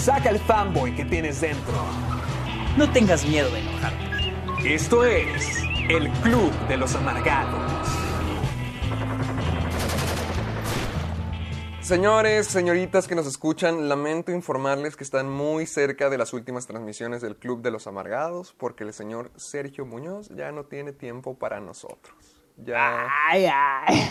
Saca el fanboy que tienes dentro. No tengas miedo de enojarte. Esto es el Club de los Amargados. Señores, señoritas que nos escuchan, lamento informarles que están muy cerca de las últimas transmisiones del Club de los Amargados porque el señor Sergio Muñoz ya no tiene tiempo para nosotros. Ya, Ay, ay.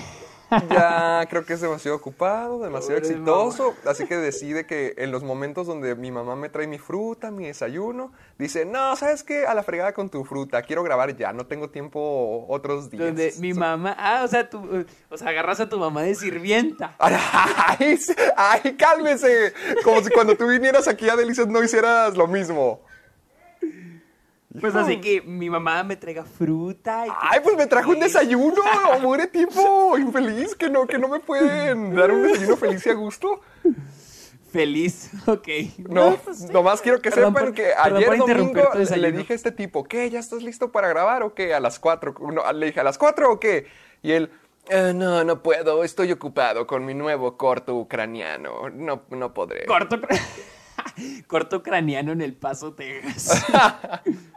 ya creo que es demasiado ocupado, demasiado Pobre exitoso, así que decide que en los momentos donde mi mamá me trae mi fruta, mi desayuno, dice, no, ¿sabes qué? A la fregada con tu fruta, quiero grabar ya, no tengo tiempo otros días. Donde mi So- mamá, ah, o sea, tú, o sea, agarras a tu mamá de sirvienta. ¡Ay, ay, cálmese! Como si cuando tú vinieras aquí a Delicias no hicieras lo mismo. Pues así que mi mamá me traiga fruta. Y Ay, pues me trajo un desayuno, amore tipo infeliz, que no, que no me pueden dar un desayuno feliz y a gusto. Feliz, ok. No, pues sí. nomás quiero que Perdón sepan por- que ayer domingo le dije a este tipo, ¿qué? ¿Ya estás listo para grabar o qué? A las cuatro. No, le dije, ¿a las cuatro o qué? Y él, "Eh, no, no puedo, estoy ocupado con mi nuevo corto ucraniano, no, no podré. Corto, corto craneano en El Paso, Texas.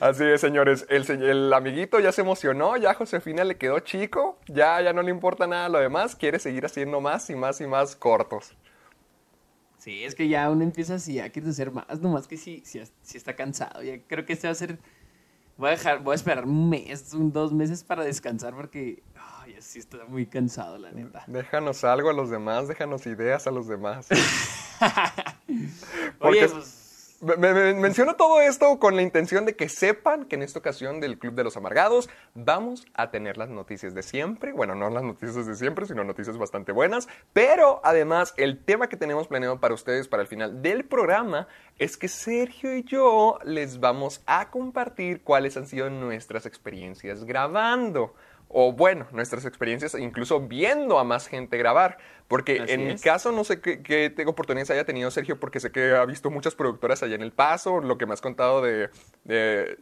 Así es, señores. El, el amiguito ya se emocionó, ya Josefina le quedó chico, ya, ya no le importa nada lo demás, quiere seguir haciendo más y más y más cortos. Sí, es que ya uno empieza así, ya quieres hacer más, nomás que sí, sí, sí está cansado. Ya creo que este va a ser. Voy a dejar, voy a esperar un mes, un, dos meses para descansar porque. Ay, sí está muy cansado, la neta. Déjanos algo a los demás, déjanos ideas a los demás. Oye, Porque- pues. Me- me- me- menciono todo esto con la intención de que sepan que en esta ocasión del Club de los Amargados vamos a tener las noticias de siempre. Bueno, no las noticias de siempre, sino noticias bastante buenas. Pero además, el tema que tenemos planeado para ustedes para el final del programa es que Sergio y yo les vamos a compartir cuáles han sido nuestras experiencias grabando. O bueno, nuestras experiencias incluso viendo a más gente grabar. Porque Así en mi caso no sé qué, qué oportunidades haya tenido Sergio, porque sé que ha visto muchas productoras allá en El Paso, lo que me has contado de, de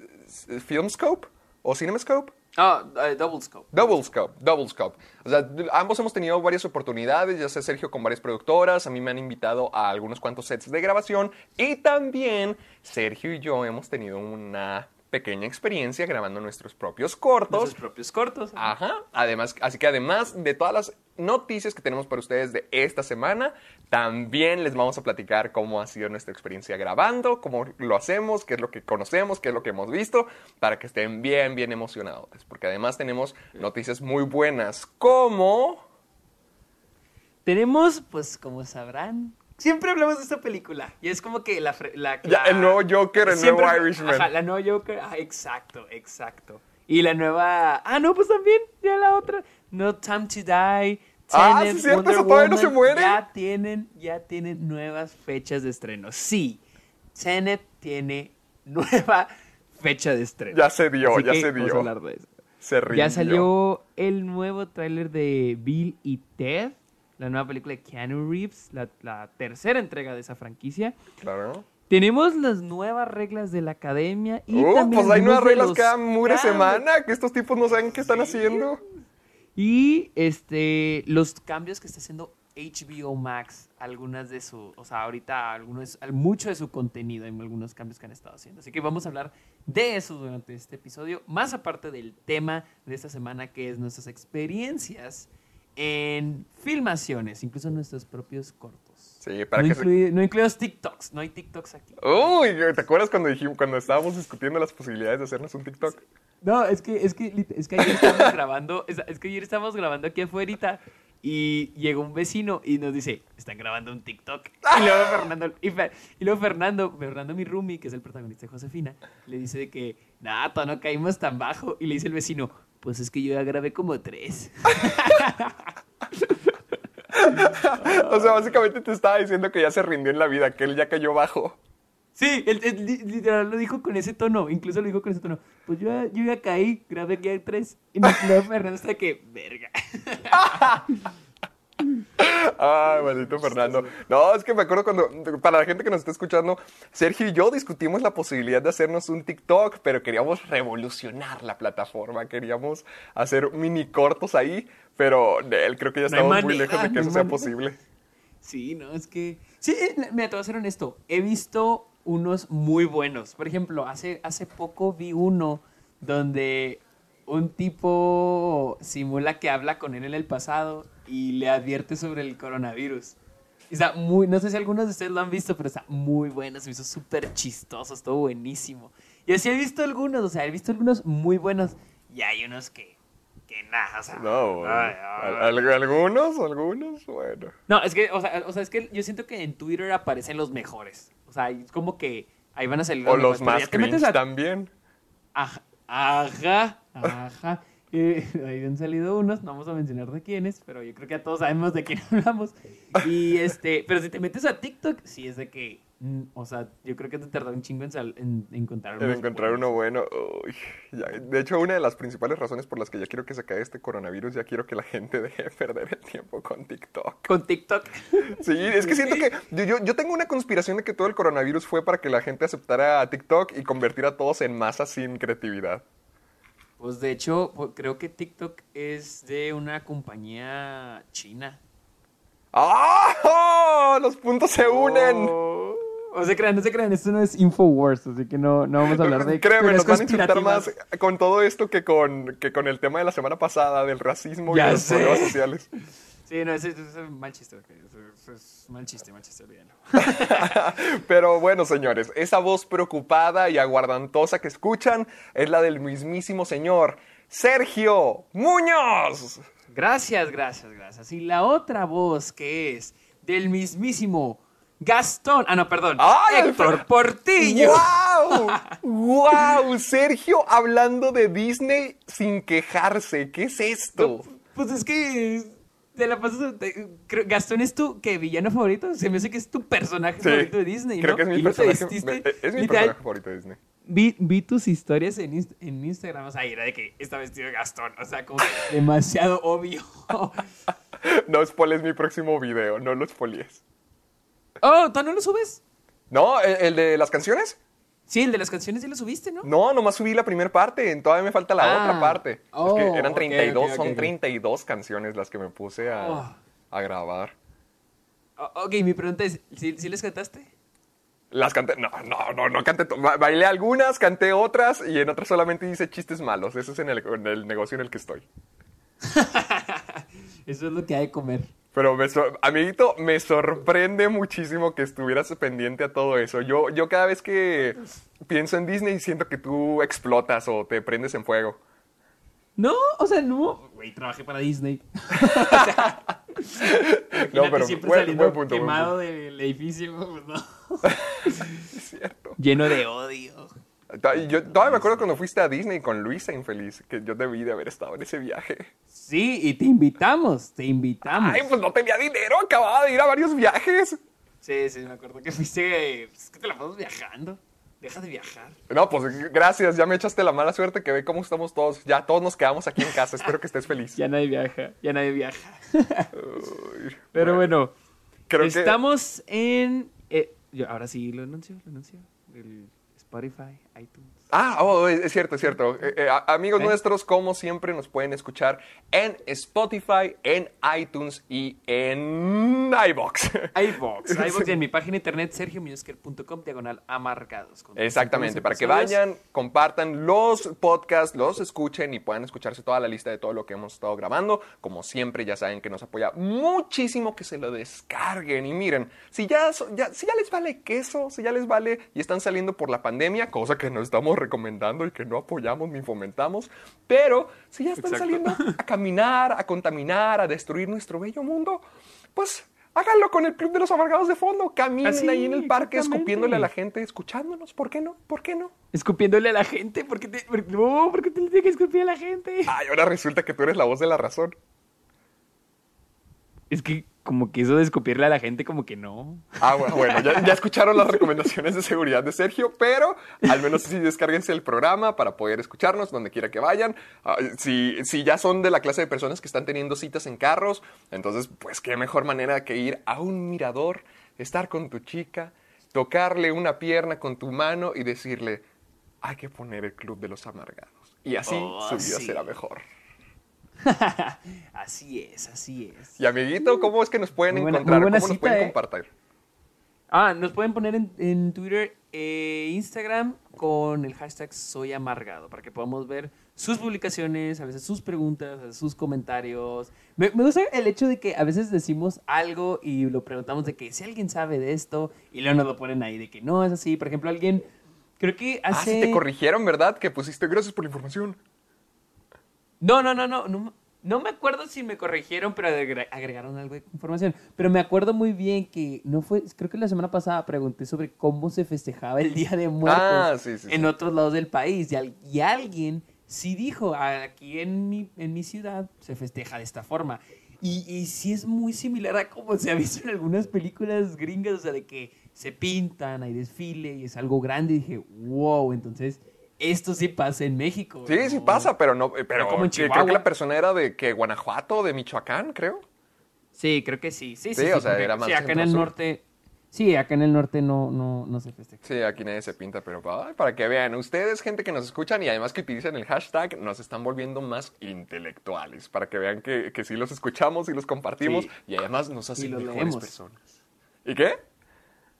Filmscope o Cinemascope. Ah, eh, Double Scope. Double Scope, Double Scope. O sea, ambos hemos tenido varias oportunidades, ya sé Sergio con varias productoras, a mí me han invitado a algunos cuantos sets de grabación y también Sergio y yo hemos tenido una pequeña experiencia grabando nuestros propios cortos. Nuestros propios cortos. Ajá. Además, así que además de todas las noticias que tenemos para ustedes de esta semana, también les vamos a platicar cómo ha sido nuestra experiencia grabando, cómo lo hacemos, qué es lo que conocemos, qué es lo que hemos visto, para que estén bien, bien emocionados. Porque además tenemos noticias muy buenas, como... Tenemos, pues, como sabrán, siempre hablamos de esta película. Y es como que la... fre- la, Ya, la- el nuevo Joker, el nuevo Irishman. Ajá, la nueva Joker. Ah, exacto, exacto. Y la nueva... Ah, no, pues también, ya la otra. No Time to Die. Ah, Tenet, sí es cierto, Wonder todavía no se Woman, muere. Ya tienen, ya tienen nuevas fechas de estreno. Sí, Tenet tiene nueva fecha de estreno. Ya se dio, Así ya que se vamos a dio. hablar de eso. Se rindió. Ya salió el nuevo tráiler de Bill y Ted, la nueva película de Keanu Reeves, la, la tercera entrega de esa franquicia. Claro. Tenemos las nuevas reglas de la academia y Uh, también pues hay nuevas reglas cada mugre semana, que estos tipos no saben qué están haciendo. Y este los cambios que está haciendo HBO Max, algunas de su, o sea, ahorita algunos, mucho de su contenido, hay algunos cambios que han estado haciendo. Así que vamos a hablar de eso durante este episodio, más aparte del tema de esta semana que es nuestras experiencias en filmaciones, incluso nuestros propios cortos. Sí, para no, que se- no incluidos TikToks, no hay TikToks aquí. Uy, ¿te acuerdas cuando dijimos, cuando estábamos discutiendo las posibilidades de hacernos un TikTok? No, es que, es que, es que ayer estábamos grabando, es, es que ayer estábamos grabando aquí afuera Y llegó un vecino y nos dice, están grabando un TikTok. Y luego Fernando, y, Fer- y luego Fernando, Fernando, mi roomie, que es el protagonista de Josefina, le dice de que, nada, no caímos tan bajo. Y le dice el vecino, pues es que yo ya grabé como tres. O sea, básicamente te estaba diciendo que ya se rindió en la vida, que él ya cayó bajo. Sí, él, él li- literal lo dijo con ese tono, incluso lo dijo con ese tono. Pues yo, ya- yo ya caí, grabé ya tres. Y luego Fernando está que, verga. Ay, maldito Fernando. No, es que me acuerdo cuando, para la gente que nos está escuchando, Sergio y yo discutimos la posibilidad de hacernos un TikTok, pero queríamos revolucionar la plataforma, queríamos hacer mini cortos ahí, pero él creo que ya No estamos muy lejos de que no hay eso sea posible. Sí, no, es que... Sí, eh, mira, te voy a ser honesto. He visto unos muy buenos. Por ejemplo, hace, hace poco vi uno donde un tipo simula que habla con él en el pasado y le advierte sobre el coronavirus. Está muy, no sé si algunos de ustedes lo han visto, pero está muy bueno, se me hizo súper chistoso, estuvo buenísimo. Y así he visto algunos, o sea, he visto algunos muy buenos y hay unos que, que nada, o sea... No, bueno. ay, ay, Al- al- algunos, algunos, bueno. no, es que, o sea, o sea, es que yo siento que en Twitter aparecen los mejores. O sea, es como que ahí van a salir O los pero más cringe a- también. Ajá, ajá, ajá. Eh, ahí han salido unos, no vamos a mencionar de quiénes, pero yo creo que ya todos sabemos de quién hablamos. Y este, pero si te metes a TikTok, sí es de que, mm, o sea, yo creo que te tarda un chingo en, sal- en encontrar En unos encontrar buenos. uno bueno. uy, ya. De hecho, una de las principales razones por las que ya quiero que se acabe este coronavirus, ya quiero que la gente deje de perder el tiempo con TikTok. Con TikTok. Sí, es que siento que yo, yo, yo tengo una conspiración de que todo el coronavirus fue para que la gente aceptara a TikTok y convertir a todos en masas sin creatividad. Pues de hecho, pues, creo que TikTok es de una compañía china. ¡Ah! Los puntos se unen. Oh. No se crean, no se crean, esto no es Infowars, así que no, no vamos a hablar de Créeme, nos van a insultar más con todo esto que con, que con el tema de la semana pasada del racismo Ya y los problemas sociales. Sí, no, ese ese es un mal chiste, es mal chiste, mal chiste, olvídalo. Pero bueno, señores, esa voz preocupada y aguardantosa que escuchan es la del mismísimo señor Sergio Muñoz. Gracias, gracias, gracias. Y la otra voz que es del mismísimo Gastón, ah, no, perdón, ¡Ay, Héctor Alfred- Portillo. ¡Wow! ¡Wow! Sergio hablando de Disney sin quejarse. ¿Qué es esto? Pues es que te la pasas, te- creo- Gastón es tu, ¿qué, villano favorito? Se me hace que es tu personaje Sí, favorito de Disney, Creo ¿no? que es mi Y personaje. vestiste, Es mi literal, personaje favorito de Disney. Vi, vi tus historias en, en Instagram, o sea, era de que está vestido de Gastón, o sea, como que demasiado obvio. No spoiles mi próximo video, no lo spoiles. oh, ¿tú no lo subes? No, ¿el, el de las canciones? Sí, el de las canciones ya lo subiste, ¿no? No, nomás subí la primera parte, todavía me falta la Ah. otra parte. Oh, es que eran ok, 32, ok, ok, son ok. 32 canciones las que me puse a, Oh. a grabar. O- ok, mi pregunta es, ¿sí, sí les cantaste? Las canté, no, no, no, no canté, bailé algunas, canté otras y en otras solamente hice chistes malos. Eso es en el, en el negocio en el que estoy. Eso es lo que hay de comer. Pero, me sor- amiguito, me sorprende muchísimo que estuvieras pendiente a todo eso. Yo, yo cada vez que pienso en Disney siento que tú explotas o te prendes en fuego. No, o sea, no. Güey, trabajé para Disney. No, pero siempre buen- saliendo buen punto, buen quemado del edificio, pues, no. Es cierto. Lleno de odio. Yo todavía me acuerdo cuando fuiste a Disney con Luisa Infeliz, que yo debí de haber estado en ese viaje. Sí, y te invitamos, te invitamos. Ay, pues no tenía dinero, acababa de ir a varios viajes. Sí, sí, me acuerdo que fuiste. pues, Es que te la pasas viajando. Deja de viajar. No, pues gracias, ya me echaste la mala suerte que ve cómo estamos todos. Ya todos nos quedamos aquí en casa, espero que estés feliz. Ya nadie viaja, ya nadie viaja. Uy, Pero bueno, creo que- estamos en. eh, yo, ahora sí lo anuncio, lo anuncio. El Spotify, iTunes. Ah, oh, es cierto, es cierto. Eh, eh, amigos ¿Eh? nuestros, como siempre, nos pueden escuchar en Spotify, en iTunes y en iBox. iVox, iVox y en mi página de internet sergiomuñozquer.com diagonal amargados. con Exactamente, para que vayan, compartan los podcasts, los escuchen y puedan escucharse toda la lista de todo lo que hemos estado grabando. Como siempre, ya saben que nos apoya muchísimo que se lo descarguen. Y miren, si ya, ya- si ya les vale queso, si ya les vale y están saliendo por la pandemia, cosa que que no estamos recomendando y que no apoyamos ni fomentamos, pero si ya están Exacto. saliendo a caminar, a contaminar, a destruir nuestro bello mundo, pues háganlo con el Club de los Amargados de fondo, caminen Así, ahí en el parque escupiéndole a la gente, escuchándonos, ¿por qué no? ¿Por qué no? Escupiéndole a la gente. ¿Por qué te, por- no, ¿por qué te le tienes que escupir a la gente? Ay, ahora resulta que tú eres la voz de la razón. Es que como que eso de escupirle a la gente, como que no. Ah, bueno, bueno, ya, ya escucharon las recomendaciones de seguridad de Sergio, pero al menos sí descárguense el programa para poder escucharnos donde quiera que vayan. Ah, si, si ya son de la clase de personas que están teniendo citas en carros, entonces, pues qué mejor manera que ir a un mirador, estar con tu chica, tocarle una pierna con tu mano y decirle, hay que poner el club de los amargados. Y así Oh, su vida sí. será mejor. así es, así es. Y amiguito, ¿cómo es que nos pueden buena- encontrar? ¿Cómo nos pueden eh. compartir? Ah, nos pueden poner en, en Twitter e Instagram con el hashtag Soy Amargado para que podamos ver sus publicaciones, a veces sus preguntas, a veces sus comentarios. Me, me gusta el hecho de que a veces decimos algo y lo preguntamos de que si alguien sabe de esto y luego nos lo ponen ahí de que no es así. Por ejemplo, alguien, creo que Ah, hace... sí te corrigieron, ¿verdad? Que pusiste gracias por la información. No, no, no, no, no. No me acuerdo si me corrigieron, pero agre- agregaron algo de información. Pero me acuerdo muy bien que no fue, creo que la semana pasada pregunté sobre cómo se festejaba el Día de Muertos Ah, sí, sí, en sí. otros lados del país. Y, al- y alguien sí dijo, aquí en mi, en mi ciudad se festeja de esta forma. Y, y sí es muy similar a como se ha visto en algunas películas gringas, o sea, de que se pintan, hay desfile y es algo grande. Y dije, wow, entonces esto sí pasa en México. Sí, sí pasa, pero no, pero como en que- creo que Chihuahua. la persona era de que Guanajuato, de Michoacán, creo. Sí, creo que sí. Sí, sí, Sí, sí, o sea, era más sí, acá en el norte. Sí, acá en el norte no, no, no se festeja. Sí, aquí nadie se pinta, pero ay, para que vean, ustedes, gente que nos escuchan y además que utilizan el hashtag, nos están volviendo más intelectuales, para que vean que, que sí los escuchamos y los compartimos y además nos hacen mejores leemos. personas. ¿Y qué?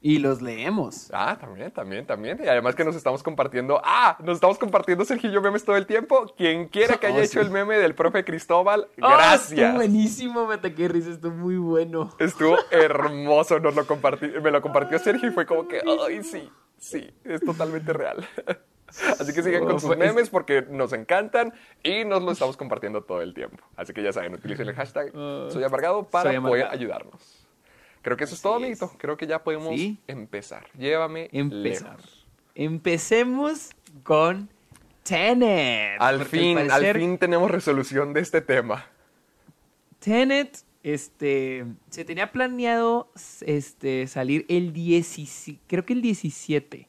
Y los leemos. Ah, también, también, también. Y además que nos estamos compartiendo. ¡Ah! Nos estamos compartiendo yo memes todo el tiempo. Quien quiera que haya Oh, hecho sí. el meme del profe Cristóbal, ¡Ah, estuvo gracias. buenísimo, me ataqué risa, estuvo muy bueno. Estuvo hermoso, nos lo compartí, me lo compartió Sergio y fue como que, ay, sí, sí, es totalmente real. Así que sigan con sus Oh, fue- memes porque nos encantan y nos lo estamos compartiendo todo el tiempo. Así que ya saben, utilicen el hashtag Soy Amargado para poder ayudarnos. Creo que eso es todo, amiguito. es. Creo que ya podemos Sí. empezar. Llévame Empezar. lejos. Empecemos con Tenet. Al fin, al parecer fin tenemos resolución de este tema. Tenet, este, se tenía planeado, este, salir el 17, creo que el 17,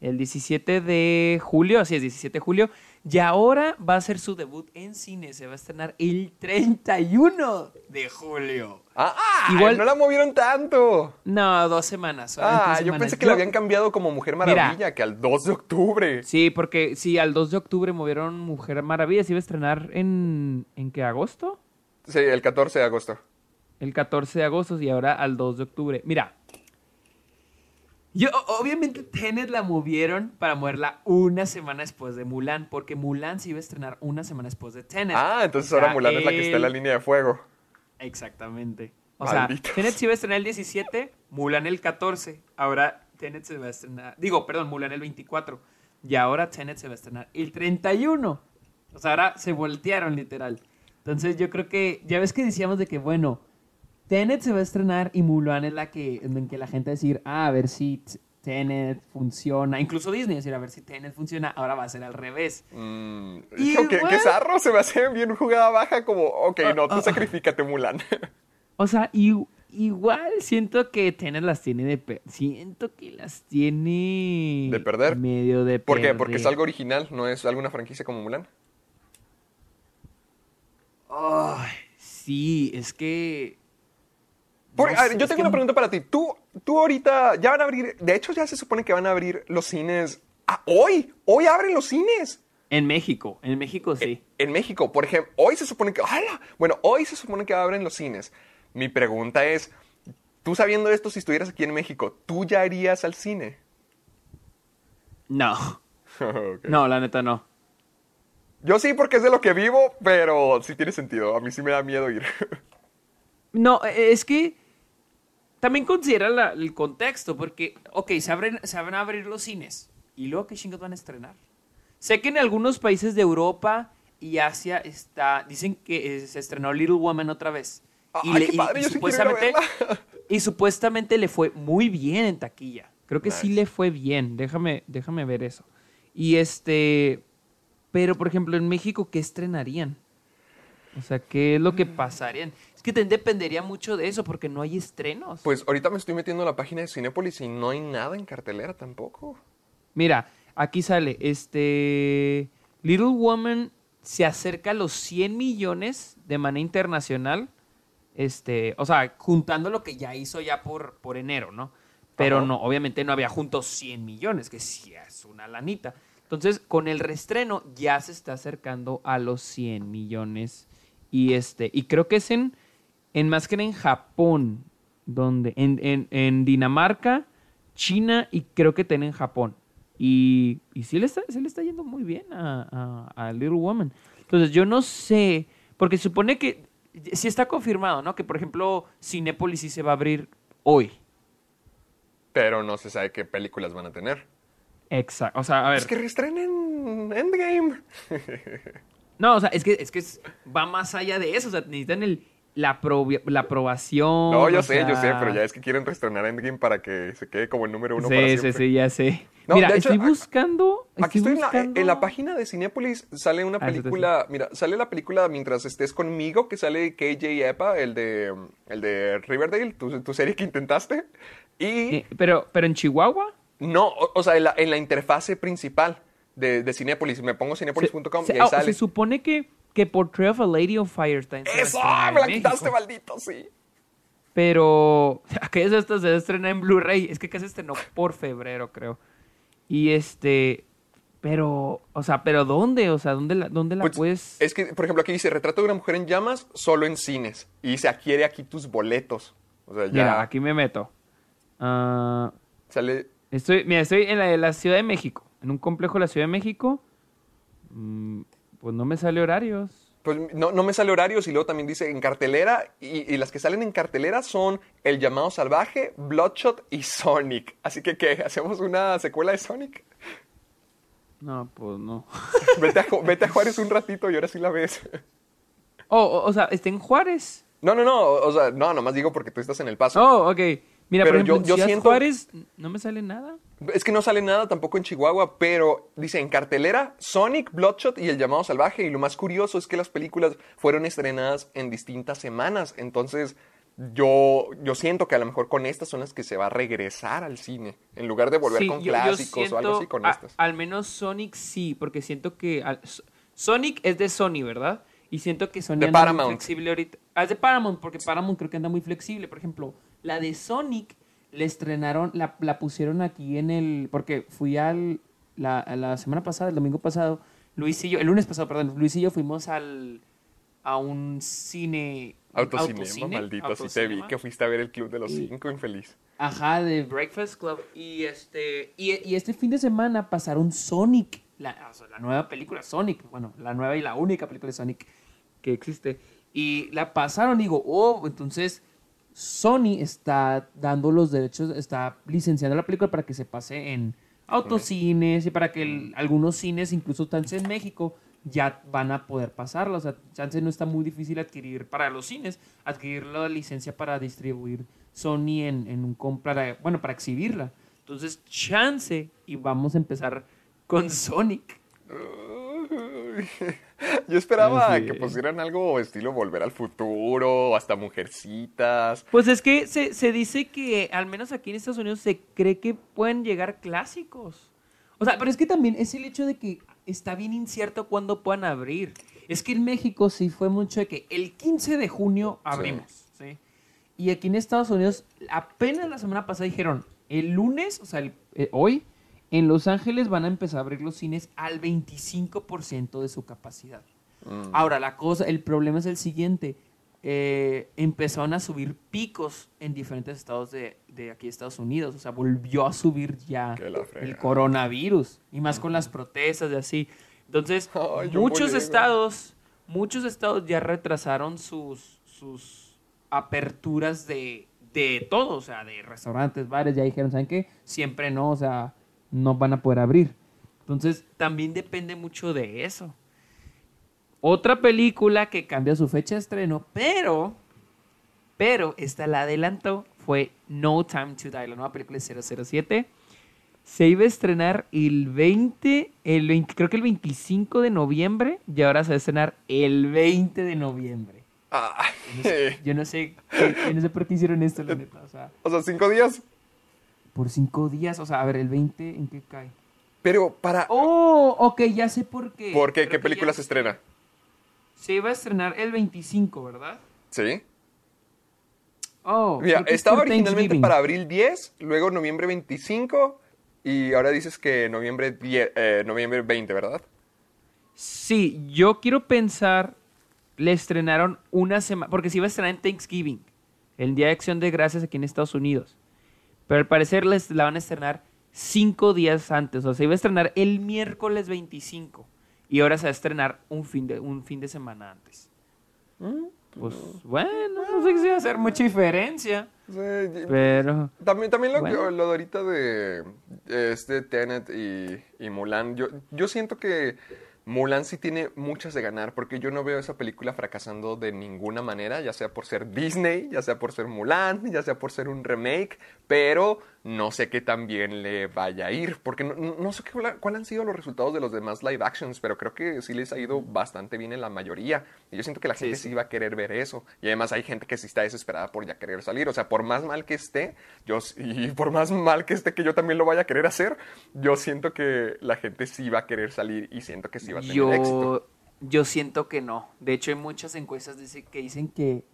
el 17 de julio, así es, 17 de julio, y ahora va a ser su debut en cine, se va a estrenar el 31 de julio. Ah, ah, Igual- no la movieron tanto. No, dos semanas. Ah, dos yo semanas. pensé que la habían cambiado como Mujer Maravilla, que al 2 de octubre. Sí, porque sí, al 2 de octubre movieron Mujer Maravilla, se iba a estrenar en, ¿en qué, agosto? Sí, el 14 de agosto. El 14 de agosto y ahora al 2 de octubre. Mira. Yo, obviamente Tenet la movieron para moverla una semana después de Mulan, porque Mulan se iba a estrenar una semana después de Tenet. Ah, entonces O sea, ahora Mulan es la que está en la línea de fuego. Exactamente. O Malditos. sea, Tenet se iba a estrenar el 17, Mulan el 14. Ahora Tenet se va a estrenar. Digo, perdón, Mulan el 24. Y ahora Tenet se va a estrenar el 31. O sea, ahora se voltearon literal. Entonces yo creo que. Ya ves que decíamos de que, bueno, Tenet se va a estrenar y Mulan es la que. En que la gente va a decir, ah, a ver si Tenet funciona. Incluso Disney decir, a ver si Tenet funciona. Ahora va a ser al revés. Mm, Y hijo, ¿qué, qué zarro? Se me hace bien jugada baja como, ok, no, tú sacrificate, Mulan. O sea, igual siento que Tenet las tiene de siento que las tiene ¿De perder? medio de ¿Por qué? Porque es algo original, no es alguna franquicia como Mulan. Ay, sí, es que No a ver, yo tengo una pregunta para ti. Tú, tú ahorita ya van a abrir, de hecho ya se supone que van a abrir los cines. Ah, hoy, hoy abren los cines. En México, en México sí. En México, por ejemplo, hoy se supone que, ¡hala! Bueno, hoy se supone que abren los cines. Mi pregunta es, tú sabiendo esto, si estuvieras aquí en México, ¿tú ya irías al cine? No, no, la neta no. Yo sí, porque es de lo que vivo, pero sí tiene sentido. A mí sí me da miedo ir. No, es que también considera la- el contexto, porque, ok, se abren, se van a abrir los cines, ¿Y luego qué chingados van a estrenar? Sé que en algunos países de Europa y Asia está, dicen que eh, se estrenó Little Woman otra vez. Ay, y, le- y- padre, y supuestamente, y supuestamente le fue muy bien en taquilla. Creo que sí le fue bien. Déjame, déjame ver eso. Y este, pero por ejemplo en México, ¿qué estrenarían? O sea, ¿qué es lo que pasarían? Es que también dependería mucho de eso porque no hay estrenos. Pues ahorita me estoy metiendo a la página de Cinépolis y no hay nada en cartelera tampoco. Mira, aquí sale, este, Little Woman se acerca a los 100 millones de manera internacional, este, o sea, juntando lo que ya hizo ya por, por enero, ¿no? Pero Ajá. no, obviamente no había junto 100 millones, que sí es una lanita. Entonces, con el restreno ya se está acercando a los 100 millones y este, y creo que es en, en más que en Japón, donde, en, en, en Dinamarca, China y creo que también en Japón. Y, y sí le está, se le está yendo muy bien a, a- a Little Woman. Entonces, yo no sé, porque supone que sí está confirmado, ¿no? Que, por ejemplo, Cinépolis sí se va a abrir hoy. Pero no se sabe qué películas van a tener. Exacto. O sea, a ver. Es que reestrenen Endgame. No, o sea, es que, es que es- va más allá de eso. O sea, necesitan el, la, la aprobación. No, yo sé, yo sé, pero ya es que quieren reestrenar Endgame para que se quede como el número uno Sí, para sí, siempre. sí, ya sé. No, Mira, hecho, estoy buscando. Aquí estoy en la, buscando- en la página de Cinépolis, sale una Ah, película, mira, sale la película Mientras estés conmigo, que sale KJ Epa, el de, el de Riverdale, tu, tu serie que intentaste. Y Eh, pero, pero en Chihuahua. no, o, o sea, en la, en la interfase principal de, de Cinépolis, me pongo cinépolis.com se, y ahí ah, sale. se supone que, que Portrait of a Lady on Fire está en ¡Eso! ¡Me la México. quitaste, maldito! Sí. Pero aquellos estos se estrena en Blu-ray. Es que casi estrenó por febrero, creo. Y este. Pero, o sea, ¿pero dónde? O sea, ¿dónde la, dónde la Pues, puedes...? Es que, por ejemplo, aquí dice Retrato de una mujer en llamas solo en cines. Y dice, adquiere aquí tus boletos. O sea, ya Mira, aquí me meto. Ah, sale. estoy, mira, estoy en la de la Ciudad de México. En un complejo de la Ciudad de México. Mm, pues no me sale horarios. Pues no, no me sale horarios y luego también dice en cartelera. Y, y las que salen en cartelera son El llamado salvaje, Bloodshot y Sonic. Así que, ¿qué? ¿Hacemos una secuela de Sonic? No, pues no. Vete a, Ju- vete a Juárez un ratito y ahora sí la ves. Oh, o, o sea, está en Juárez. No, no, no. O sea, no, nomás digo porque tú estás en El Paso. Oh, ok. Mira, Pero por ejemplo, yo- en yo Ciudad siento- Juárez no me sale nada. Es que no sale nada tampoco en Chihuahua, pero dice en cartelera Sonic, Bloodshot y El llamado salvaje. Y lo más curioso es que las películas fueron estrenadas en distintas semanas. Entonces, yo, yo siento que a lo mejor con estas son las que se va a regresar al cine. En lugar de volver Sí, con yo- yo clásicos o algo así con a- estas. Al menos Sonic sí, porque siento que al- Sonic es de Sony, ¿verdad? Y siento que Sony De anda muy Paramount. flexible ahorita. Ah, es de Paramount, porque Paramount creo que anda muy flexible. Por ejemplo, la de Sonic le estrenaron, la, la pusieron aquí en el. Porque fui al. La, la semana pasada, el domingo pasado, Luis y yo, el lunes pasado, perdón, Luis y yo fuimos al. a un cine. Autocinema, autocine, maldito, así te vi autocinema. que fuiste a ver el Club de los Y- Cinco, infeliz. Ajá, de Breakfast Club. Y este, y, y este fin de semana pasaron Sonic, la, o sea, la nueva película Sonic, bueno, la nueva y la única película de Sonic que existe. Y la pasaron, digo, oh, entonces Sony está dando los derechos, está licenciando la película para que se pase en autocines y para que el- algunos cines, incluso chance en México, ya van a poder pasarla. O sea, chance no está muy difícil adquirir para los cines, adquirir la licencia para distribuir Sony en, en un compra, bueno, para exhibirla. Entonces, chance y vamos a empezar con Sonic. Yo esperaba Así que es. pusieran algo estilo Volver al Futuro, hasta Mujercitas. Pues es que se, se dice que, al menos aquí en Estados Unidos, se cree que pueden llegar clásicos. O sea, pero es que también es el hecho de que está bien incierto cuándo puedan abrir. Es que en México sí fue mucho de que el 15 de junio abrimos, ¿sí? Y aquí en Estados Unidos, apenas la semana pasada dijeron, el lunes, o sea, el- eh, hoy, en Los Ángeles van a empezar a abrir los cines al 25% de su capacidad. Mm. Ahora, la cosa, el problema es el siguiente. eh, empezaron a subir picos en diferentes estados de, de aquí de Estados Unidos. O sea, volvió a subir ya el coronavirus. Y más con las protestas y así. Entonces, Ay, muchos estados, muchos estados ya retrasaron sus, sus aperturas de, de todo. O sea, de restaurantes, bares, ya dijeron, ¿saben qué? Siempre no, o sea, no van a poder abrir. Entonces, también depende mucho de eso. Otra película que cambia su fecha de estreno, pero, pero esta la adelantó, fue No Time to Die, la nueva película de 007. Se iba a estrenar el 20, el 20, creo que el 25 de noviembre, y ahora se va a estrenar el 20 de noviembre. Ah, Yo no sé, yo no sé, qué- yo no sé por qué hicieron esto, la neta. O sea, o sea, cinco días. Por cinco días, o sea, a ver, el 20, ¿en qué cae? Pero para... Oh, ok, ya sé por qué. ¿Por qué? Creo ¿Qué película se estrena? Se iba a estrenar el 25, ¿verdad? Sí. Oh, Mira, estaba originalmente para abril 10, luego noviembre 25 y ahora dices que noviembre, 10, eh, noviembre 20, ¿verdad? Sí, yo quiero pensar, le estrenaron una semana, porque se iba a estrenar en Thanksgiving, el Día de Acción de Gracias aquí en Estados Unidos. Pero al parecer les, la van a estrenar cinco días antes, o sea, se iba a estrenar el miércoles 25 y ahora se va a estrenar un fin de, un fin de semana antes. Pues bueno, no sé si va a hacer mucha diferencia, Sí, pero... También, también lo, Bueno. lo de ahorita de este Tenet y, y Mulan, yo, yo siento que Mulan sí tiene muchas de ganar, porque yo no veo esa película fracasando de ninguna manera, ya sea por ser Disney, ya sea por ser Mulan, ya sea por ser un remake, pero no sé qué tan bien le vaya a ir, porque no, no- sé cuáles han sido los resultados de los demás live actions, pero creo que sí les ha ido bastante bien en la mayoría, y yo siento que la gente sí. sí va a querer ver eso, y además hay gente que sí está desesperada por ya querer salir, o sea, por más mal que esté, yo, y por más mal que esté que yo también lo vaya a querer hacer, yo siento que la gente sí va a querer salir y siento que sí va a tener éxito. Yo, siento que no. De hecho, hay muchas encuestas que dicen que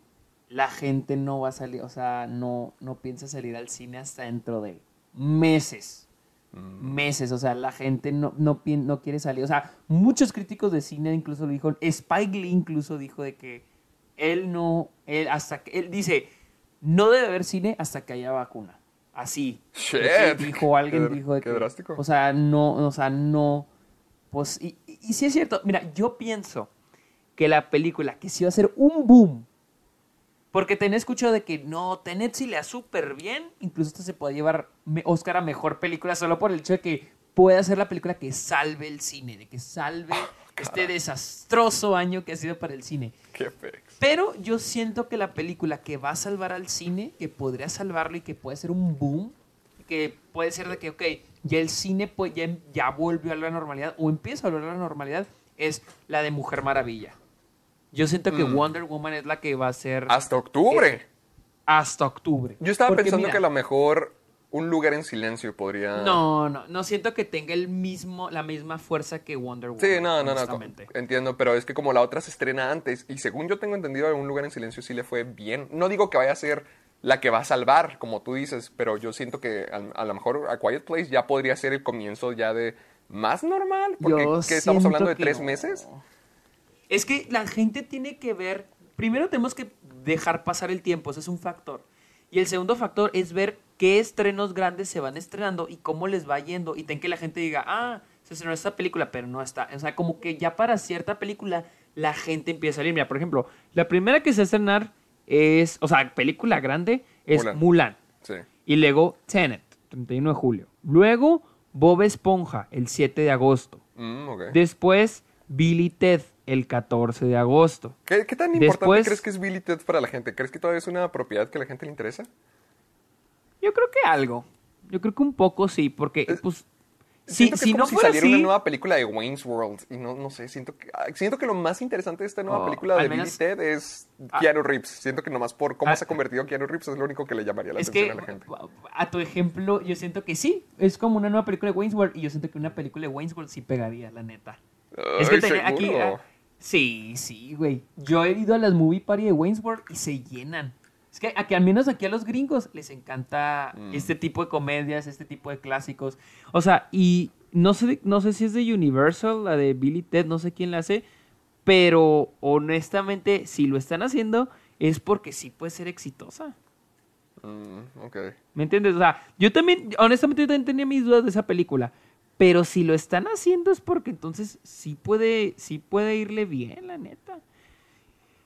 la gente no va a salir, o sea, no, no piensa salir al cine hasta dentro de meses. Mm. Meses, o sea, la gente no, no, no quiere salir. O sea, muchos críticos de cine incluso lo dijo, Spike Lee incluso dijo de que él no, él hasta que, él dice, no debe haber cine hasta que haya vacuna. Así. Shit. Dijo, alguien Qué- dijo de qué que, drástico. o sea, no, o sea, no, pues, y, y, y sí es cierto, mira, yo pienso que la película, que sí va a ser un boom, porque tenés escuchado de que no, Tenet sí le da súper bien, incluso hasta se puede llevar Oscar a mejor película solo por el hecho de que puede ser la película que salve el cine, de que salve este desastroso año que ha sido para el cine. Qué. Pero yo siento que la película que va a salvar al cine, que podría salvarlo y que puede ser un boom, que puede ser de que, ok, ya el cine pues, ya, ya volvió a la normalidad o empieza a volver a la normalidad, es la de Mujer Maravilla. Yo siento que Mm. Wonder Woman es la que va a ser Hasta octubre. hasta octubre. Yo estaba Porque, pensando mira, que a lo mejor un lugar en silencio podría... No, no, no siento que tenga el mismo, la misma fuerza que Wonder Woman. Sí, no, no, no, entiendo, pero es que como la otra se estrena antes y según yo tengo entendido, un lugar en silencio sí le fue bien. No digo que vaya a ser la que va a salvar, como tú dices, pero yo siento que a, a lo mejor A Quiet Place ya podría ser el comienzo ya de más normal, porque Yo ¿qué estamos hablando de tres no. meses. Es que la gente tiene que ver. Primero tenemos que dejar pasar el tiempo, ese es un factor. Y el segundo factor es ver qué estrenos grandes se van estrenando y cómo les va yendo. Y ten que la gente diga, ah, se estrenó esta película, pero no está. O sea, como que ya para cierta película la gente empieza a salir. Mira, por ejemplo, la primera que se va a estrenar es, o sea, película grande es Mulan. Mulan. Sí. Y luego Tenet, 31 de julio. Luego Bob Esponja, el 7 de agosto. Mm, ok. Después Billy Ted, el 14 de agosto. ¿Qué, qué tan importante Después- crees que es Billy Ted para la gente? ¿Crees que todavía es una propiedad que a la gente le interesa? Yo creo que algo. Yo creo que un poco sí, porque pues si, que si como no si fuera saliera así, una nueva película de Wayne's World. Y no, no sé, siento que, ah, siento que lo más interesante de esta nueva Oh, película de menos- Billy Ted es Ah. Keanu Reeves. Siento que nomás por cómo Ah. se ha convertido Keanu Reeves es lo único que le llamaría la es atención que a la gente. a tu ejemplo, yo siento que sí, es como una nueva película de Wayne's World y yo siento que una película de Wayne's World sí pegaría, la neta. es que aquí ¿seguro? Sí, sí, güey. Yo he ido a las movie party de Wayne's World y se llenan. Es que aquí, al menos aquí a los gringos les encanta Mm. este tipo de comedias, este tipo de clásicos. O sea, y no sé, no sé si es de Universal, la de Billy Ted, no sé quién la hace, pero honestamente, si lo están haciendo, es porque sí puede ser exitosa. Mm, ok. ¿Me entiendes? O sea, yo también, honestamente, yo también tenía mis dudas de esa película. Pero si lo están haciendo es porque entonces sí puede, sí puede irle bien, la neta.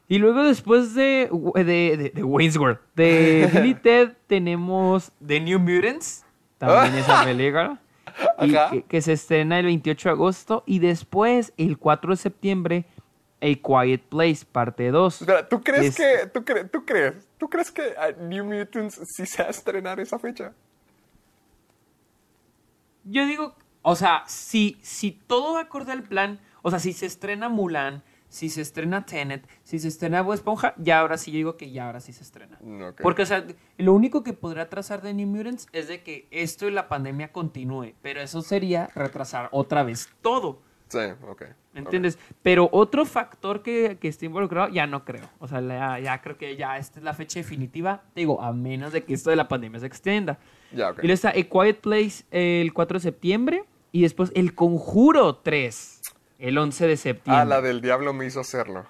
Y luego después de, de, de, de Wayne's World, de Billy Ted, tenemos The New Mutants. También esa película. y que, que se estrena el 28 de agosto. Y después, el 4 de septiembre, A Quiet Place, parte 2. Espera, ¿tú crees Es- que, tú, cre- tú crees, tú crees que ah, New Mutants sí se va a estrenar esa fecha? Yo digo, o sea, si, si todo va acorde al plan, o sea, si se estrena Mulan, si se estrena Tenet, si se estrena Bob Esponja, ya ahora sí yo digo que ya ahora sí se estrena. Porque, o sea, lo único que podría atrasar de New Mutants es de que esto y la pandemia continúe, pero eso sería retrasar otra vez todo. Sí, ok. ¿Me entiendes? Pero otro factor que, que esté involucrado, ya no creo. O sea, ya, ya creo que ya esta es la fecha definitiva. Te digo, a menos de que esto de la pandemia se extienda. Ya, ok. Y luego está A Quiet Place el 4 de septiembre. Y después El Conjuro 3, el 11 de septiembre. Ah, la del diablo me hizo hacerlo.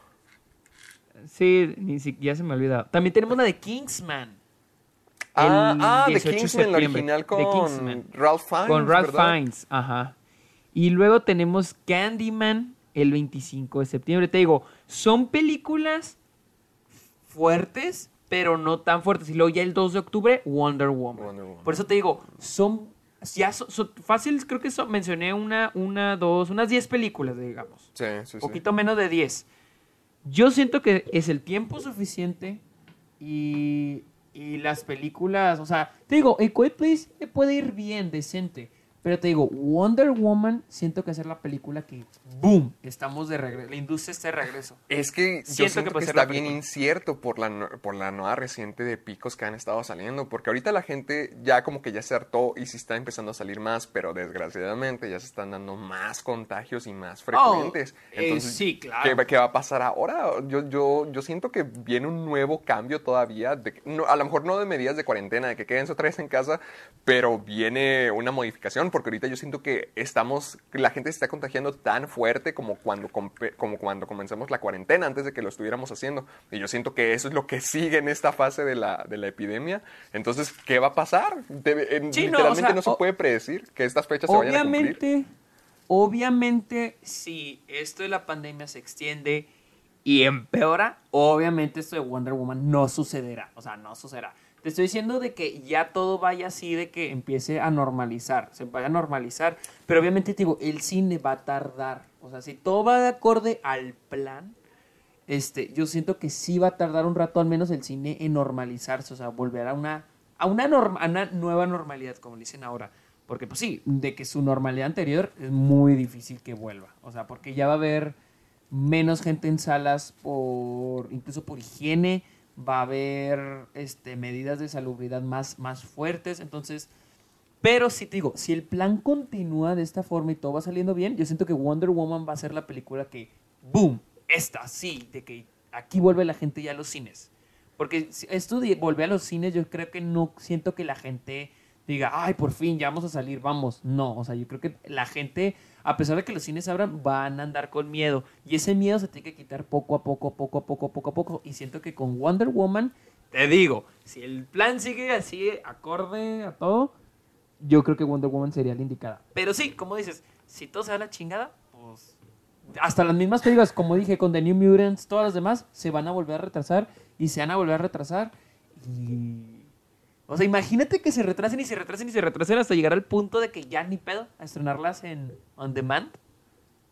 Sí, ni siquiera se me ha olvidado. También tenemos la de Kingsman. Ah, el ah, de 18 de Kingsman, la original con Kingsman. Ralph Fiennes, Con Ralph ¿verdad? Fiennes, ajá. Y luego tenemos Candyman el 25 de septiembre. Te digo, son películas fuertes, pero no tan fuertes. Y luego ya el 2 de octubre, Wonder Woman. Wonder Woman. Por eso te digo, son, ya son, son- fácil, creo que son, mencioné una, una, dos, unas 10 películas, digamos. Sí, sí, sí. poquito menos de 10. Yo siento que es el tiempo suficiente y, y las películas, o sea, te digo, A Quiet Place puede ir bien, decente. Pero te digo, Wonder Woman, siento que es la película que, boom, estamos de regreso, la industria está de regreso. Es que yo Siento siento que que, está bien película. incierto por la, no- por la nueva reciente de picos que han estado saliendo, porque ahorita la gente ya como que ya se hartó y sí está empezando a salir más, pero desgraciadamente ya se están dando más contagios y más frecuentes. eh, Entonces, sí, claro. ¿qué, va- qué va a pasar ahora? Yo, yo, yo siento que viene un nuevo cambio todavía, de que- no, a lo mejor no de medidas de cuarentena, de que quédense otra vez en casa, pero viene una modificación, porque ahorita yo siento que estamos, la gente se está contagiando tan fuerte como cuando, como cuando comenzamos la cuarentena, antes de que lo estuviéramos haciendo. Y yo siento que eso es lo que sigue en esta fase de la, de la epidemia. Entonces, ¿qué va a pasar? Debe- en- Sí, no, literalmente o sea, no se puede predecir que estas fechas se vayan a cumplir. Obviamente, obviamente, si esto de la pandemia se extiende y empeora, obviamente esto de Wonder Woman no sucederá. O sea, no sucederá. Te estoy diciendo de que ya todo vaya así, de que empiece a normalizar, se vaya a normalizar. Pero obviamente te digo, el cine va a tardar. O sea, si todo va de acorde al plan, este, yo siento que sí va a tardar un rato al menos el cine en normalizarse, o sea, volver a una, a una nueva normalidad, como dicen ahora. Porque pues sí, de que su normalidad anterior es muy difícil que vuelva. O sea, porque ya va a haber menos gente en salas por, incluso por higiene, va a haber este, medidas de salubridad más, más fuertes, entonces... Pero si te digo, si el plan continúa de esta forma y todo va saliendo bien, yo siento que Wonder Woman va a ser la película que, boom, esta sí, de que aquí vuelve la gente ya a los cines. Porque esto de volver a los cines, yo creo que no siento que la gente diga, ay, por fin, ya vamos a salir, vamos. No, o sea, yo creo que la gente, a pesar de que los cines abran, van a andar con miedo. Y ese miedo se tiene que quitar poco a poco, poco a poco, poco a poco. Y siento que con Wonder Woman, te digo, si el plan sigue así, acorde a todo, yo creo que Wonder Woman sería la indicada. Pero sí, como dices, si todo se da la chingada, pues. Hasta las mismas películas, como dije, con The New Mutants, todas las demás se van a volver a retrasar y se van a volver a retrasar. Y. O sea, imagínate que se retrasen y se retrasen y se retrasen hasta llegar al punto de que ya ni pedo a estrenarlas en on demand.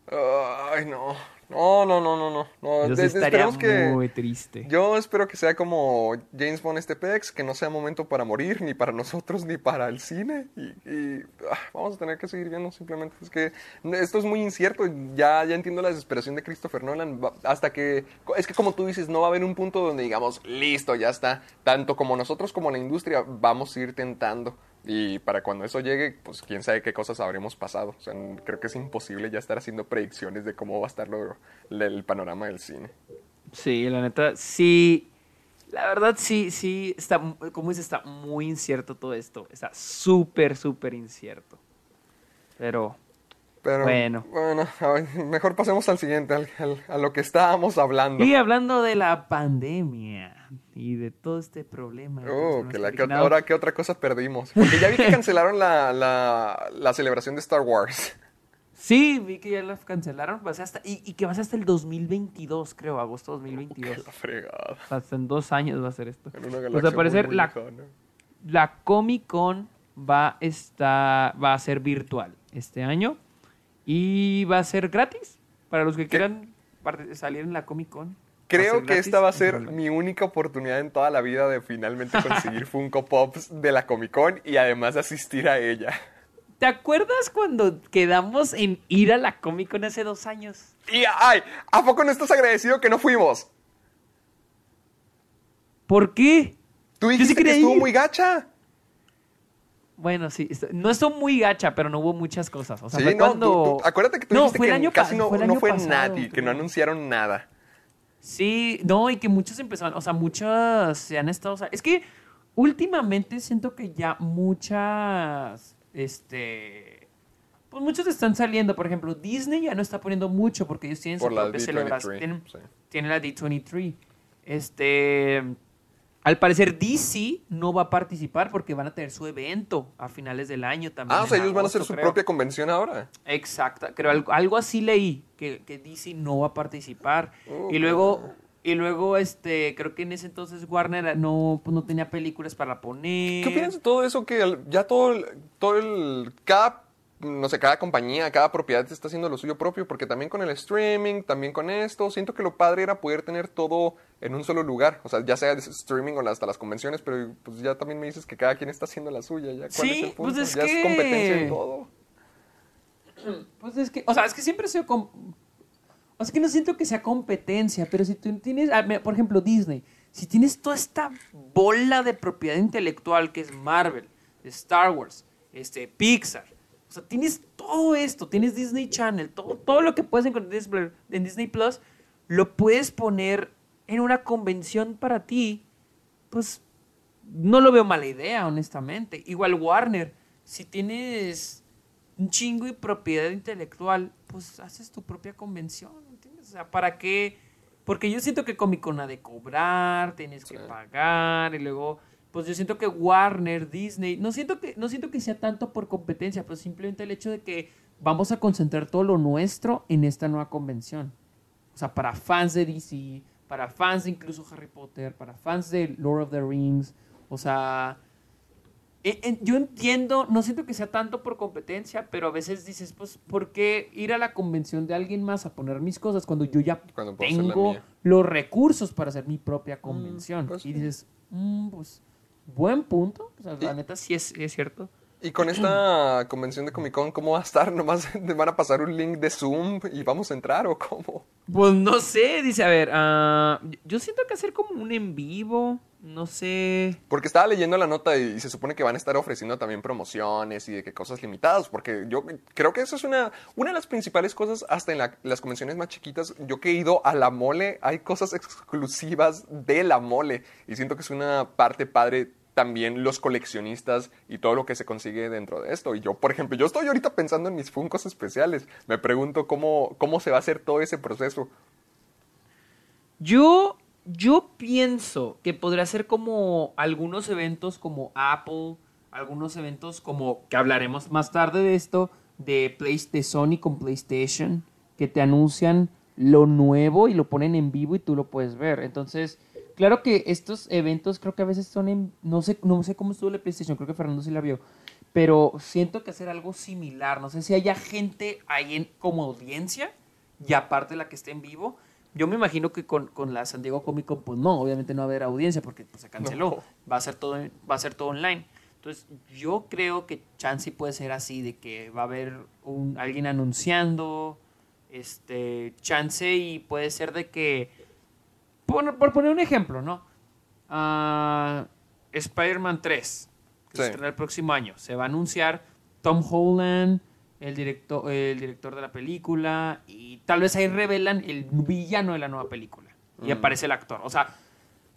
Ay, no. No, no, no, no, no. no. Sí de- estaría que- muy triste. Yo espero que sea como James Bond este pex, que no sea momento para morir, ni para nosotros, ni para el cine. Y, y, ah, vamos a tener que seguir viendo simplemente. Es que esto es muy incierto. Ya, ya entiendo la desesperación de Christopher Nolan. Hasta que, es que como tú dices, no va a haber un punto donde digamos, listo, ya está. Tanto como nosotros como la industria vamos a ir tentando. Y para cuando eso llegue, pues quién sabe qué cosas habremos pasado. O sea, creo que es imposible ya estar haciendo predicciones de cómo va a estar lo- el panorama del cine. Sí, la neta, sí. La verdad, sí, sí. Está, como dices, está muy incierto todo esto. Está súper, súper incierto. Pero, Pero Bueno. bueno, mejor pasemos al siguiente, al- al- a lo que estábamos hablando. y hablando de la pandemia y de todo este problema. todos Oh, que la, ahora qué otra cosa perdimos. Porque ya vi que cancelaron la, la, la celebración de Star Wars. Sí, vi que ya la cancelaron. ser hasta, y, y que va a ser hasta el 2022, creo, agosto 2022. La fregada. Hasta en dos años va a ser esto. En una Pues al galaxia muy, parecer, muy la, lejana. la Comic Con va a, estar, va a ser virtual este año y va a ser gratis para los que quieran parte- salir en la Comic Con. Creo que gratis, esta va a ser mi única oportunidad en toda la vida de finalmente conseguir Funko Pops de la Comic Con y además asistir a ella. ¿Te acuerdas cuando quedamos en ir a la Comic Con hace dos años? Y ay, ¿a poco no estás agradecido que no fuimos? ¿Por qué? Tú sí dijiste que estuvo ir. muy gacha. Bueno, sí, no estuvo muy gacha, pero no hubo muchas cosas. O sea, sí, fue no, cuando... tú- tú- acuérdate que tú No, dijiste fue el que casi no fue el no fue pasado, nadie, que no anunciaron nada. Sí, no, y que muchos empezaron, o sea, muchos se han estado, o sea, es que últimamente siento que ya muchas, este, pues muchos están saliendo, por ejemplo, Disney ya no está poniendo mucho porque ellos tienen Por su propia D23, celebración, tienen, sí. tienen la D23, este, al parecer DC no va a participar porque van a tener su evento a finales del año también. Ah, o sea, ellos van a hacer su creo. propia convención ahora. Exacto, creo algo, algo así leí, que, que DC no va a participar. Oh, y luego, y luego este, creo que en ese entonces Warner no, pues, no tenía películas para poner. ¿Qué opinas de todo eso que ya todo el, todo el cada no sé, cada compañía, cada propiedad está haciendo lo suyo propio, porque también con el streaming, también con esto, siento que lo padre era poder tener todo en un solo lugar, o sea, ya sea de streaming o hasta las convenciones, pero pues ya también me dices que cada quien está haciendo la suya, ya cuál Sí, es el punto, pues es ya que- es competencia en todo. Pues es que, o sea, es que siempre com- O sea, que no siento que sea competencia, pero si tú tienes, ah, por ejemplo, Disney, si tienes toda esta bola de propiedad intelectual que es Marvel, Star Wars, este, Pixar, o sea, tienes todo esto, tienes Disney Channel, todo, todo lo que puedes encontrar en Disney- Plus, lo puedes poner en una convención para ti, pues no lo veo mala idea, honestamente. Igual Warner, si tienes un chingo de propiedad intelectual, pues haces tu propia convención, ¿entiendes? O sea, ¿para qué? Porque yo siento que Comic Con ha de cobrar, tienes que pagar, y luego, pues yo siento que Warner, Disney, no siento que, no siento que sea tanto por competencia, pero simplemente el hecho de que vamos a concentrar todo lo nuestro en esta nueva convención. O sea, para fans de DC, para fans de incluso Harry Potter, para fans de Lord of the Rings. O sea, e- en- yo entiendo, no siento que sea tanto por competencia, pero a veces dices, pues, ¿por qué ir a la convención de alguien más a poner mis cosas cuando yo ya Cuando tengo los recursos para hacer mi propia convención? pues y dices, "Mm, pues, buen punto. O sea, la neta sí es, sí es cierto. Y con esta convención de Comic Con, ¿cómo va a estar? ¿Nomás te van a pasar un link de Zoom y vamos a entrar o cómo? Pues no sé, dice, a ver, ah, yo siento que hacer como un en vivo, no sé. Porque estaba leyendo la nota y se supone que van a estar ofreciendo también promociones y de que cosas limitadas, porque yo creo que eso es una, una de las principales cosas, hasta en la- las convenciones más chiquitas, yo que he ido a la mole, hay cosas exclusivas de la mole y siento que es una parte padre también los coleccionistas y todo lo que se consigue dentro de esto. Y yo, por ejemplo, yo estoy ahorita pensando en mis Funcos especiales, me pregunto cómo, cómo se va a hacer todo ese proceso. Yo, yo pienso que podría ser como algunos eventos como Apple, algunos eventos como, que hablaremos más tarde de esto, de, Play, Sony con PlayStation, que te anuncian lo nuevo y lo ponen en vivo y tú lo puedes ver. Entonces, claro que estos eventos creo que a veces son en, no sé, no sé cómo estuvo la PlayStation, creo que Fernando sí la vio, pero siento que hacer algo similar, no sé si haya gente ahí como audiencia y aparte la que esté en vivo. Yo me imagino que con, con la San Diego Comic Con, pues no, obviamente no va a haber audiencia porque pues, se canceló. No. Va, a ser todo, va a ser todo online. Entonces, yo creo que Chansey puede ser así, de que va a haber un, alguien anunciando, este, chance y puede ser de que, por, por poner un ejemplo, ¿no? Ah, Spider-Man 3, que se Sí. estrena el próximo año, se va a anunciar Tom Holland, el director, el director de la película, y tal vez ahí revelan el villano de la nueva película. Y aparece el actor. O sea,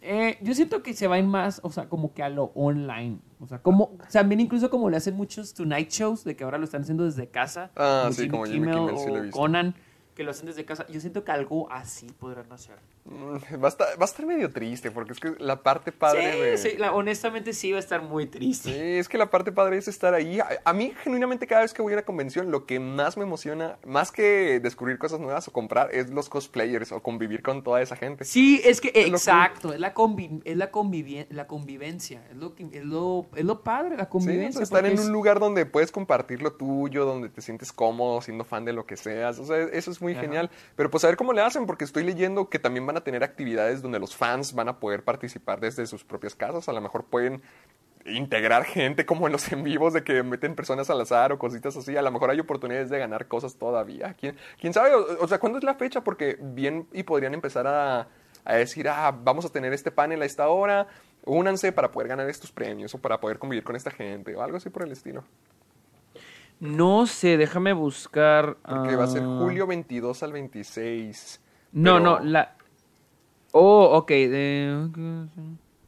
eh, yo siento que se va a ir más, o sea, como que a lo online. O sea, como, también incluso como le hacen muchos Tonight Shows, de que ahora lo están haciendo desde casa. Ah, sí, como Jimmy Kimmel, sí lo he o visto. Conan, que lo hacen desde casa. Yo siento que algo así podrán hacer. Va a, estar, va a estar medio triste porque es que la parte padre sí, de... sí, la- honestamente sí va a estar muy triste. Sí, es que la parte padre es estar ahí. A, a mí, genuinamente, cada vez que voy a una convención, lo que más me emociona, más que descubrir cosas nuevas o comprar, es los cosplayers o convivir con toda esa gente. Sí, es que, Es exacto, es la, convi- es la, la convivencia, es lo, que, es, lo, es lo padre, la Sí, convivencia. sea, estar en es- un lugar donde puedes compartir lo tuyo, donde te sientes cómodo, siendo fan de lo que seas. O sea, eso es muy Ajá. genial. Pero pues a ver cómo le hacen, porque estoy leyendo que también van a tener actividades donde los fans van a poder participar desde sus propias casas. A lo mejor pueden integrar gente como en los en vivos de que meten personas al azar o cositas así. A lo mejor hay oportunidades de ganar cosas todavía. ¿Quién, quién sabe? O, o sea, ¿cuándo es la fecha? Porque bien y podrían empezar a, a decir, ah, vamos a tener este panel a esta hora. Únanse para poder ganar estos premios o para poder convivir con esta gente o algo así por el estilo. No sé, déjame buscar. Porque va a ser ah, julio 22 al 26. No, pero- no, la. Oh, ok. de-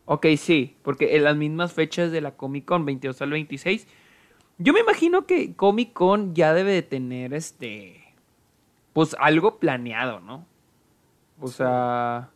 Ok, sí, porque en las mismas fechas de la Comic Con, 22 al 26. Yo me imagino que Comic Con ya debe de tener este. Pues algo planeado, ¿no? O sea.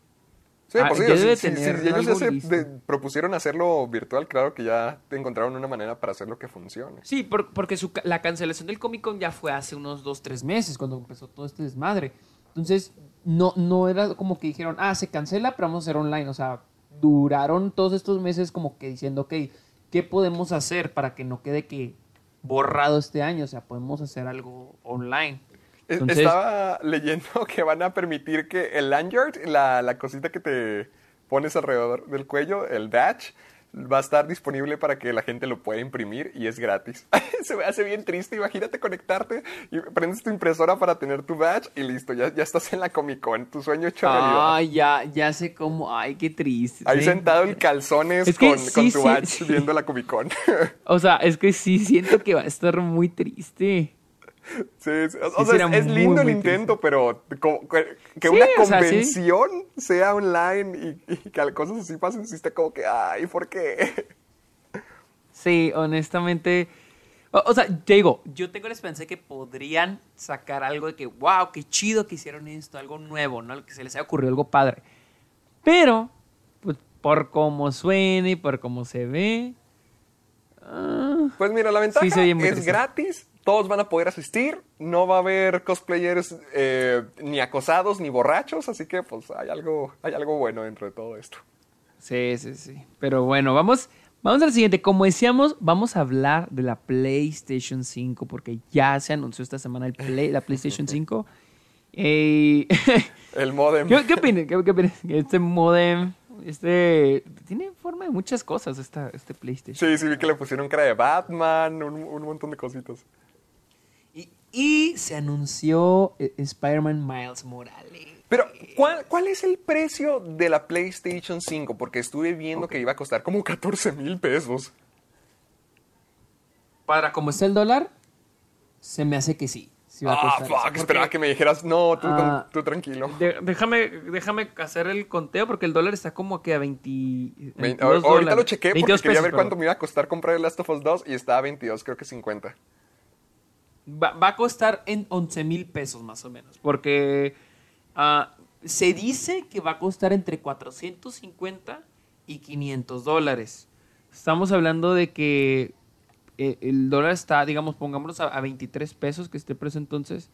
Sí, Ah, pues sí, ya debe ellos ya se propusieron hacerlo virtual, claro que ya encontraron una manera para hacerlo que funcione. Sí, por- porque su ca- la cancelación del Comic Con ya fue hace unos 2, 3 meses, cuando empezó todo este desmadre. Entonces, no, no era como que dijeron, ah, se cancela, pero vamos a hacer online. O sea, duraron todos estos meses como que diciendo, ok, ¿qué podemos hacer para que no quede que borrado este año? O sea, podemos hacer algo online. Entonces- Estaba leyendo que van a permitir que el lanyard, la, la cosita que te pones alrededor del cuello, el badge, va a estar disponible para que la gente lo pueda imprimir y es gratis. Se me hace bien triste, imagínate conectarte y prendes tu impresora para tener tu badge y listo, ya, ya estás en la Comic Con, tu sueño hecho realidad. Ay, ya, ya sé cómo, ay, qué triste. Ahí Sí. sentado en calzones Es que con, sí, con tu badge sí. viendo la Comic Con. O sea, es que sí siento que va a estar muy triste. Sí, sí, o Sí, sea, será es, es muy, lindo el intento, pero que, una o sea, convención sea online y, y que cosas así pasen, sí está como que, ay, ¿por qué? Sí, honestamente. O, o sea, te digo, yo tengo la esperanza de que podrían sacar algo de que, wow, qué chido que hicieron esto, algo nuevo, ¿no? Que se les haya ocurrido algo padre. Pero, pues, por cómo suena y por cómo se ve. ah, Pues mira, la ventaja Sí, es gratis, todos van a poder asistir, no va a haber cosplayers eh, ni acosados ni borrachos, así que pues hay algo, hay algo bueno dentro de todo esto. sí, sí, sí. Pero bueno, vamos, vamos al siguiente. Como decíamos, vamos a hablar de la PlayStation 5, porque ya se anunció esta semana el Play, la PlayStation 5. Eh, El modem. ¿Qué, qué opinas? ¿Qué, qué? Este modem, este... Tiene forma de muchas cosas esta, este PlayStation. Sí, sí, vi que le pusieron cara de Batman, un, un montón de cositas. Y, se anunció eh, Spider-Man Miles Morales. Pero, ¿cuál, cuál es el precio de la PlayStation 5? Porque estuve viendo que iba a costar como 14 mil pesos. Para como está el dólar, se me hace que sí. sí va a ah, costar eso, fuck, porque- esperaba que me dijeras, no, tú, Ah, tú tranquilo. de- déjame, déjame hacer el conteo porque el dólar está como que a 20... Vein- 22 ahorita dólares. lo chequé porque 22 quería pesos, ver cuánto me iba a costar comprar el Last of Us 2 y estaba a 22, creo que 50. Va, va a costar en 11 mil pesos más o menos. Porque ah, se dice que va a costar entre 450 y 500 dólares. Estamos hablando de que eh, el dólar está, digamos, pongámoslo a, a 23 pesos, que esté el precio entonces.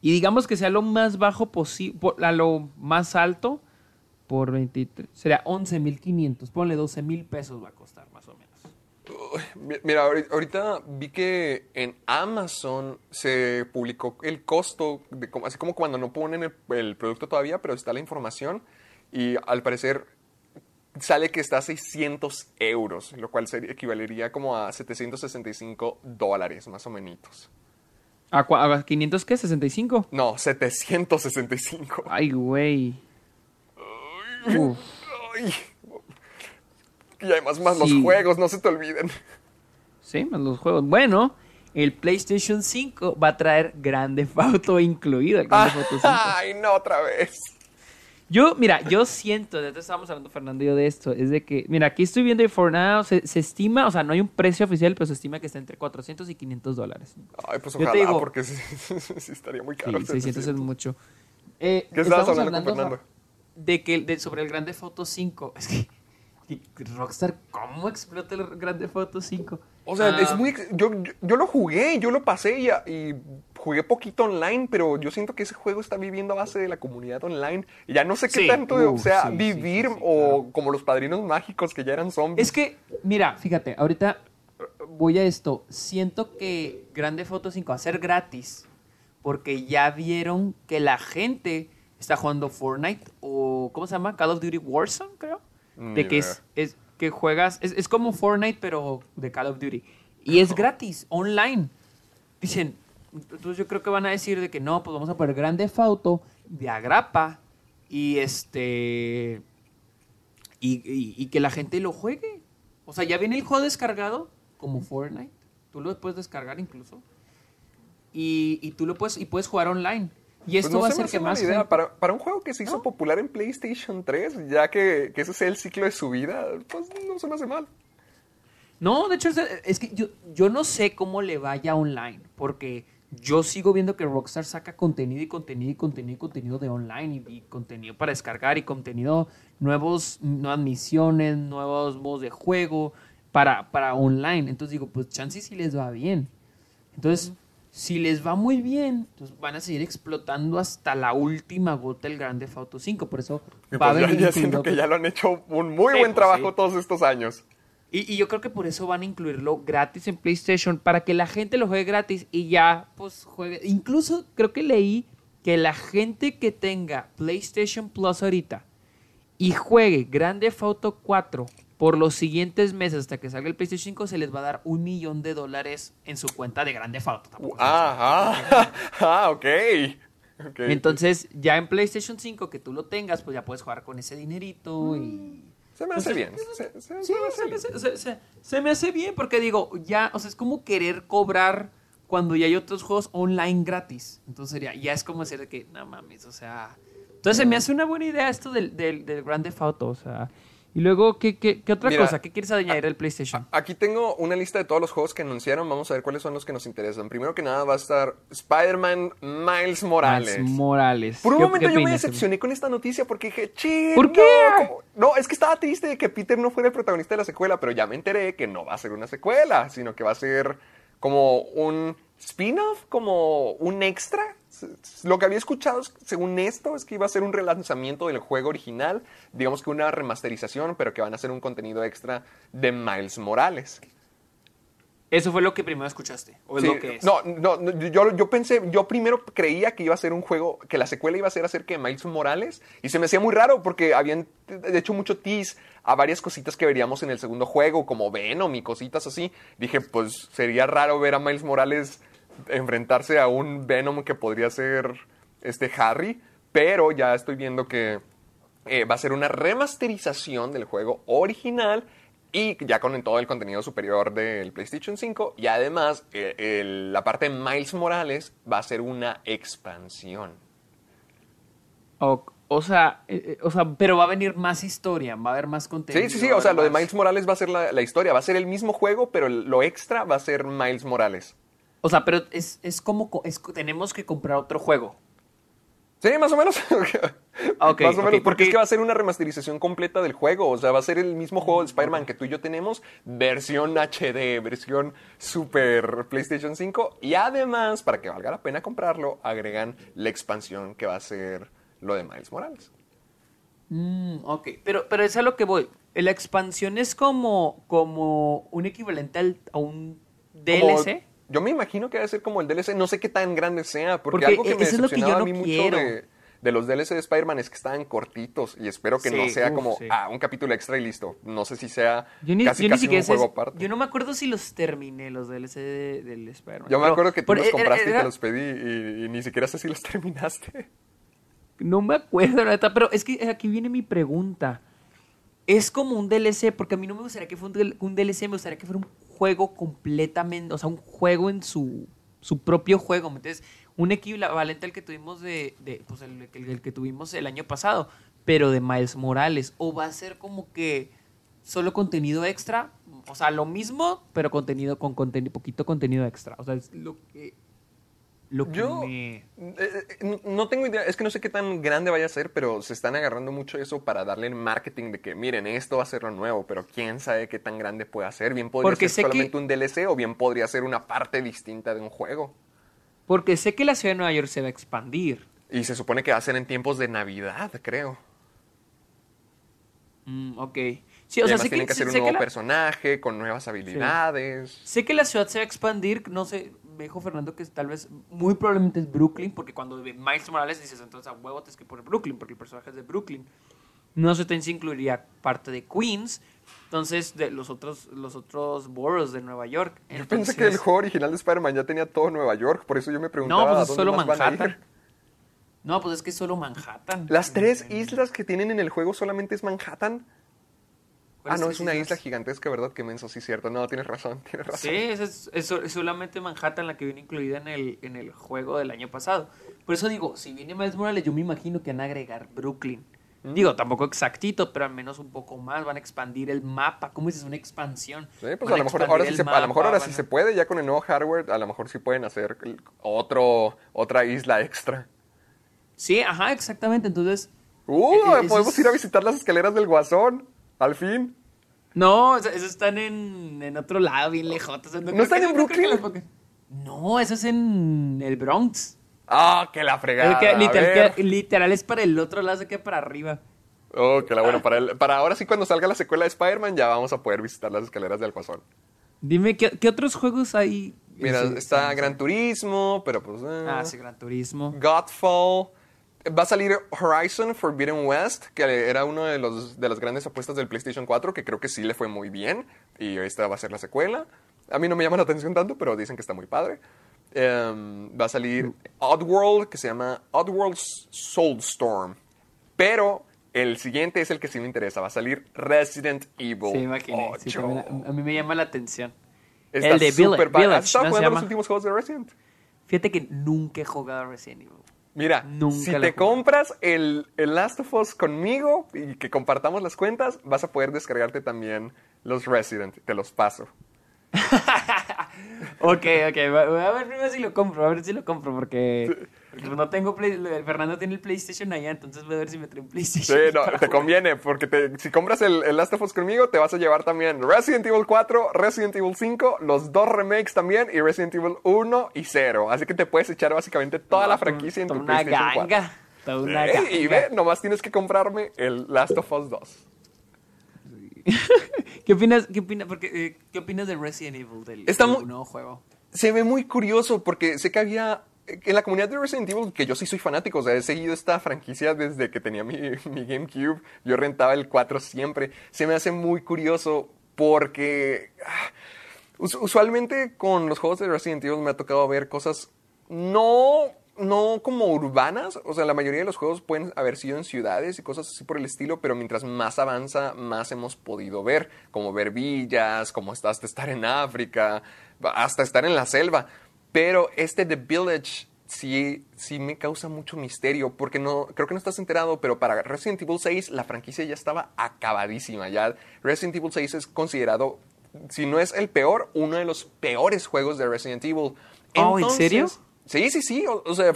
Y digamos que sea lo más bajo posible, a lo más alto, por 23. Sería 11.500. Ponle 12 mil pesos va a costar más o menos. Mi- Mira, ahori- ahorita vi que en Amazon se publicó el costo, de así como cuando no ponen el, el producto todavía, pero está la información y al parecer sale que está a 600 euros, lo cual sería, equivalería como a 765 dólares, más o menos. ¿A, a 500 qué? ¿65? No, 765. Ay, güey. Uf. Ay. Y además más los juegos, no se te olviden. Sí, más los juegos. Bueno, el PlayStation 5 va a traer Grande Auto incluido. el Grand Theft Auto 5. Ay, no, otra vez. Yo, mira, yo siento, de esto estábamos hablando Fernando y yo de esto, es de que, mira, aquí estoy viendo y for now se, se estima, o sea, no hay un precio oficial, pero se estima que está entre 400 y 500 dólares. Ay, pues Yo te ojalá, digo- porque sí, sí estaría muy caro. Sí, 600 es mucho. Eh, ¿Qué estabas hablando con Fernando? De que, de, sobre el Grande Foto 5. Es que, Rockstar, ¿cómo explota el Grande Foto 5? O sea, Ah, es muy... ex- Yo, yo, yo lo jugué, yo lo pasé y, y jugué poquito online, pero yo siento que ese juego está viviendo a base de la comunidad online. Y ya no sé qué Sí, tanto, o uf, sea, sí, vivir sí, sí, o claro. como los padrinos mágicos que ya eran zombies. Es que, mira, fíjate, ahorita eh, voy a esto. Siento que Grande Foto 5 va a ser gratis porque ya vieron que la gente está jugando Fortnite o, ¿cómo se llama? Call of Duty Warzone, creo. Ni De que es, es que juegas, es, es como Fortnite, pero de Call of Duty. Y es gratis, online. Dicen, entonces yo creo que van a decir de que no, pues vamos a poner Grande Foto de agrapa y este y, y- y que la gente lo juegue. O sea, ya viene el juego descargado como Fortnite. Tú lo puedes descargar incluso. Y, y tú lo puedes y puedes jugar online. Y Pues esto no va a se me hacer hace que más idea. gente- Para, para un juego que se hizo popular en PlayStation 3, ya que, que ese sea el ciclo de su vida, pues no se me hace mal. No, de hecho, es, es que yo, yo no sé cómo le vaya online, porque yo sigo viendo que Rockstar saca contenido y contenido y contenido y contenido de online y, y contenido para descargar y contenido nuevos, nuevas misiones, nuevos modos de juego para, para online. Entonces digo, pues chance si les va bien. Entonces, si les va muy bien, entonces van a seguir explotando hasta la última gota el Grande Auto 5. Por eso Y va pues venir ya siento que ya lo han hecho un muy Sí, buen pues trabajo sí. todos estos años. Y, y yo creo que por eso van a incluirlo gratis en PlayStation, para que la gente lo juegue gratis y ya, pues, juegue. Incluso creo que leí que la gente que tenga PlayStation Plus ahorita y juegue Grande Auto 4 por los siguientes meses hasta que salga el PlayStation 5, se les va a dar un millón de dólares en su cuenta de Grande Auto. Ah, ah, ah, ok. Ok. Entonces, ya en PlayStation 5 que tú lo tengas, pues ya puedes jugar con ese dinerito y... se me hace entonces, bien. Se, me hace me, bien. se- me hace bien porque digo, ya, o sea, es como querer cobrar cuando ya hay otros juegos online gratis. Entonces sería, ya es como decir de que, no mames, o sea. Entonces se me hace una buena idea esto del, del, del Grand Theft Auto, o sea. Y luego, ¿qué, qué, qué otra Mira, cosa? ¿Qué quieres añadir del PlayStation? Aquí tengo una lista de todos los juegos que anunciaron. Vamos a ver cuáles son los que nos interesan. Primero que nada va a estar Spider-Man Miles Morales. Miles Morales. Por un ¿Qué- momento yo me decepcioné con esta noticia porque dije, ching, ¿Por no, qué? ¿cómo? No, es que estaba triste de que Peter no fuera el protagonista de la secuela, pero ya me enteré que no va a ser una secuela, sino que va a ser como un spin-off, como un extra. Lo que había escuchado, es- según esto, es que iba a ser un relanzamiento del juego original, digamos que una remasterización, pero que van a ser un contenido extra de Miles Morales. Eso fue lo que primero escuchaste. O es Sí, lo que es. No, no, no, yo, yo pensé, yo primero creía que iba a ser un juego, que la secuela iba a ser acerca de Miles Morales, y se me hacía muy raro porque habían hecho mucho tease a varias cositas que veríamos en el segundo juego, como Venom y cositas así. Dije, pues sería raro ver a Miles Morales enfrentarse a un Venom que podría ser este Harry, pero ya estoy viendo que eh, va a ser una remasterización del juego original y ya con todo el contenido superior del PlayStation 5 y además eh, el- la parte de Miles Morales va a ser una expansión. O, o sea, eh, o sea, pero va a venir más historia, va a haber más contenido. Sí, sí, sí, o sea, lo de Miles Morales va a ser la, la historia, va a ser el mismo juego, pero lo extra va a ser Miles Morales. O sea, pero es, es como, es- tenemos que comprar otro juego. Sí, más o menos. Ah, más o menos, porque porque- es que va a ser una remasterización completa del juego. O sea, va a ser el mismo juego de Spider-Man que tú y yo tenemos, versión HD, versión Super PlayStation 5. Y además, para que valga la pena comprarlo, agregan la expansión que va a ser lo de Miles Morales. Mm, ok, pero, pero es a lo que voy. La expansión es como, como un equivalente al- a un Como- DLC. Yo me imagino que debe ser como el DLC. No sé qué tan grande sea, porque, Porque algo que e- me que decepcionaba a mí mucho de, de los DLC de Spider-Man es que estaban cortitos. Y espero que no sea uf, como, sí. ah, un capítulo extra y listo. No sé si sea Yo ni, casi, yo casi un juego aparte. Yo no me acuerdo si los terminé, los DLC de- del Spider-Man. Yo me acuerdo que tú los era- compraste y te los pedí y, y ni siquiera sé si los terminaste. No me acuerdo, la neta, pero es que aquí viene mi pregunta. Es como un DLC, porque a mí no me gustaría que fuera un DLC, me gustaría que fuera un juego completamente, o sea, un juego en su, su propio juego, ¿me entiendes? Un equivalente al que tuvimos de, de, pues el que tuvimos el año pasado. pero de Miles Morales. O va a ser como que solo contenido extra. O sea, lo mismo, pero contenido con contenido, poquito contenido extra. O sea, es lo que. Lo que Yo me- eh, eh, no tengo idea, es que no sé qué tan grande vaya a ser, pero se están agarrando mucho eso para darle el marketing de que miren, esto va a ser lo nuevo, pero quién sabe qué tan grande puede ser. Bien podría Porque ser que- solamente un DLC o bien podría ser una parte distinta de un juego. Porque sé que la ciudad de Nueva York se va a expandir. Y se supone que va a ser en tiempos de Navidad, creo. Mm, ok. Sí, o sea, sé tienen que, que hacer un que nuevo la- personaje con nuevas habilidades. Sé que la ciudad se va a expandir, no sé, me dijo Fernando que tal vez, muy probablemente es Brooklyn, porque cuando ve Miles Morales dices, entonces a huevo tienes que poner Brooklyn, porque el personaje es de Brooklyn. No sé si incluiría parte de Queens, entonces de los otros, los otros boroughs de Nueva York. Yo pensé que el juego original de Spider-Man ya tenía todo Nueva York, por eso yo me preguntaba No, pues ¿a es dónde solo más van a ir? Manhattan. No, pues es que es solo Manhattan. Las tres islas que tienen en el juego solamente es Manhattan. Ah, ¿Cuáles no, es una isla gigantesca, ¿verdad? Que menso, sí, cierto. No, tienes razón, tienes razón. Sí, es, es- es so- es solamente Manhattan la que viene incluida en el, en el juego del año pasado. Por eso digo, si viene Miles Morales, yo me imagino que van a agregar Brooklyn. Mm. Digo, tampoco exactito, pero al menos un poco más. Van a expandir el mapa. ¿Cómo dices? Una expansión. Sí, pues a lo mejor ahora sí se, a lo mejor mapa, ahora sí se puede, ya con el nuevo hardware, a lo mejor sí pueden hacer otro, otra isla extra. Sí, ajá, exactamente. Entonces, ¡Uh! Eh, eso podemos es- ir a visitar las escaleras del Guasón. Al fin. no, eso, eso están en, en otro lado, bien lejos. ¿No están en Brooklyn? No, eso es en el Bronx. ¡Ah, que la Es fregada! que literal, ver. que- literal es para el otro lado, se queda para arriba. Oh, que la bueno. Para, el- para ahora sí, cuando salga la secuela de Spider-Man, ya vamos a poder visitar las escaleras del Guasón. Dime, ¿qué, qué otros juegos hay? Mira, Sí, está sí, Gran Turismo, pero pues... eh. Ah, sí, Gran Turismo. Godfall. Va a salir Horizon Forbidden West, que era uno de, los, de las grandes apuestas del PlayStation 4, que creo que sí le fue muy bien. Y esta va a ser la secuela. A mí no me llama la atención tanto, pero dicen que está muy padre. Em, va a salir Oddworld, que se llama Oddworld Soulstorm. Pero el siguiente es el que sí me interesa. Va a salir Resident Evil Sí, imaginé. sí, 8. también a, mí me llama la atención. Está el de Village. Village, ¿Has estado ¿no se jugando los llama? últimos juegos de Resident? Fíjate que nunca he jugado Resident Evil. Mira, Nunca si te compras el, el Last of Us conmigo y que compartamos las cuentas, vas a poder descargarte también los Resident. Te los paso. Ok, ok, voy a ver primero si lo compro, a ver si lo compro, porque, porque no tengo Play, Fernando tiene el PlayStation allá, entonces voy a ver si me trae un Sí, PlayStation. no, para te jugar. conviene, porque te- si compras el, el Last of Us conmigo, te vas a llevar también Resident Evil 4, Resident Evil 5, los dos remakes también, y Resident Evil 1 y 0. Así que te puedes echar básicamente toda la franquicia en tu una PlayStation 4. ganga, toda una ganga. y ve, nomás tienes que comprarme el Last of Us 2. ¿Qué opinas, qué opinas, porque, eh, ¿qué opinas de Resident Evil, del, Está del nuevo juego? se ve muy curioso porque sé que había en la comunidad de Resident Evil, que yo sí soy fanático, o sea, he seguido esta franquicia desde que tenía mi, GameCube, yo rentaba el 4 siempre, se me hace muy curioso porque ah, us- usualmente con los juegos de Resident Evil me ha tocado ver cosas no, no como urbanas, o sea, la mayoría de los juegos pueden haber sido en ciudades y cosas así por el estilo, pero mientras más avanza, más hemos podido ver, como ver villas, como hasta estar en África, hasta estar en la selva. Pero este The Village sí, sí me causa mucho misterio, porque no, creo que no estás enterado, pero para Resident Evil 6 la franquicia ya estaba acabadísima. Ya Resident Evil 6 es considerado, si no es el peor, uno de los peores juegos de Resident Evil. Oh, ¿en serio? Sí, sí, sí. O, o sea,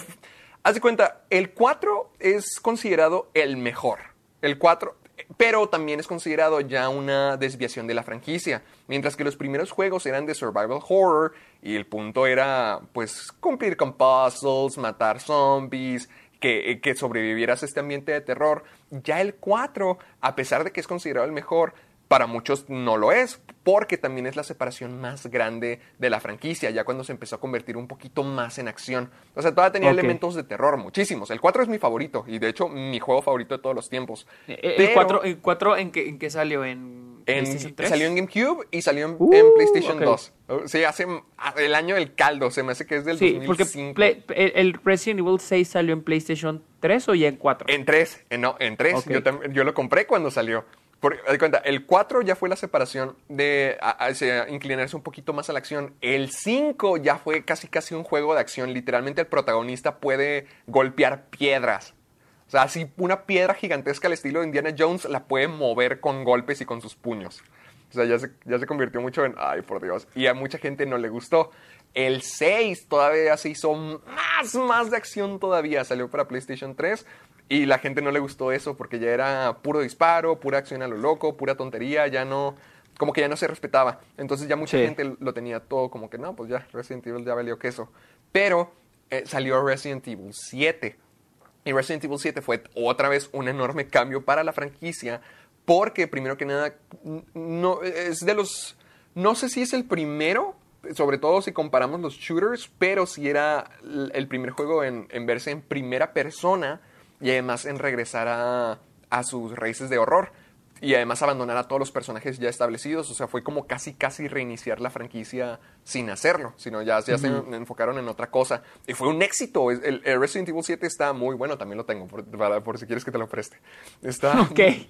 haz de cuenta, el 4 es considerado el mejor. El 4, pero también es considerado ya una desviación de la franquicia. Mientras que los primeros juegos eran de survival horror y el punto era, pues, cumplir con puzzles, matar zombies, que, que sobrevivieras a este ambiente de terror. Ya el 4, a pesar de que es considerado el mejor, para muchos no lo es, porque también es la separación más grande de la franquicia, ya cuando se empezó a convertir un poquito más en acción. O sea, todavía tenía Ok. elementos de terror, muchísimos. El 4 es mi favorito, y de hecho mi juego favorito de todos los tiempos. Eh, eh, Pero ¿El 4 el cuatro en, qué, en qué salió? ¿En en- PlayStation 3? salió en GameCube y salió en, Uh, en PlayStation ok. 2. Sí, hace el año del caldo, se me hace que es del Sí, porque 2005. Play- el, el Resident Evil 6 salió en PlayStation 3 o ya en 4? En 3, no, en 3. Ok. Yo, yo lo compré cuando salió. Por, haz de cuenta, el 4 ya fue la separación de inclinarse un poquito más a la acción. El 5 ya fue casi casi un juego de acción. Literalmente el protagonista puede golpear piedras. O sea, así una piedra gigantesca al estilo de Indiana Jones la puede mover con golpes y con sus puños. O sea, ya se, ya se convirtió mucho en, ay, por Dios. Y a mucha gente no le gustó. El 6 todavía se hizo más, más de acción todavía. Salió para PlayStation 3 y la gente no le gustó eso porque ya era puro disparo, pura acción a lo loco, pura tontería, ya no, como que ya no se respetaba. Entonces ya mucha Sí. gente lo tenía todo como que, no, pues ya, Resident Evil ya valió queso. Pero eh, salió Resident Evil 7. Y Resident Evil 7 fue otra vez un enorme cambio para la franquicia porque primero que nada no es de los no sé si es el primero sobre todo si comparamos los shooters pero si era el primer juego en, en verse en primera persona y además en regresar a, a sus raíces de horror y además abandonar a todos los personajes ya establecidos. O sea, fue como casi, casi reiniciar la franquicia sin hacerlo, sino ya, ya se enfocaron en otra cosa. Y fue un éxito. El, el Resident Evil 7 está muy bueno, también lo tengo, por, para- por si quieres que te lo preste. Está.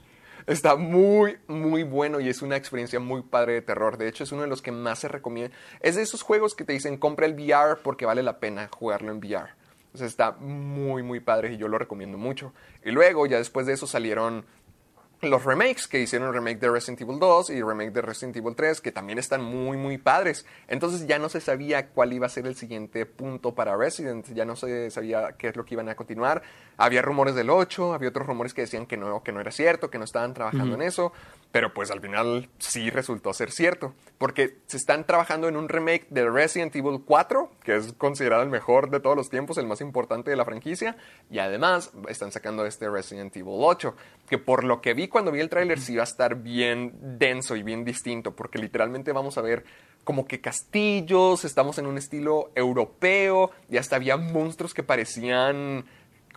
Está muy, muy bueno y es una experiencia muy padre de terror. De hecho, es uno de los que más se recomienda. Es de esos juegos que te dicen compra el VR porque vale la pena jugarlo en VR. O sea, está muy, muy padre y yo lo recomiendo mucho. Y luego, ya después de eso, salieron los remakes que hicieron remake de Resident Evil 2 y remake de Resident Evil 3 que también están muy muy padres. Entonces ya no se sabía cuál iba a ser el siguiente punto para Resident ya no se sabía qué es lo que iban a continuar. Había rumores del 8 había otros rumores que decían que no que no era cierto que no estaban trabajando en eso pero pues al final sí resultó ser cierto porque se están trabajando en un remake de Resident Evil 4 que es considerado el mejor de todos los tiempos el más importante de la franquicia y además están sacando este Resident Evil 8 que por lo que vi cuando vi el tráiler sí va a estar bien denso y bien distinto, porque literalmente vamos a ver como que castillos, estamos en un estilo europeo, y hasta había monstruos que parecían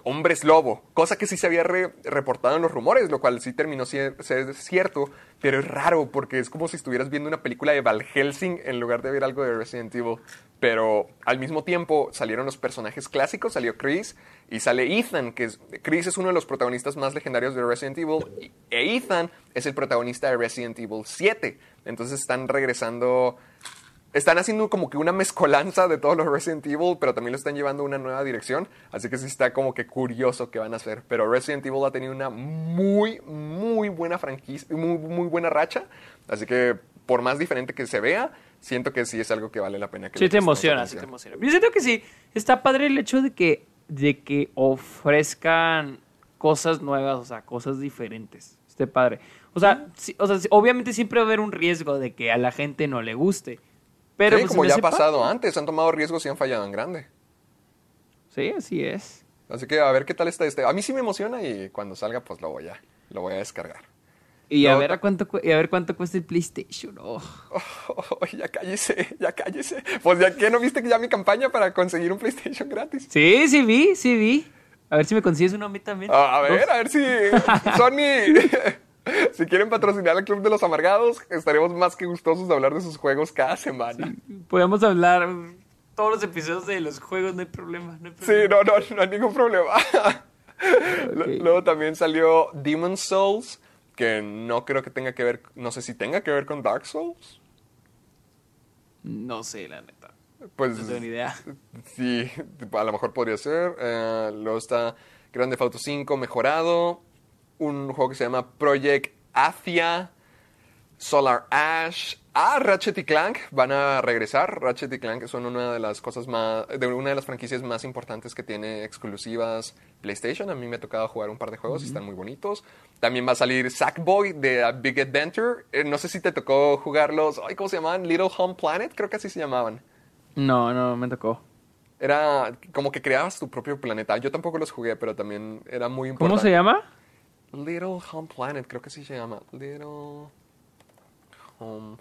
hombres lobo, cosa que sí se había re- reportado en los rumores, lo cual sí terminó ser cierto, pero es raro porque es como si estuvieras viendo una película de Val Helsing en lugar de ver algo de Resident Evil. Pero al mismo tiempo salieron los personajes clásicos, salió Chris y sale Ethan, que es, Chris es uno de los protagonistas más legendarios de Resident Evil y- e Ethan es el protagonista de Resident Evil 7. Entonces están regresando están haciendo como que una mezcolanza de todos los Resident Evil, pero también lo están llevando a una nueva dirección. Así que sí está como que curioso qué van a hacer. Pero Resident Evil ha tenido una muy, muy buena franquicia, muy, muy buena racha. Así que por más diferente que se vea, siento que sí es algo que vale la pena que Sí te emociona, sí te emociona. Yo siento que sí, está padre el hecho de que, de que ofrezcan cosas nuevas, o sea, cosas diferentes. Esté padre. O sea, sí- o sea, obviamente siempre va a haber un riesgo de que a la gente no le guste. Pero Sí, pues, como ya ha pasado antes, han tomado riesgos y han fallado en grande. Sí, así es. Así que a ver qué tal está este. A mí sí me emociona y cuando salga, pues lo voy a, lo voy a descargar. Y a ver a cuánto cu- y a ver cuánto cuesta el PlayStation. Oh. Oh, ya cállese, ya cállese. Pues ya que no viste que ya mi campaña para conseguir un PlayStation gratis. Sí, sí vi, sí vi. A ver si me consigues uno a mí también. A, a ver, Dos. a ver si Sony, si quieren patrocinar al Club de los Amargados, estaremos más que gustosos de hablar de sus juegos cada semana. Podemos hablar todos los episodios de los juegos, no hay problema. No hay Sí, problema. no, no, no hay ningún problema. Luego también salió Demon Souls, que no creo que tenga que ver, no sé si tenga que ver con Dark Souls. No sé, la neta. Pues No tengo ni idea. Sí, a lo mejor podría ser. Eh, luego está Grande Auto 5 mejorado. Un juego que se llama Project Athia. Solar Ash. Ah, Ratchet y Clank van a regresar. Ratchet y Clank son una de las cosas más, de una de las franquicias más importantes que tiene exclusivas PlayStation. A mí me ha tocado jugar un par de juegos y están muy bonitos. También va a salir Sackboy de A Big Adventure. Eh, no sé si te tocó jugarlos. Ay, ¿Cómo se llamaban? Little Home Planet, creo que así se llamaban. No, no, me tocó. Era como que creabas tu propio planeta. Yo tampoco los jugué, pero también era muy importante. ¿Cómo se llama? Little Home Planet, creo que sí se llama. Little Home.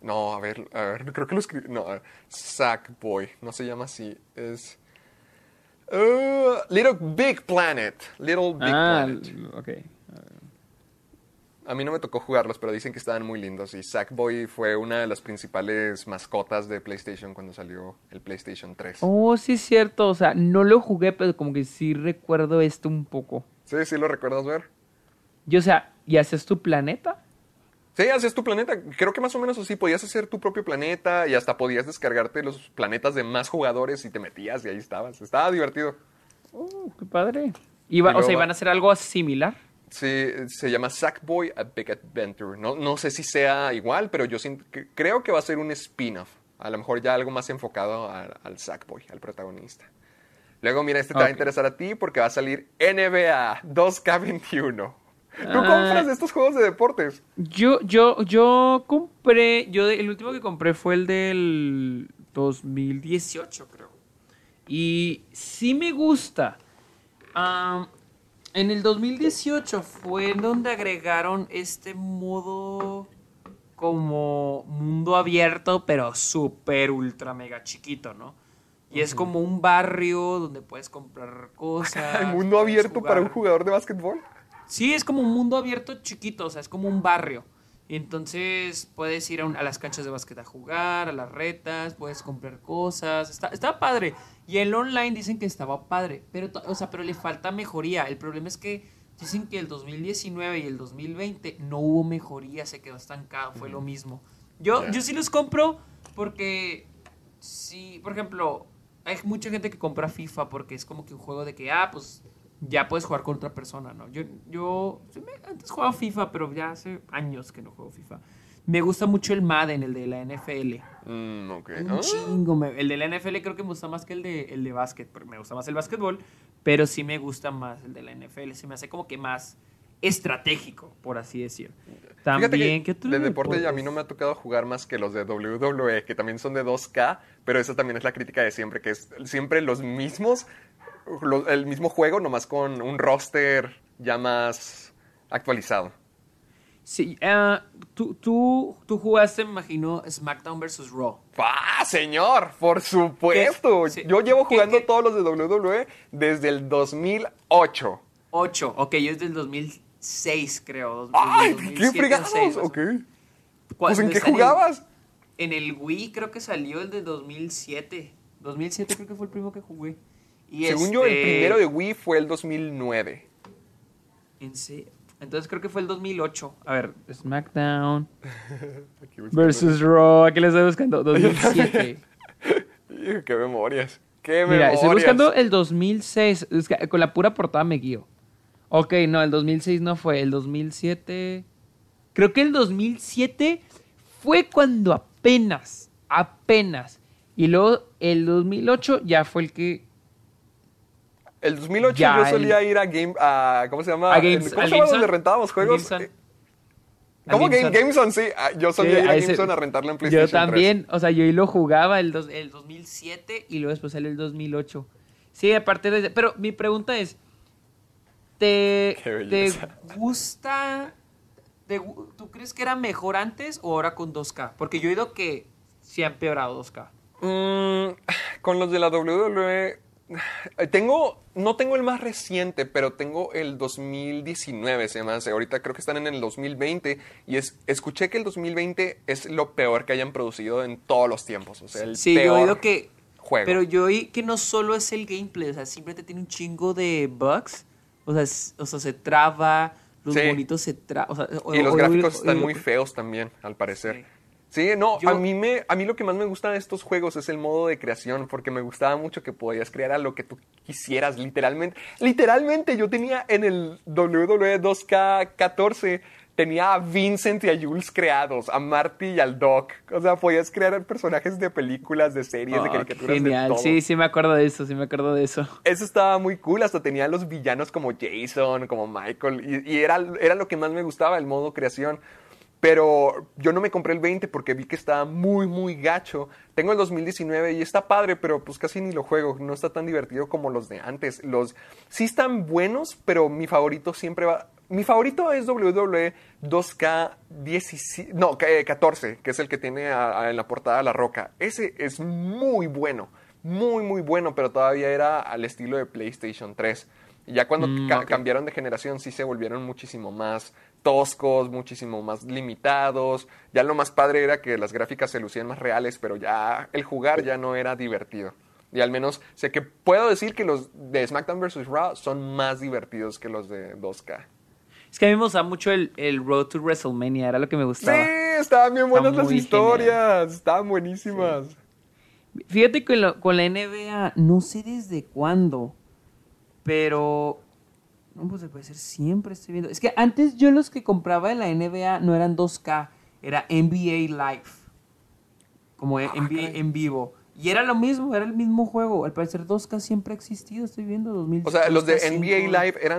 No, a ver, a ver, creo que lo escribí. No, a ver, Sackboy, no se llama así. Es. Uh, Little Big Planet. Little Big ah, Planet. ok. A mí no me tocó jugarlos, pero dicen que estaban muy lindos. Y Sackboy fue una de las principales mascotas de PlayStation cuando salió el PlayStation 3. Oh, sí es cierto. O sea, no lo jugué, pero como que sí recuerdo esto un poco. Sí, sí, lo recuerdas ver. Y o sea, ¿y haces tu planeta? Sí, hacías tu planeta. Creo que más o menos así. Podías hacer tu propio planeta y hasta podías descargarte los planetas de más jugadores y te metías y ahí estabas. Estaba divertido. Oh, qué padre. Iba, Y o sea, ¿iban a hacer algo similar? Sí, se llama Sackboy A Big Adventure. No, no sé si sea igual, pero yo que- creo que va a ser un spin-off. A lo mejor ya algo más enfocado al, al Sackboy, al protagonista. Luego, mira, este te va a interesar a ti porque va a salir NBA 2K21. ¿Tú Ah. compras estos juegos de deportes? Yo, yo, yo compré, yo el último que compré fue el del 2018, creo. Y sí me gusta. En el 2018 fue donde agregaron este modo como mundo abierto, pero súper ultra mega chiquito, ¿no? Y es como un barrio donde puedes comprar cosas. ¿El mundo abierto para un jugador de básquetbol? Sí, es como un mundo abierto chiquito, o sea, es como un barrio. Y entonces puedes ir a, un- a las canchas de básquet a jugar, a las retas, puedes comprar cosas. Está, está padre. Y el online dicen que estaba padre, pero, o sea, pero le falta mejoría. El problema es que dicen que el 2019 y el 2020 no hubo mejoría, se quedó estancado, fue lo mismo. Yo, yo sí los compro porque, sí, por ejemplo, hay mucha gente que compra FIFA porque es como que un juego de que, ah, pues ya puedes jugar con otra persona, ¿no? Yo, yo antes jugaba FIFA, pero ya hace años que no juego FIFA. Me gusta mucho el Madden, el de la NFL. Mm, ok. Un Ah. chingo. me- el de la NFL creo que me gusta más que el de, el de básquet. Me gusta más el básquetbol, pero sí me gusta más el de la NFL. Se me hace como que más estratégico, por así decir. También, que ¿qué de deporte a mí no me ha tocado jugar más que los de WWE, que también son de 2K, pero esa también es la crítica de siempre, que es siempre los mismos, lo- el mismo juego, nomás con un roster ya más actualizado. Sí, ah, tú, tú, tú jugaste, me imagino, SmackDown vs. Raw. ¡Ah, señor! ¡Por supuesto! Yo llevo ¿Qué- jugando qué? todos los de WWE desde el 2008. 8, ok, yo es del 2006, creo. ¡Ay! del ¡Qué 2007 o fregados! 6, más o Ok. menos. Pues ¿en qué jugabas? En el Wii creo que salió el de 2007. 2007 creo que fue el primero que jugué. Y Según yo, el este- primero de Wii fue el 2009. en Entonces creo que fue el 2008. A ver, SmackDown Aquí versus Raw. ¿Qué le estoy buscando? 2007. Hijo, ¡Qué memorias! ¡Qué Mira, memorias! estoy buscando el 2006. Es que con la pura portada me guío. Ok, no, el 2006 no fue. El 2007. Creo que el 2007 fue cuando apenas, apenas. Y luego el 2008 ya fue el que. El 2008 Ya, yo el- solía ir a Game... a- ¿Cómo se llama? A Games- ¿Cómo se llama donde rentábamos juegos? Eh, ¿Cómo Al Game, GameZone. Sí, ah, yo solía Sí, ir a a GameZone a rentarlo en PlayStation Yo también, o sea, yo ahí lo jugaba el, dos- el 2007 y luego después salió el 2008. Sí, aparte de... Pero mi pregunta es, ¿te, ¿te gusta... te ¿Tú crees que era mejor antes o ahora con 2K? Porque yo he oído que sí ha empeorado 2K. 3. Mm, con los de la WWE... Tengo... No tengo el más reciente, pero tengo el 2019, se me hace. Ahorita creo que están en el 2020 y es, escuché que el 2020 es lo peor que hayan producido en todos los tiempos. O sea, el Sí, yo peor he oído que... juego. Pero yo oí que no solo es el gameplay, o sea, simplemente tiene un chingo de bugs. O sea, es- o sea se traba, los Sí. monitos se traban. O sea, o- Y los o- gráficos están muy feos también, al parecer. Sí. Sí, no, Yo- a, mí me, a mí lo que más me gusta de estos juegos es el modo de creación, porque me gustaba mucho que podías crear a lo que tú quisieras, literalmente. Literalmente, yo tenía en el WWE 2K14, tenía a Vincent y a Jules creados, a Marty y al Doc. O sea, podías crear personajes de películas, de series, de Ah, caricaturas, de Genial, todo. sí, sí me acuerdo de eso, sí me acuerdo de eso. Eso estaba muy cool, hasta tenía los villanos como Jason, como Michael, y, y era, era lo que más me gustaba, el modo creación. Pero yo no me compré el 20 porque vi que estaba muy, muy gacho. Tengo el 2019 y está padre, pero pues casi ni lo juego. No está tan divertido como los de antes. Los sí están buenos, pero mi favorito siempre va... Mi favorito es WWE 2K 17, no, eh, 14, que es el que tiene a- a- en la portada La Roca. Ese es muy bueno, muy, muy bueno, pero todavía era al estilo de PlayStation 3. Y ya cuando Mm, ca- cambiaron de generación sí se volvieron muchísimo más toscos, muchísimo más limitados. Ya lo más padre era que las gráficas se lucían más reales, pero ya el jugar ya no era divertido. Y al menos sé que puedo decir que los de SmackDown vs. Raw son más divertidos que los de 2K. Es que a mí me gustaba mucho el, el Road to WrestleMania, era lo que me Sí, gustaba. estaban bien buenas las historias, estaban buenísimas. Fíjate que lo- con la NBA, no sé desde cuándo, pero No, pues al parecer siempre estoy viendo. Es que antes yo los que compraba en la NBA no eran 2K, era NBA Live. Como Ah, NBA caray. en vivo. Y era lo mismo, era el mismo juego. Al parecer 2K siempre ha existido, estoy viendo 2000. O sea, los de 2K5. NBA Live eran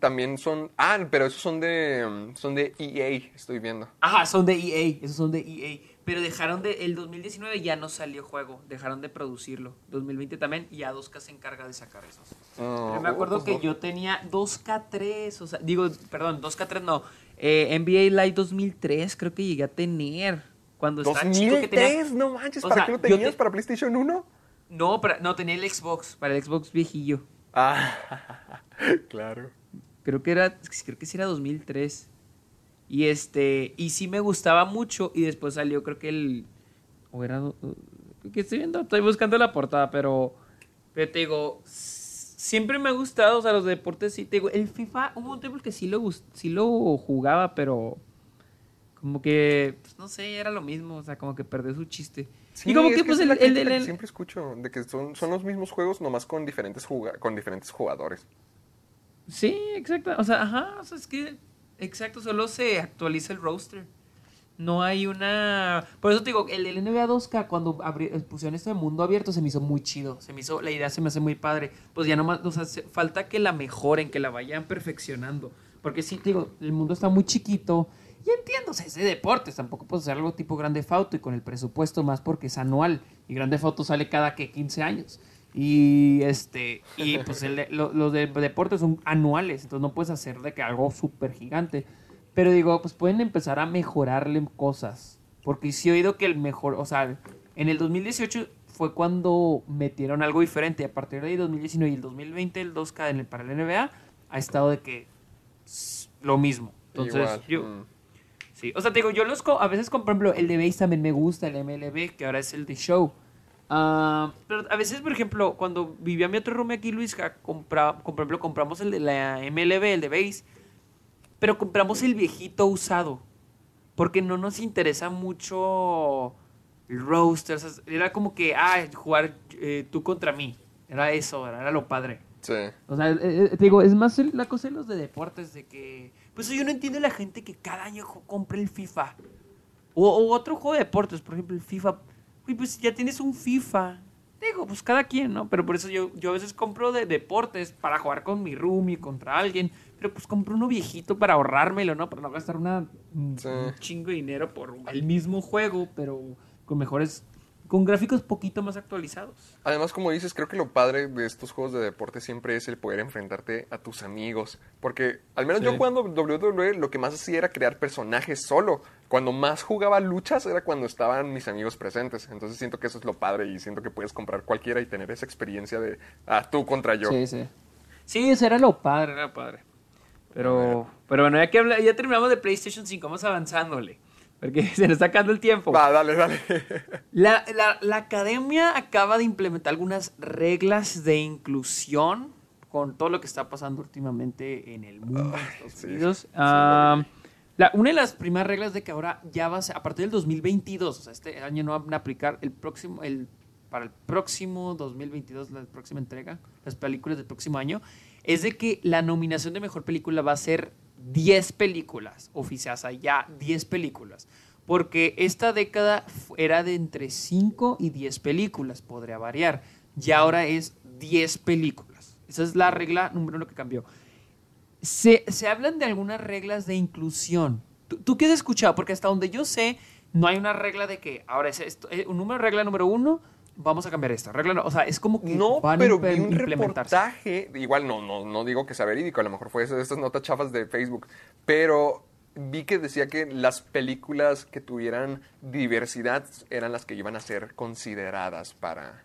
También son ah, pero esos son de mm, son de EA, estoy viendo. Ajá, son de EA, esos son de EA. Pero dejaron de. El 2019 ya no salió juego, dejaron de producirlo. 2020 también, y ya 2K se encarga de sacar esos. Ah, Pero me acuerdo pues que no. yo tenía 2K3, o sea, digo, perdón, 2K3 no. eh, NBA Live 2003 creo que llegué a tener. Cuando estaba chico que tenía. 2003, no manches, o ¿para sea, qué lo tenías? te- ¿Para PlayStation 1? No, para- no, tenía el Xbox, para el Xbox viejillo. Ah, claro. Creo que era, creo que sí era 2003. Y este, y sí me gustaba mucho. Y después salió, creo que el. O era. ¿Qué estoy viendo? Estoy buscando la portada, pero. Pero te digo. Siempre me ha gustado, o sea, los deportes sí. Te digo, el FIFA, hubo un tiempo que sí lo, sí lo jugaba, pero. Como que. Pues no sé, era lo mismo, o sea, como que perdió su chiste. y como es que, pues, el, el- el- que siempre escucho de que son, son los mismos juegos nomás con diferentes con diferentes jugadores. Sí, exacto. O sea, ajá, o sea, es que, exacto, solo se actualiza el roster. No hay una... Por eso te digo, el, el NBA 2K cuando abri- pusieron esto de mundo abierto se me hizo muy chido. Se me hizo, la idea se me hace muy padre. Pues ya nomás, o sea, se- falta que la mejoren, que la vayan perfeccionando. Porque sí, te digo, el mundo está muy chiquito. Y sea, es de deportes. Tampoco puedes hacer algo tipo Grande Fauto y con el presupuesto más porque es anual. Y Grande Fauto sale cada que 15 años. Y este, y pues el lo- los de deportes son anuales, entonces no puedes hacer de que algo súper gigante. Pero digo, pues pueden empezar a mejorarle cosas. Porque sí he oído que el mejor, o sea, en el 2018 fue cuando metieron algo diferente. A partir de ahí, 2019 y el 2020, el 2K en el, para el NBA ha estado de que lo mismo. Entonces, Igual. yo, mm. Sí, o sea, te digo, yo los a veces, por ejemplo, el de base también me gusta, el MLB, que ahora es el de show. Ah, pero a veces, por ejemplo, cuando vivía mi otro roomie aquí, Luis, compra, por ejemplo, compramos el de la MLB, el de base, pero compramos el viejito usado, porque no nos interesa mucho el roster, o sea, era como que, ah, jugar eh, tú contra mí, era eso, era, era lo padre. Sí. O sea, eh, eh, te digo, es más la cosa de los de deportes, de que... Pues yo no entiendo la gente que cada año compra el FIFA. O, o otro juego de deportes, por ejemplo, el FIFA. Uy, pues ya tienes un FIFA. Digo, pues cada quien, ¿no? Pero por eso yo, yo a veces compro de deportes para jugar con mi roomie, contra alguien. Pero pues compro uno viejito para ahorrármelo, ¿no? Para no gastar una, un Sí. un chingo de dinero por el mismo juego, pero con mejores... Con gráficos poquito más actualizados. Además, como dices, creo que lo padre de estos juegos de deporte siempre es el poder enfrentarte a tus amigos. Porque al menos yo jugando WWE lo que más hacía era crear personajes solo. Cuando más jugaba luchas era cuando estaban mis amigos presentes. Entonces siento que eso es lo padre y siento que puedes comprar cualquiera y tener esa experiencia de ah, tú contra yo. Sí, sí. Sí, eso era lo padre, era padre. Pero, pero bueno, ya que habla- ya terminamos de PlayStation 5, vamos avanzándole. Porque se nos está acabando el tiempo. Va, dale, dale. La, la- la academia acaba de implementar algunas reglas de inclusión con todo lo que está pasando últimamente en el mundo, en Estados Unidos. sí, Ah, la- una de las primeras reglas de que ahora ya va a ser, a partir del 2022, o sea, este año no van a aplicar, el próximo, el, para el próximo 2022, la próxima entrega, las películas del próximo año, es de que la nominación de mejor película va a ser 10 películas o sea, ya 10 películas. Porque esta década era de entre 5 y 10 películas, podría variar. Y ahora es 10 películas. Esa es la regla número uno que cambió. Se, se hablan de algunas reglas de inclusión. ¿Tú, tú qué has escuchado? Porque hasta donde yo sé, no hay una regla de que ahora es esto, un número, regla número uno, vamos a cambiar esta. Regla, no- o sea, es como que No, van pero vi un reportaje, igual no, no, no digo que sea verídico, a lo mejor fue de estas notas chafas de Facebook, pero vi que decía que las películas que tuvieran diversidad eran las que iban a ser consideradas para,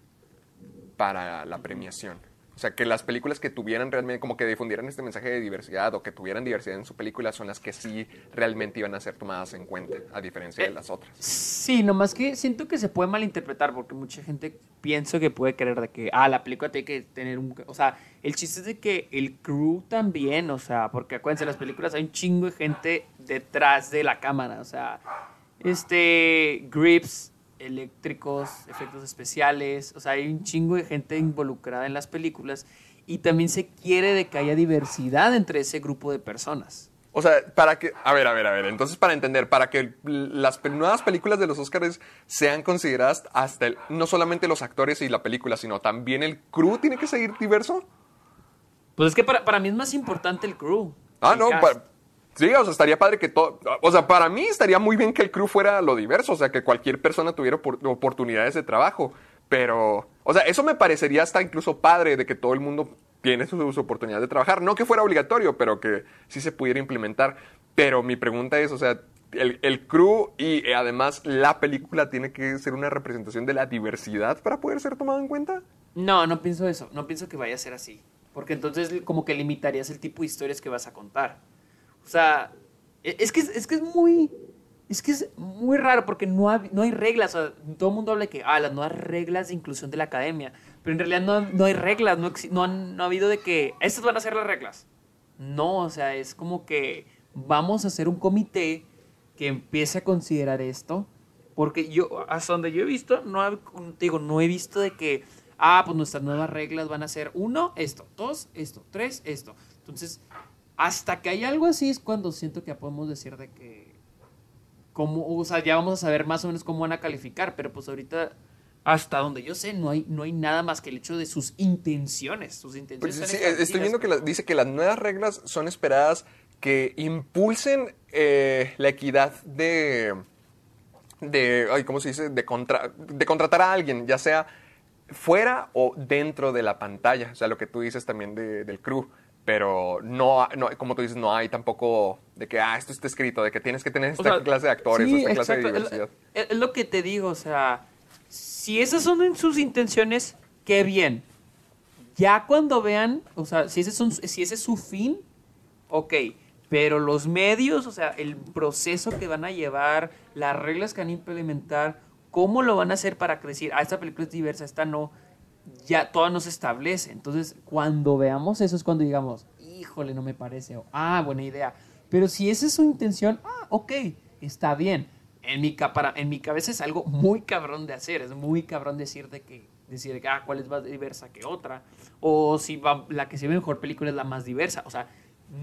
para la premiación. O sea, que las películas que tuvieran realmente, como que difundieran este mensaje de diversidad o que tuvieran diversidad en su película son las que sí realmente iban a ser tomadas en cuenta, a diferencia de Eh, las otras. Sí, nomás que siento que se puede malinterpretar porque mucha gente piensa que puede creer de que, ah, la película tiene que tener un... O sea, el chiste es de que el crew también, o sea, porque acuérdense, las películas hay un chingo de gente detrás de la cámara, o sea, este, grips eléctricos, efectos especiales, o sea, hay un chingo de gente involucrada en las películas y también se quiere de que haya diversidad entre ese grupo de personas. O sea, para que, a ver, a ver, a ver, entonces para entender, para que las nuevas películas de los Oscars sean consideradas hasta el- no solamente los actores y la película, sino también el crew tiene que seguir diverso. Pues es que para, para mí es más importante el crew. Ah, el no, cast. Sí, o sea, estaría padre que todo, o sea, para mí estaría muy bien que el crew fuera lo diverso, o sea, que cualquier persona tuviera opor- oportunidades de trabajo, pero, o sea, eso me parecería hasta incluso padre de que todo el mundo tiene sus, sus oportunidades de trabajar, no que fuera obligatorio, pero que sí se pudiera implementar, pero mi pregunta es, o sea, el, el crew y eh, además la película tiene que ser una representación de la diversidad para poder ser tomado en cuenta. No, no pienso eso. No pienso que vaya a ser así. Porque entonces como que limitarías el tipo de historias que vas a contar. O sea, e- es que es, es que es muy... Es que es muy raro porque no, no hay reglas. O sea, todo el mundo habla de que, ah, las nuevas reglas de inclusión de la academia. Pero en realidad no, no hay reglas. No, no, han- no ha habido de que, estas van a ser las reglas. No, o sea, es como que vamos a hacer un comité que empiece a considerar esto. Porque yo, hasta donde yo he visto, no, digo, no he visto de que, ah, pues nuestras nuevas reglas van a ser uno, esto, dos, esto, tres, esto. Entonces, hasta que hay algo así es cuando siento que ya podemos decir de que, cómo, o sea, ya vamos a saber más o menos cómo van a calificar, pero pues ahorita, hasta donde yo sé, no hay, no hay nada más que el hecho de sus intenciones. Sus intenciones Pues sí, estoy viendo que la- dice que las nuevas reglas son esperadas que impulsen eh, la equidad de, de, ay, ¿cómo se dice? De, contra- de contratar a alguien, ya sea fuera o dentro de la pantalla, o sea, lo que tú dices también de- del crew. Pero no, no, como tú dices, no hay tampoco de que, ah, esto está escrito, de que tienes que tener O esta sea, clase de actores, sí, esta clase de exacto. Diversidad. Es, lo que te digo, o sea, si esas son sus intenciones, qué bien. Ya cuando vean, o sea, si ese, son, si ese es su fin, ok. Pero los medios, o sea, el proceso que van a llevar, las reglas que van a implementar, cómo lo van a hacer para crecer. Ah, esta película es diversa, esta no. Ya todo no se establece. Entonces, cuando veamos eso es cuando digamos, híjole, no me parece. O, ah, buena idea. Pero si esa es su intención, ah, ok, está bien. En mi, para- en mi cabeza es algo muy cabrón de hacer. Es muy cabrón decir de que, decir que, ah, cuál es más diversa que otra. O si va- la que se ve mejor película es la más diversa. O sea,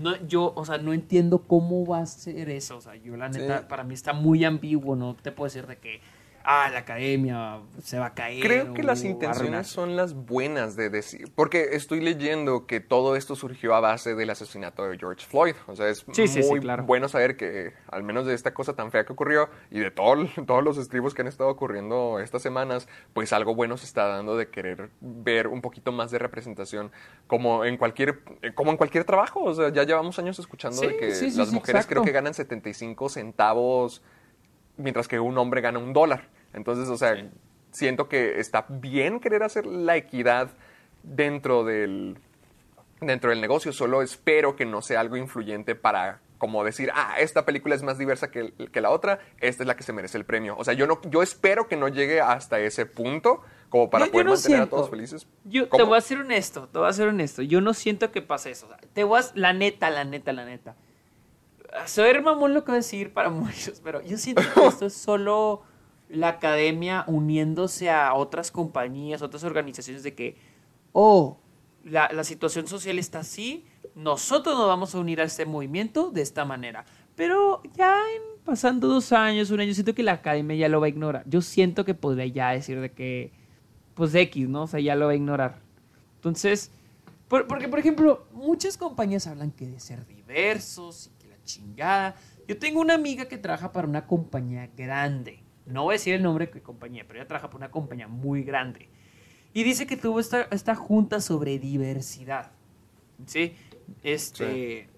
no, yo, o sea, no entiendo cómo va a ser eso. O sea, yo la neta, Sí. para mí está muy ambiguo. No te puedo decir de que, ah, la academia se va a caer. Creo que las intenciones son las buenas de decir, porque estoy leyendo que todo esto surgió a base del asesinato de George Floyd. O sea, es Sí, sí, sí, muy claro. bueno saber que, al menos de esta cosa tan fea que ocurrió y de todo, todos los estribos que han estado ocurriendo estas semanas, pues algo bueno se está dando de querer ver un poquito más de representación como en cualquier, como en cualquier trabajo. O sea, ya llevamos años escuchando de que las mujeres creo que ganan 75 centavos mientras que un hombre gana un dólar. Entonces, o sea, siento que está bien querer hacer la equidad dentro del, dentro del negocio, solo espero que no sea algo influyente para como decir, ah, esta película es más diversa que, que la otra, esta es la que se merece el premio. O sea, yo, no, yo espero que no llegue hasta ese punto como para Yo- yo poder no mantener a todos felices. Yo te voy a ser honesto, te voy a ser honesto. Yo no siento que pase eso. o sea, te voy a, la neta, la neta, la neta. Soy mamón lo que voy a decir para muchos, pero yo siento que esto es solo la academia uniéndose a otras compañías, otras organizaciones de que, oh, la, la situación social está así, nosotros nos vamos a unir a este movimiento de esta manera. Pero ya en, pasando dos años, un año, siento que la academia ya lo va a ignorar. Yo siento que podría ya decir de que, pues X, ¿no? O sea, ya lo va a ignorar. Entonces, por- porque por ejemplo, muchas compañías hablan que de ser diversos chingada. Yo tengo una amiga que trabaja para una compañía grande. No voy a decir el nombre de compañía, pero ella trabaja para una compañía muy grande. Y dice que tuvo esta, esta junta sobre diversidad. ¿Sí? Este.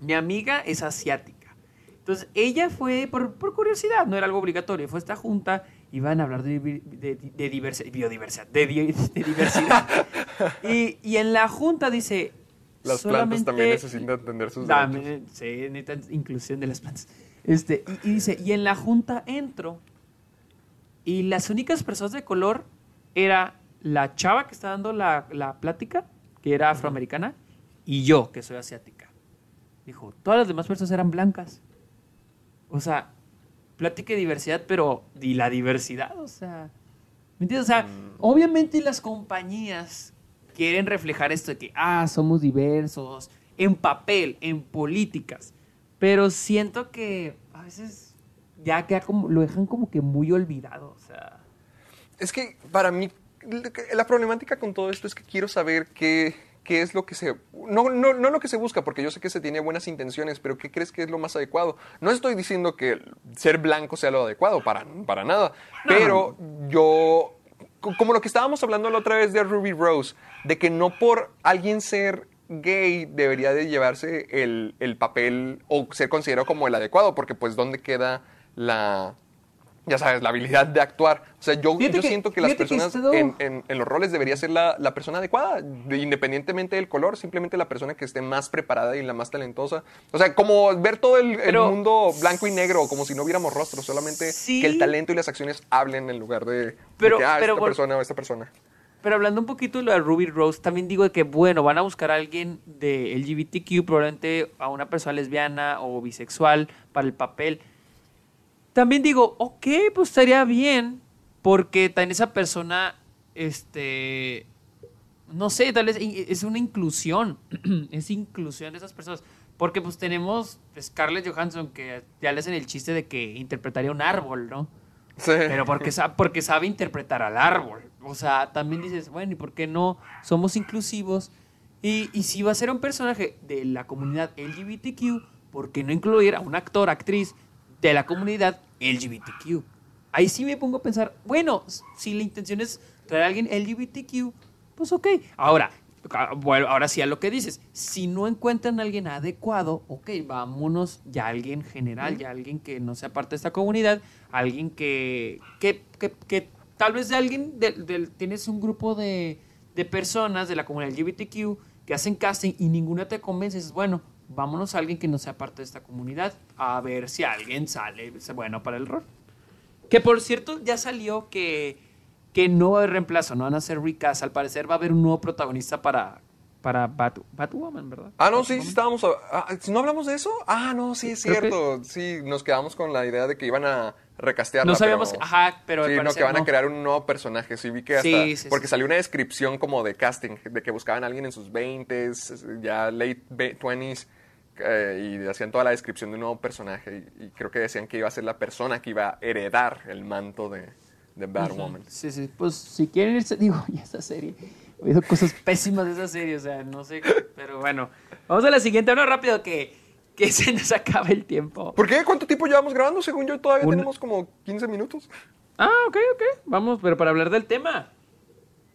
Mi amiga es asiática. Entonces, ella fue por, por curiosidad, no era algo obligatorio, fue esta junta iban a hablar de, vi- de- de diversi- biodiversidad, de, di- de diversidad. y, y en la junta dice... Las plantas también necesitan tener sus Dame, derechos. sí, necesitan inclusión de las plantas. Este, y, y dice, y en la junta entro y las únicas personas de color era la chava que está dando la, la plática, que era afroamericana, y yo, que soy asiática. Dijo, todas las demás personas eran blancas. O sea, plática de diversidad, pero ¿y la diversidad? O sea, ¿me entiendes? O sea, obviamente las compañías quieren reflejar esto de que, ah, somos diversos, en papel, en políticas, pero siento que a veces ya queda como, lo dejan como que muy olvidado, o sea... Es que para mí la problemática con todo esto es que quiero saber qué, qué es lo que se... No, no, no lo que se busca, porque yo sé que se tiene buenas intenciones, pero ¿qué crees que es lo más adecuado? No estoy diciendo que ser blanco sea lo adecuado, para, para nada. Pero yo... co- Como lo que estábamos hablando la otra vez de Ruby Rose, de que no por alguien ser gay debería de llevarse el, el papel o ser considerado como el adecuado, porque pues ¿dónde queda la... Ya sabes, la habilidad de actuar. O sea, yo, Fíjate yo que- siento que las que personas en, en- en los roles debería ser la, la persona adecuada, de- independientemente del color, simplemente la persona que esté más preparada y la más talentosa. O sea, como ver todo el, mundo blanco y negro, como si no viéramos rostros, solamente Sí. que el talento y las acciones hablen en lugar de, de Pero- que, ah, pero esta persona o esta persona. Pero hablando un poquito de lo de Ruby Rose, también digo de que, bueno, van a buscar a alguien de LGBTQ, probablemente a una persona lesbiana o bisexual para el papel. También digo, ok, pues estaría bien, porque también esa persona, este, no sé, tal vez es una inclusión, es inclusión de esas personas. Porque pues tenemos Scarlett Johansson, que ya le hacen el chiste de que interpretaría un árbol, ¿no? Sí. Pero porque, porque sabe interpretar al árbol. O sea, también dices, bueno, ¿y por qué no somos inclusivos? Y, y si va a ser un personaje de la comunidad LGBTQ, ¿por qué no incluir a un actor, actriz de la comunidad LGBTQ? Ahí sí me pongo a pensar, bueno, si la intención es traer a alguien LGBTQ, pues ok. Ahora, ah, bueno, ahora sí a lo que dices, si no encuentran a alguien adecuado, ok, vámonos ya a alguien general, ya alguien que no sea parte de esta comunidad, alguien que, que, que, tal vez de alguien, del- tienes un grupo de, de personas de la comunidad LGBTQ que hacen casting y ninguna te convence, dices, bueno, vámonos a alguien que no sea parte de esta comunidad, a ver si alguien sale bueno para el rol. Que por cierto, ya salió que, que no va a haber reemplazo, no van a hacer recast. Al parecer va a haber un nuevo protagonista para, para Bat- Batwoman, ¿verdad? Ah, no, sí, sí Batwoman. estábamos... a- ah, ¿No hablamos de eso? Ah, no, sí, es Creo que- cierto. Sí, nos quedamos con la idea de que iban a recastearla. No sabíamos, pero- ajá, pero Sí, no, que van a crear un nuevo personaje. Sí, vi que hasta. Sí, sí, porque sí. salió una descripción como de casting, de que buscaban a alguien en sus 20s, ya late 20s, eh, y hacían toda la descripción de un nuevo personaje. Y, y creo que decían que iba a ser la persona que iba a heredar el manto de, de Batwoman. Sí, sí, pues si quieren irse, digo, ya esta serie. He oído cosas pésimas de esa serie, o sea, no sé, pero bueno. Vamos a la siguiente, uno rápido que, que se nos acaba el tiempo. ¿Por qué? ¿Cuánto tiempo llevamos grabando? Según yo, todavía Una- tenemos como 15 minutos. Ah, ok, ok, vamos, pero para hablar del tema.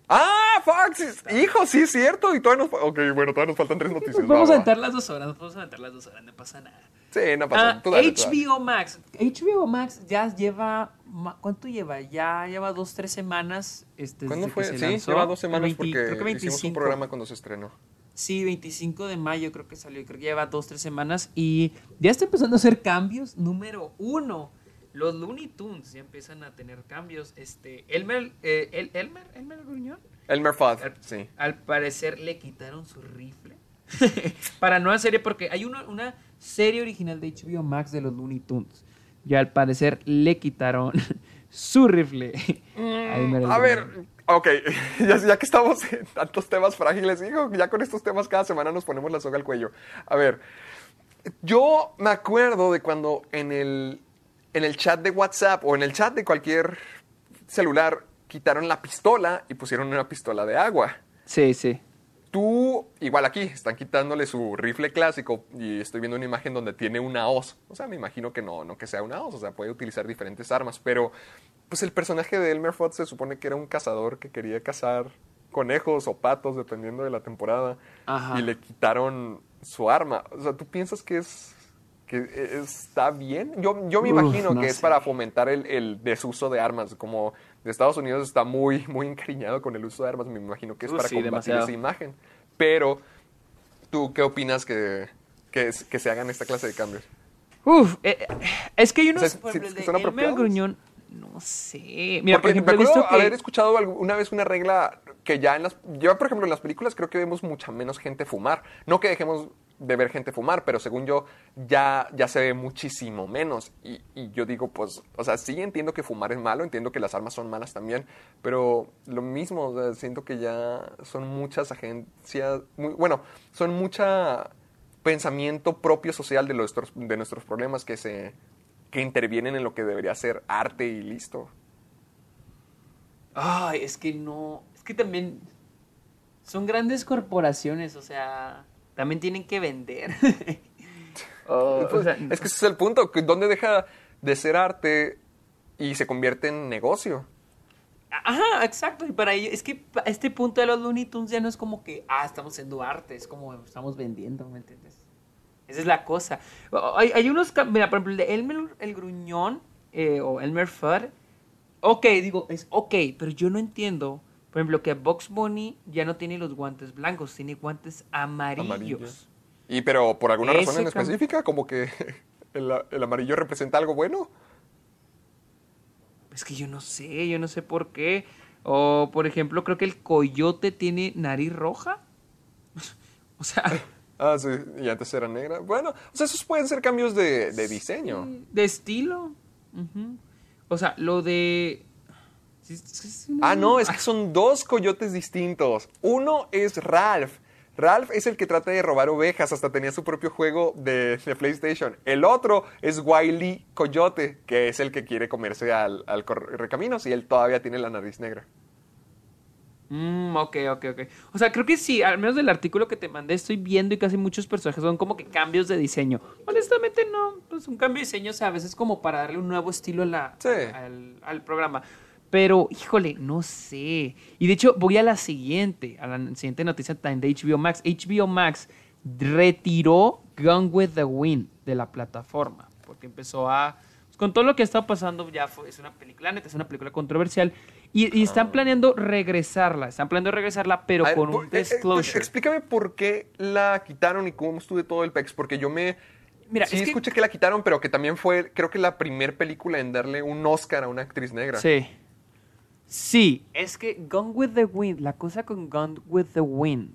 ¡Ah, Fox! Hijo, sí es cierto. Y todavía nos... Ok, bueno, todavía nos faltan tres noticias. Nos vamos va, a aventar las dos horas, vamos a aventar las dos horas, no pasa nada. Sí, no pasa. Ah, dale. HBO Max. HBO Max ya lleva. ¿Cuánto lleva? Ya lleva dos, tres semanas. Este, ¿Cuándo fue? Sí, lanzó. lleva dos semanas 20 porque creo que hicimos un 25. programa cuando se estrenó. Sí, 25 de mayo creo que salió. Creo que lleva dos, tres semanas. Y ya está empezando a hacer cambios. Número uno. Los Looney Tunes ya empiezan a tener cambios. Este, Elmer, eh, El- Elmer, Elmer Gruñón. Elmer Fudd, sí. Al parecer le quitaron su rifle. Para nueva serie, porque hay una, una serie original de HBO Max de los Looney Tunes. Y al parecer le quitaron su rifle. Mm, A ver, ok, ya, ya que estamos en tantos temas frágiles, digo, ya con estos temas cada semana nos ponemos la soga al cuello. A ver, yo me acuerdo de cuando en el, en el chat de WhatsApp o en el chat de cualquier celular quitaron la pistola y pusieron una pistola de agua. Sí, sí. Tú, igual aquí, están quitándole su rifle clásico y estoy viendo una imagen donde tiene una hoz. O sea, me imagino que no, no que sea una hoz, o sea, puede utilizar diferentes armas, pero pues el personaje de Elmer Fudd se supone que era un cazador que quería cazar conejos o patos, dependiendo de la temporada, Ajá. y le quitaron su arma. O sea, ¿tú piensas que es que está bien. Yo, yo me Uf, imagino no que es para fomentar el, el desuso de armas. Como de Estados Unidos está muy, muy encariñado con el uso de armas, me imagino que es Uh, para sí, combatir demasiado. esa imagen. Pero, ¿tú qué opinas que, que, que se hagan esta clase de cambios? Uf, eh, eh, es que hay unos, O sea, por ¿sí- ejemplo, sí de son apropiados? Gruñón, no sé. Mira, por Porque ejemplo, he me acuerdo visto que... haber escuchado una vez una regla que ya en las... Yo, por ejemplo, en las películas creo que vemos mucha menos gente fumar. No que dejemos de ver gente fumar, pero según yo ya, ya se ve muchísimo menos. Y, yo digo, pues, o sea, sí entiendo que fumar es malo, entiendo que las armas son malas también, pero lo mismo, siento que ya son muchas agencias, muy, bueno, son mucha pensamiento propio social de nuestros, de nuestros problemas que se que intervienen en lo que debería ser arte y listo. Ay, es que no. Es que también. Son grandes corporaciones, o sea. También tienen que vender. Oh, o Pues, sea, es que ese es el punto, que ¿dónde deja de ser arte y se convierte en negocio? Ajá, exacto. Y para ello, es que a este punto de los Looney Tunes ya no es como que, ah, estamos haciendo arte, es como estamos vendiendo, ¿me entiendes? Esa es la cosa. Hay, hay unos, mira, por ejemplo, el de Elmer el Gruñón eh, o Elmer Fudd. Ok, digo, es ok, pero yo no entiendo, por ejemplo, que Box Bunny ya no tiene los guantes blancos, tiene guantes amarillos. Amarillos. Y pero por alguna razón en específica, como que el, el amarillo representa algo bueno. Es que yo no sé, yo no sé por qué. O, por ejemplo, creo que el coyote tiene nariz roja. o sea, Ah, sí, y antes era negra. Bueno, o sea, esos pueden ser cambios de, de diseño. de estilo. O sea, lo de... Ah, no, es que son dos coyotes distintos. Uno es Ralph. Ralph es el que trata de robar ovejas, hasta tenía su propio juego de, de PlayStation. El otro es Wiley Coyote, que es el que quiere comerse al, al correcaminos y él todavía tiene la nariz negra. Mm, ok, ok, ok. O sea, creo que sí, al menos del artículo que te mandé estoy viendo y casi muchos personajes son como que cambios de diseño. Honestamente no, pues un cambio de diseño, o sea, a veces como para darle un nuevo estilo a la, Sí. al, al programa. Pero, híjole, no sé. Y de hecho, voy a la siguiente, a la siguiente noticia también de HBO Max. HBO Max retiró Gone with the Wind de la plataforma, porque empezó a... pues, con todo lo que ha estado pasando, ya fue, es una película, neta, es una película controversial. Y, y están planeando regresarla, están planeando regresarla, pero ver, con por- un eh, eh, disclosure. explícame por qué la quitaron y cómo estuve todo el pex, porque yo me... Mira, sí es que- escuché que la quitaron, pero que también fue, creo que la primer película en darle un Oscar a una actriz negra. Sí. Sí, es que Gone with the Wind, la cosa con Gone with the Wind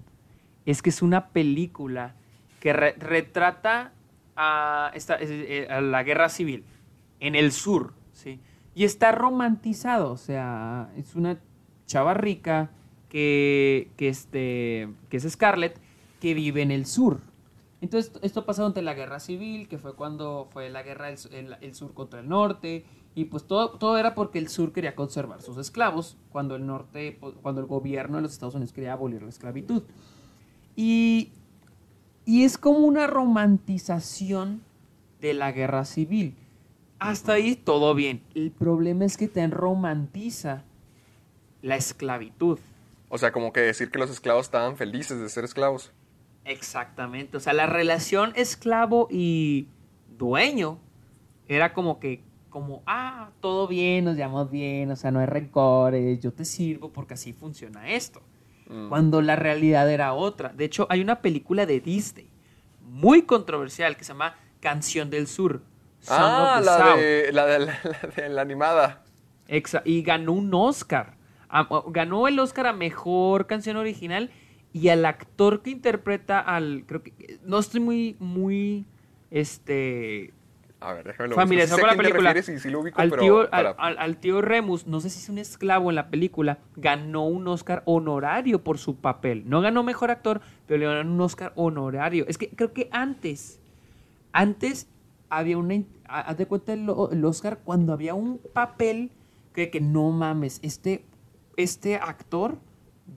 es que es una película que re- retrata eh, a la guerra civil en el sur, ¿sí? Y está romantizado, o sea, es una chava rica que, que, este, que es Scarlett, que vive en el sur. Entonces, esto pasó durante la guerra civil, que fue cuando fue la guerra del el sur contra el norte, y pues todo, todo era porque el sur quería conservar sus esclavos, cuando el norte, pues, cuando el gobierno de los Estados Unidos quería abolir la esclavitud. Y, y es como una romantización de la guerra civil. Hasta ahí todo bien. El problema es que te romantiza la esclavitud. O sea, como que decir que los esclavos estaban felices de ser esclavos. Exactamente. O sea, la relación esclavo y dueño era como que, como, ah, todo bien, nos llamamos bien, o sea, no hay rencores, yo te sirvo porque así funciona esto. Mm. Cuando la realidad era otra. De hecho, hay una película de Disney muy controversial que se llama Canción del Sur. Song Ah, la de, la, de, la de la animada. Exa- y ganó un Oscar. Ganó el Oscar a mejor canción original y al actor que interpreta al. Creo que. No estoy muy, muy. Este. A ver, déjame busco. con la película. refieres y sí lo ubico, al, pero tío, al, para- al- al tío Remus, no sé si es un esclavo en la película, ganó un Oscar honorario por su papel. No ganó mejor actor, pero le ganaron un Oscar honorario. Es que creo que antes. Antes había una. Haz de cuenta el Oscar cuando había un papel que, que no mames, este, este actor.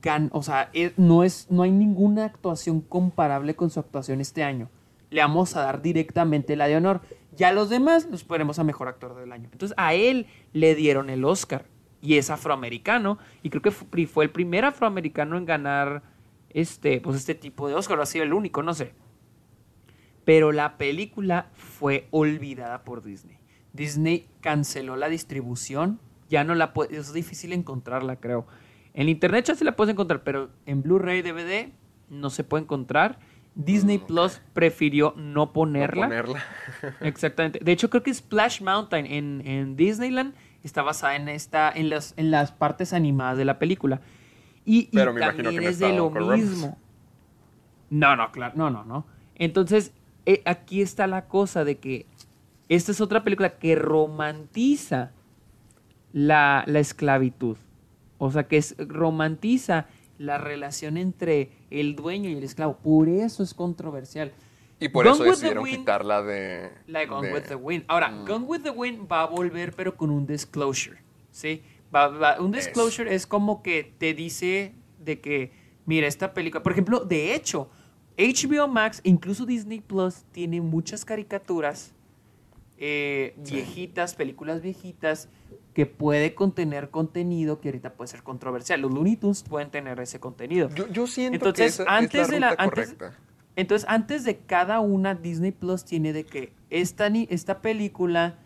gan- o sea, eh, no, es, no hay ninguna actuación comparable con su actuación este año. Le vamos a dar directamente la de honor. Ya los demás nos ponemos a mejor actor del año. Entonces a él le dieron el Oscar. Y es afroamericano. Y creo que fue el primer afroamericano en ganar este, pues este tipo de Oscar. O ha sido el único, no sé. pero la película fue olvidada por Disney. Disney canceló la distribución, ya no la puede, es difícil encontrarla, creo. En internet ya se la puedes encontrar, pero en Blu-ray DVD no se puede encontrar. Disney Mm, Plus prefirió no ponerla. No ponerla. Exactamente. De hecho, creo que Splash Mountain en, en Disneyland está basada en esta, en las, en las partes animadas de la película. Y, y Pero me imagino también que es de lo Uncle mismo. No, no, claro, no, no, no. Entonces, eh, aquí está la cosa de que esta es otra película que romantiza la, la esclavitud. O sea, que es, romantiza la relación entre el dueño y el esclavo. Por eso es controversial. Y por Gone eso decidieron quitarla de. La de Gone de- with the Wind. Ahora, Mm. Gone with the Wind va a volver, pero con un disclosure. ¿Sí? Va- va- un disclosure es como que te dice de que, mira, esta película. Por ejemplo, de hecho, HBO Max, incluso Disney Plus, tiene muchas caricaturas eh, Sí. viejitas, películas viejitas, que puede contener contenido que ahorita puede ser controversial. Los Looney Tunes pueden tener ese contenido. Yo, yo siento Entonces, que esa antes es la de la- ruta antes- correcta. Entonces, antes de cada una, Disney Plus tiene de que esta, ni- esta película,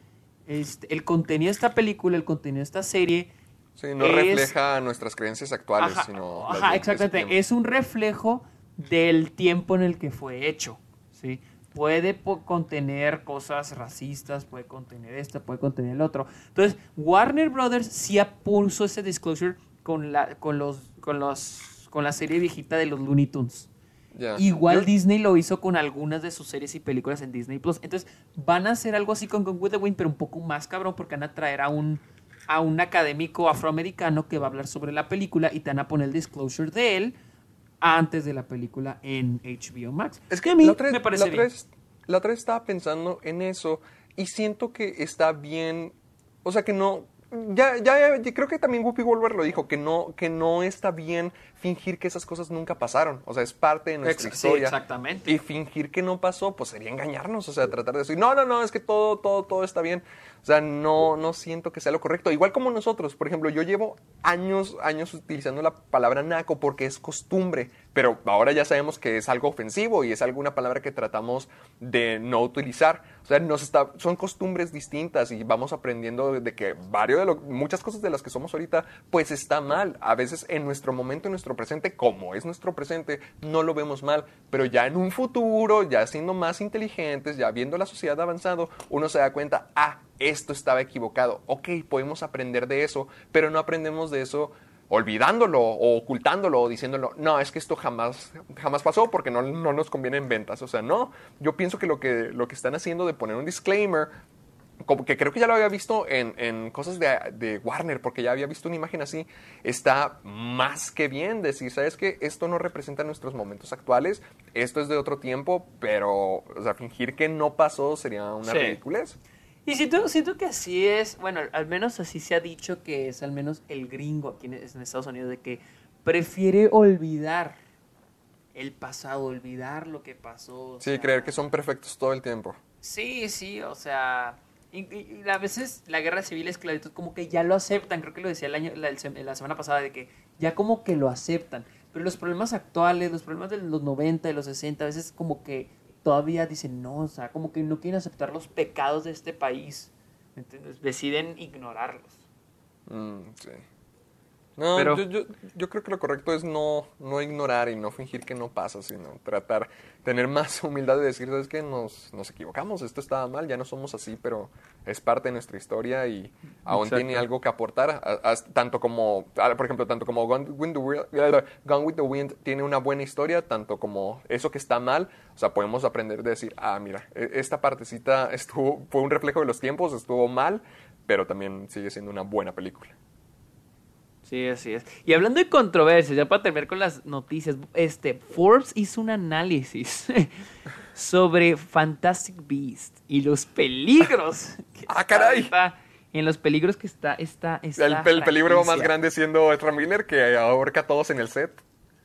este, el contenido de esta película, el contenido de esta serie. Sí, no es- refleja nuestras creencias actuales, Ajá, sino. ajá, exactamente. Es un reflejo del tiempo en el que fue hecho. ¿sí? Puede contener cosas racistas, puede contener esto, puede contener el otro. Entonces, Warner Brothers sí puso ese disclosure con la, con los, con los, con la serie viejita de los Looney Tunes. Igual Yo- Disney lo hizo con algunas de sus series y películas en Disney Plus. Entonces van a hacer algo así con Gone with the Wind, pero un poco más cabrón, porque van a traer a un, a un académico afroamericano que va a hablar sobre la película y te van a poner el disclosure de él antes de la película en HBO Max. Es que a mí la otra, vez- me parece la otra bien. la otra vez estaba pensando en eso y siento que está bien, o sea que no, ya, ya, ya creo que también Whoopi Goldberg lo dijo, que no, que no está bien fingir que esas cosas nunca pasaron, o sea, es parte de nuestra Ex- sí, historia. exactamente. Y fingir que no pasó, pues sería engañarnos, o sea, tratar de decir, no, no, no, es que todo, todo, todo está bien. O sea, no, no siento que sea lo correcto. Igual como nosotros, por ejemplo, yo llevo años, años utilizando la palabra naco porque es costumbre, pero ahora ya sabemos que es algo ofensivo y es alguna palabra que tratamos de no utilizar. O sea, nos está, son costumbres distintas y vamos aprendiendo de que varios de lo- muchas cosas de las que somos ahorita, pues está mal. A veces en nuestro momento, en nuestro presente, como es nuestro presente, no lo vemos mal, pero ya en un futuro, ya siendo más inteligentes, ya viendo la sociedad avanzado, uno se da cuenta, ah, esto estaba equivocado. Ok, podemos aprender de eso, pero no aprendemos de eso olvidándolo o ocultándolo o diciéndolo, no, es que esto jamás, jamás pasó porque no, no nos conviene en ventas. O sea, no, yo pienso que lo, que lo que están haciendo de poner un disclaimer, como que creo que ya lo había visto en, en cosas de, de Warner, porque ya había visto una imagen así, está más que bien decir, ¿sabes qué? Esto no representa nuestros momentos actuales, esto es de otro tiempo, pero, o sea, fingir que no pasó sería una Sí. ridiculez. Y siento, siento que así es, bueno, al menos así se ha dicho que es al menos el gringo aquí en, en Estados Unidos, de que prefiere olvidar el pasado, olvidar lo que pasó. Sí, sea, creer que son perfectos todo el tiempo. Sí, sí, o sea, y, y- a veces la guerra civil la esclavitud como que ya lo aceptan, creo que lo decía el año, la, la semana pasada, de que ya como que lo aceptan, pero los problemas actuales, los problemas de los 90, de los 60, a veces como que todavía dicen no, o sea, como que no quieren aceptar los pecados de este país, ¿me entiendes? Deciden ignorarlos. Mm, sí. No, Pero- yo, yo, yo creo que lo correcto es no, no ignorar y no fingir que no pasa, sino tratar, tener más humildad de decir, ¿sabes qué? Nos, nos equivocamos, esto estaba mal, ya no somos así, pero es parte de nuestra historia y aún Exacto. tiene algo que aportar, a- a- tanto como, por ejemplo, tanto como Gone with, the Wind, Gone with the Wind tiene una buena historia, tanto como eso que está mal, o sea, podemos aprender de decir, ah, mira, e- esta partecita estuvo, fue un reflejo de los tiempos, estuvo mal, pero también sigue siendo una buena película. Sí, así es. Y hablando de controversias, ya para terminar con las noticias, este Forbes hizo un análisis sobre Fantastic Beast y los peligros. que ¡Ah, caray! en los peligros que está esta, esta El, el peligro más grande siendo Ezra Miller que ahorca a todos en el set.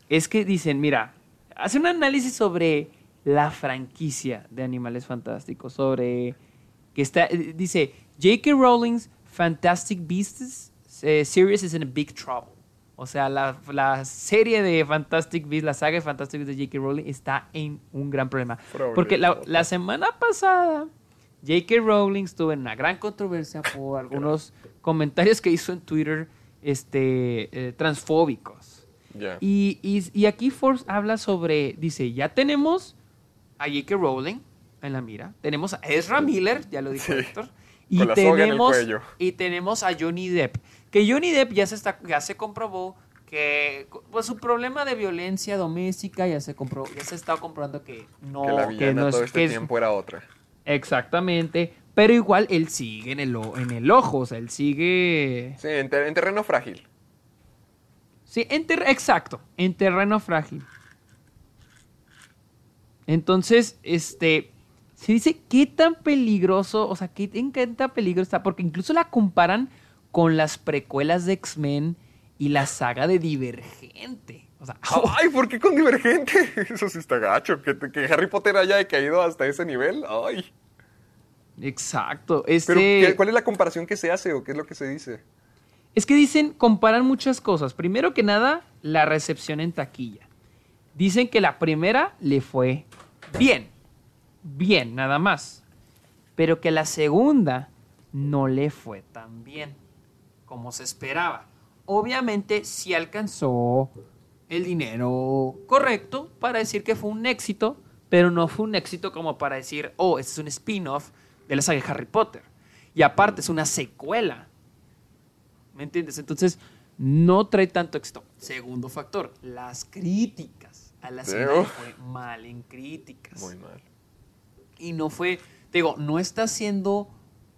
Es que dicen, mira, hace un análisis sobre la franquicia de Animales Fantásticos, sobre que está, eh, dice, J.K. Rowling's Fantastic Beasts eh, series is in a big trouble. O sea, la, la serie de Fantastic Beasts, la saga de Fantastic Beasts de J.K. Rowling está en un gran problema. Porque la, la semana pasada, J.K. Rowling estuvo en una gran controversia por algunos comentarios que hizo en Twitter este, eh, transfóbicos. Ya. Y, y- y aquí Forbes habla sobre, dice, ya tenemos a J.K. Rowling en la mira, tenemos a Ezra Miller, ya lo dijo Sí, Héctor, y tenemos, y tenemos a Johnny Depp, que Johnny Depp ya se, está, ya se comprobó que pues, su problema de violencia doméstica ya se comprobó, ya se está comprobando que no, que la villana no es- todo este que es- tiempo era otra. Exactamente, pero igual él sigue en el, en el ojo, o sea, él sigue... Sí, en, ter- en terreno frágil. Sí, en ter- exacto, en terreno frágil. Entonces, este, se dice qué tan peligroso, o sea, qué, en qué tan peligro está, porque incluso la comparan con las precuelas de X-Men y la saga de Divergente. O sea, Ay, ¿por qué con Divergente? Eso sí está gacho. Que, que Harry Potter haya caído hasta ese nivel. Ay. exacto. Este, Pero, ¿qué- ¿cuál es la comparación que se hace o qué es lo que se dice? Es que dicen, comparan muchas cosas. Primero que nada, la recepción en taquilla. Dicen que la primera le fue bien. Bien, nada más. Pero que la segunda no le fue tan bien como se esperaba. Obviamente sí alcanzó el dinero correcto para decir que fue un éxito, pero no fue un éxito como para decir, oh, este es un spin-off de la saga de Harry Potter. Y aparte es una secuela. ¿Me entiendes? Entonces, no trae tanto éxito. Segundo factor, las críticas. A la Veo. fue mal en críticas. Muy mal. Y no fue, te digo, no está siendo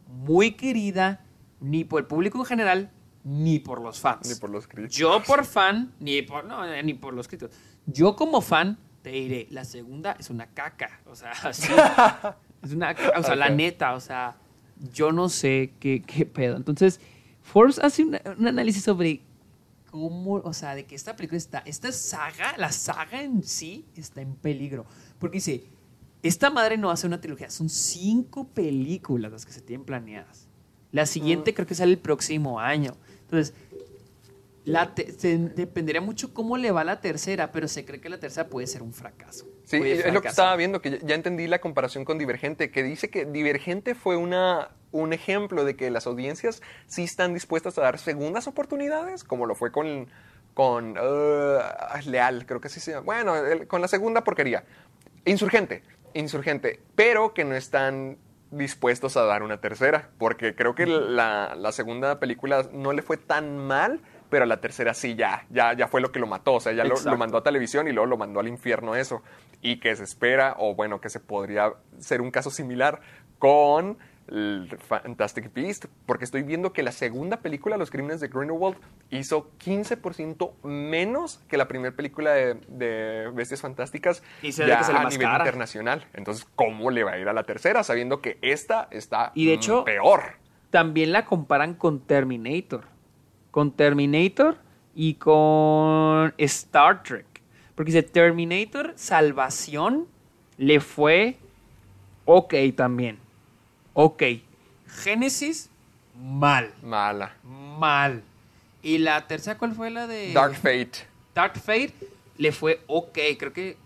muy querida ni por el público en general, ni por los fans. Ni por los críticos. Yo por fan, ni por, no, eh, ni por los críticos. Yo como fan, te diré, la segunda es una caca. O sea, es una caca. O sea, la neta, o sea, yo no sé qué, qué pedo. Entonces, Forbes hace una- un análisis sobre cómo, o sea, de que esta película está, esta saga, la saga en sí está en peligro. Porque dice, esta madre no hace una trilogía, son cinco películas las que se tienen planeadas. La siguiente creo que sale el próximo año. Entonces, la se- dependería mucho cómo le va la tercera, pero se cree que la tercera puede ser un fracaso. Sí, es lo que estaba viendo, que ya, ya entendí la comparación con Divergente, que dice que Divergente fue una, un ejemplo de que las audiencias sí están dispuestas a dar segundas oportunidades, como lo fue con, con uh, Leal, creo que sí se llama. Bueno, el- con la segunda porquería. Insurgente, Insurgente, pero que no están dispuestos a dar una tercera, porque creo que la, la segunda película no le fue tan mal, pero la tercera sí ya, ya, ya fue lo que lo mató, o sea, ya lo, lo mandó a televisión y luego lo mandó al infierno eso, y que se espera, o bueno, que se podría ser un caso similar con el Fantastic Beast, porque estoy viendo que la segunda película, Los Crímenes de Grindelwald, hizo 15% menos que la primera película de, de Bestias Fantásticas Y se ve ya que sale a nivel cara. internacional. Entonces, ¿cómo le va a ir a la tercera sabiendo que esta está Y de hecho- peor? También la comparan con Terminator. Con Terminator y con Star Trek. Porque dice Terminator, Salvación, le fue ok también. Ok. Génesis, mal. Mala. Mal. ¿Y la tercera cuál fue la de... Dark Fate. Dark Fate le fue ok, creo que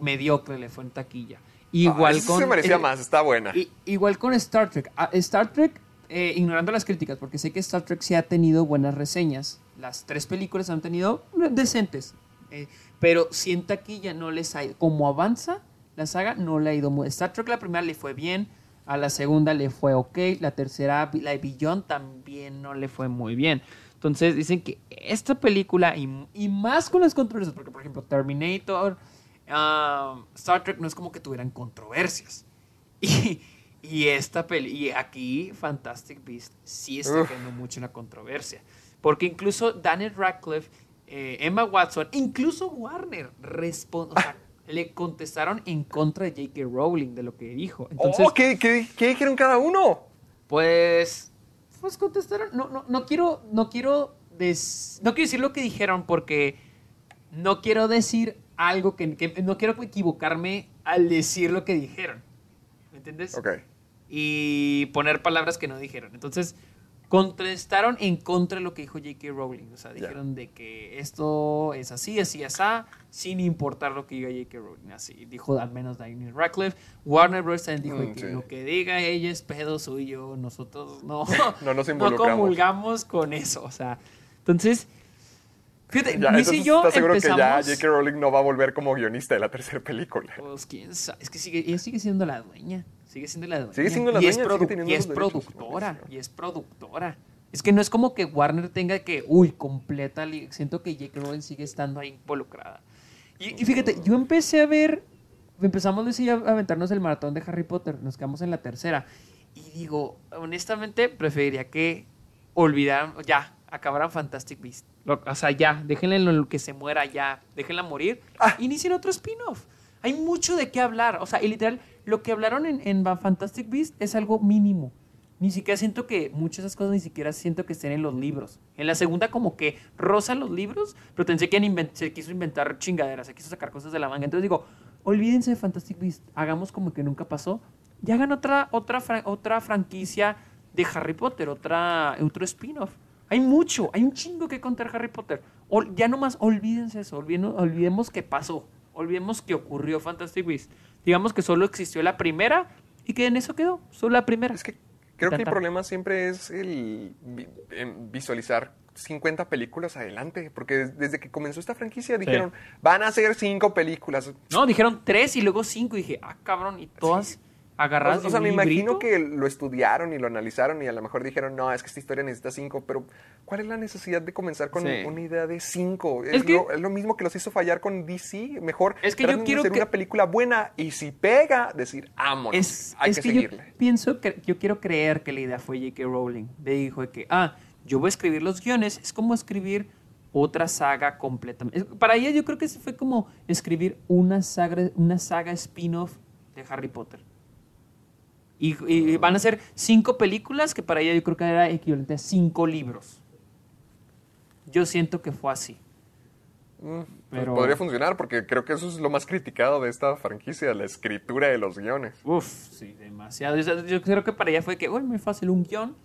mediocre le fue en taquilla. Igual Ah, con se merecía eh, más, está buena. igual con Star Trek. Ah, Star Trek, eh, ignorando las críticas, porque sé que Star Trek sí ha tenido buenas reseñas. Las tres películas han tenido decentes. eh, pero si en taquilla no les ha ido, como avanza la saga, no le ha ido muy. Star Trek la primera le fue bien, a la segunda le fue ok, la tercera, la de Beyond también no le fue muy bien. Entonces dicen que esta película, y, y más con las controversias, porque por ejemplo Terminator, ah, Star Trek no es como que tuvieran controversias. Y, y esta peli, y aquí Fantastic Beast sí está creando mucho una controversia. Porque incluso Daniel Radcliffe, eh, Emma Watson, incluso Warner respon- o sea, le contestaron en contra de J.K. Rowling de lo que dijo. Entonces, oh, ¿qué, qué, qué dijeron cada uno? pues, pues contestaron. No, no, no quiero, no quiero, des- no quiero decir lo que dijeron porque no quiero decir algo que, que- no quiero equivocarme al decir lo que dijeron. ¿Me entiendes? Ok. Y poner palabras que no dijeron. Entonces, contestaron en contra de lo que dijo J.K. Rowling. O sea, dijeron de que esto es así, así, así, sin importar lo que diga J.K. Rowling. Así dijo al menos Daniel Radcliffe. Warner Bros. también dijo Mm, que sí. lo que diga ella es pedo suyo. Nosotros no, No nos no comulgamos con eso. O sea, entonces, fíjate, Ya, Luis y yo ¿Estás seguro empezamos... que ya J.K. Rowling no va a volver como guionista de la tercera película? Pues quién sabe. Es que sigue, ella sigue siendo la dueña. Sigue siendo la dueña. Sigue siendo la y es, dueña, produ- y es productora. Y es productora. Es que no es como que Warner tenga que, uy, completa. Siento que J.K. Rowling sigue estando ahí involucrada. Y, y fíjate, yo empecé a ver. Empezamos Luis y yo a aventarnos el maratón de Harry Potter. Nos quedamos en la tercera. Y digo, honestamente, preferiría que olvidaran. Ya, acabaran Fantastic Beasts. O sea, ya, déjenle que se muera ya. Déjenla morir. Ah. Inicien otro spin-off. Hay mucho de qué hablar. O sea, y literal, lo que hablaron en, en Fantastic Beasts es algo mínimo. Ni siquiera siento que muchas de esas cosas ni siquiera siento que estén en los libros. En la segunda como que rozan los libros, pero pensé que se quiso inventar chingaderas, se quiso sacar cosas de la manga. Entonces digo, olvídense de Fantastic Beasts, hagamos como que nunca pasó y hagan otra, otra, otra franquicia de Harry Potter, otra, otro spin-off. Hay mucho, hay un chingo que contar Harry Potter. Ol- ya nomás olvídense eso, olviden- olvidemos que pasó, olvidemos que ocurrió Fantastic Beasts. Digamos que solo existió la primera y que en eso quedó, solo la primera. Es que creo que el problema siempre es el vi- visualizar 50 películas adelante, porque des- desde que comenzó esta franquicia dijeron, van a ser 5 películas. No, dijeron tres y luego cinco. Y dije, ah, cabrón, y todas agarradas. O, o sea, me imagino que lo estudiaron y lo analizaron y a lo mejor dijeron, no, es que esta historia necesita 5, pero ¿cuál es la necesidad de comenzar con Sí. una idea de 5? Es Es, que- lo, es lo mismo que los hizo fallar con DC, mejor Es que yo quiero hacer que- una película buena y si pega, decir, vámonos, Es, hay es que, que, yo seguirle. pienso que yo quiero creer que la idea fue J.K. Rowling. Le dijo de que, ah, yo voy a escribir los guiones. Es como escribir otra saga completamente. Para ella yo creo que fue como escribir una saga, una saga spin-off de Harry Potter. Y, y van a ser cinco películas que para ella yo creo que era equivalente a cinco libros. Yo siento que fue así. Mm, Pero- Podría funcionar porque creo que eso es lo más criticado de esta franquicia, la escritura de los guiones. Uf, sí, demasiado. O sea, Yo creo que para ella fue que, uy, muy fácil, un guion.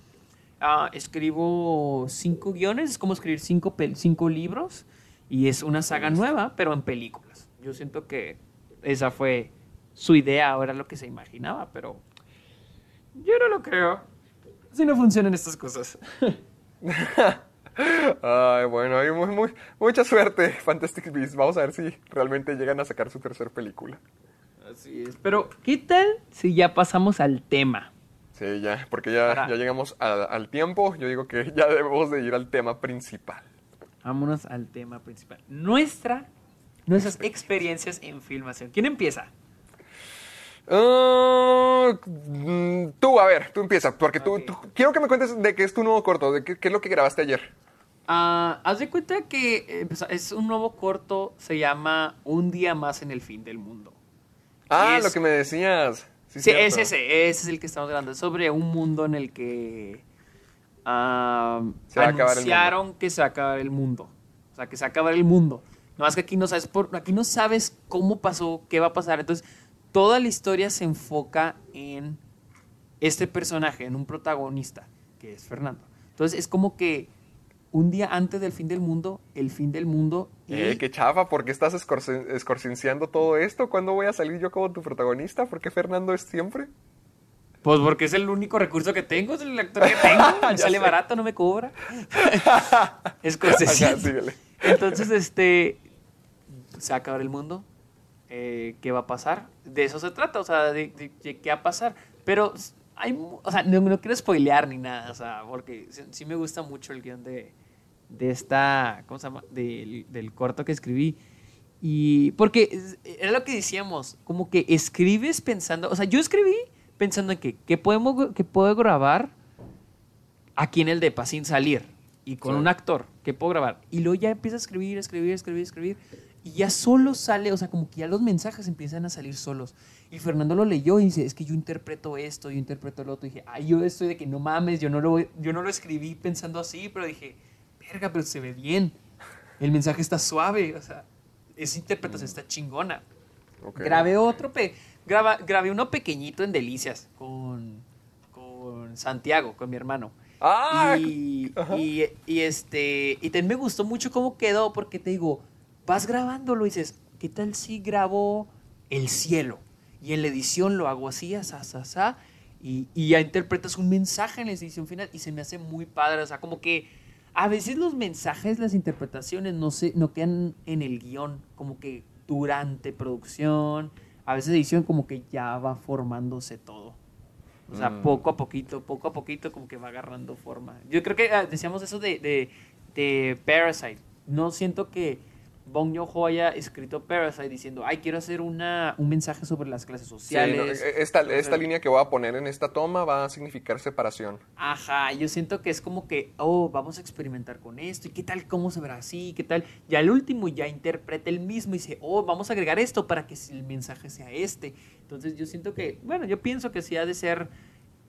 Ah, escribo cinco guiones, es como escribir cinco, cinco libros. Y es una saga nueva, pero en películas. Yo siento que esa fue su idea, ahora lo que se imaginaba, pero yo no lo creo. Así no funcionan estas cosas. Ay, bueno, hay muy, muy- mucha suerte, Fantastic Beasts. Vamos a ver si realmente llegan a sacar su tercera película. Así es. Pero, ¿qué tal si ya pasamos al tema? Sí, ya, porque ya llegamos a- al tiempo. Yo digo que ya debemos de ir al tema principal. Vámonos al tema principal. Nuestra, nuestras experiencias en filmación. ¿Quién empieza? Ah, mm, tú, a ver, tú empieza, porque tú, quiero que me cuentes de qué es tu nuevo corto, de qué, qué es lo que grabaste ayer. Ah, haz de cuenta que es un nuevo corto, se llama Un día más en el fin del mundo. Ah, es- lo que me decías. Sí, Sí, es ese, ese es el que estamos hablando. Es sobre un mundo en el que el anunciaron que se va a acabar el mundo. O sea, que se va a acabar el mundo. No más que aquí no sabes por, aquí no sabes cómo pasó, qué va a pasar. Entonces, toda la historia se enfoca en este personaje, en un protagonista, que es Fernando. Entonces, es como que un día antes del fin del mundo, el fin del mundo. y- Eh, qué chafa, ¿por qué estás escorcenciando todo esto? ¿Cuándo voy a salir yo como tu protagonista? ¿Por qué Fernando es siempre? Pues porque es el único recurso que tengo, es el actor que tengo. sale sé. barato, no me cobra. Síguele. Entonces, este. Se va a acabar el mundo. Eh, ¿Qué va a pasar? De eso se trata, o sea, de, de- de qué va a pasar. Pero hay. O sea, no, no quiero spoilear ni nada, o sea, porque sí, sí me gusta mucho el guion de, de esta. ¿Cómo se llama? Del, del corto que escribí. Y. Porque era lo que decíamos, como que escribes pensando. O sea, yo escribí pensando en que, que, podemos, que puedo grabar aquí en el DEPA sin salir y con Sí. un actor que puedo grabar. Y luego ya empieza a escribir, escribir, escribir, escribir. Y ya solo sale, o sea, como que ya los mensajes empiezan a salir solos. Y Fernando lo leyó y dice, es que yo interpreto esto, yo interpreto lo otro. Y dije, ay, yo estoy de que no mames, yo no lo, yo no lo escribí pensando así, pero dije, verga, pero se ve bien. El mensaje está suave, o sea, esa interpretación está chingona. Ok. Grabé otro, pe graba- grabé uno pequeñito en Delicias con, con Santiago, con mi hermano. Ah, y, y, y este, y también me gustó mucho cómo quedó, porque te digo, vas grabándolo y dices, ¿qué tal si grabo el cielo? Y en la edición lo hago así, asá, asá, asá, y, y ya interpretas un mensaje en la edición final y se me hace muy padre. O sea, como que a veces los mensajes, las interpretaciones no, se, no quedan en el guion, como que durante producción, a veces edición como que ya va formándose todo. O sea, Mm. poco a poquito, poco a poquito como que va agarrando forma. Yo creo que ah, decíamos eso de, de, de Parasite. No siento que Bong Joon-ho haya escrito Parasite diciendo, ay, quiero hacer una, un mensaje sobre las clases Sí, no, sociales. e- esta, esta hacer- línea que voy a poner en esta toma va a significar separación. Ajá, yo siento que es como que, oh, vamos a experimentar con esto, y qué tal, cómo se verá así, qué tal. Ya el último ya interpreta el mismo y dice, oh, vamos a agregar esto para que el mensaje sea este. Entonces yo siento que, bueno, yo pienso que sí ha de ser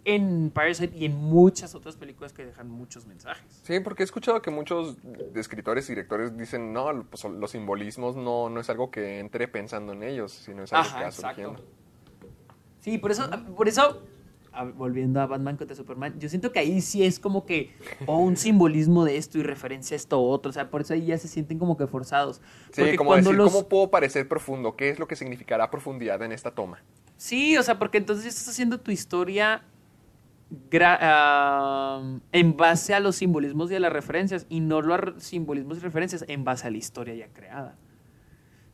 en Parasite y en muchas otras películas que dejan muchos mensajes. Sí, porque he escuchado que muchos escritores y directores dicen, no, pues, los simbolismos no, no es algo que entre pensando en ellos, sino es algo Ajá, que va surgiendo. Sí, por eso, por eso, a- volviendo a Batman contra Superman, yo siento que ahí sí es como que, oh, un simbolismo de esto y referencia a esto otro, o sea, por eso ahí ya se sienten como que forzados. Sí, Porque como cuando decir, los- ¿cómo puedo parecer profundo? ¿Qué es lo que significará profundidad en esta toma? Sí, o sea, porque entonces estás haciendo tu historia ah, en base a los simbolismos y a las referencias, y no los simbolismos y referencias en base a la historia ya creada.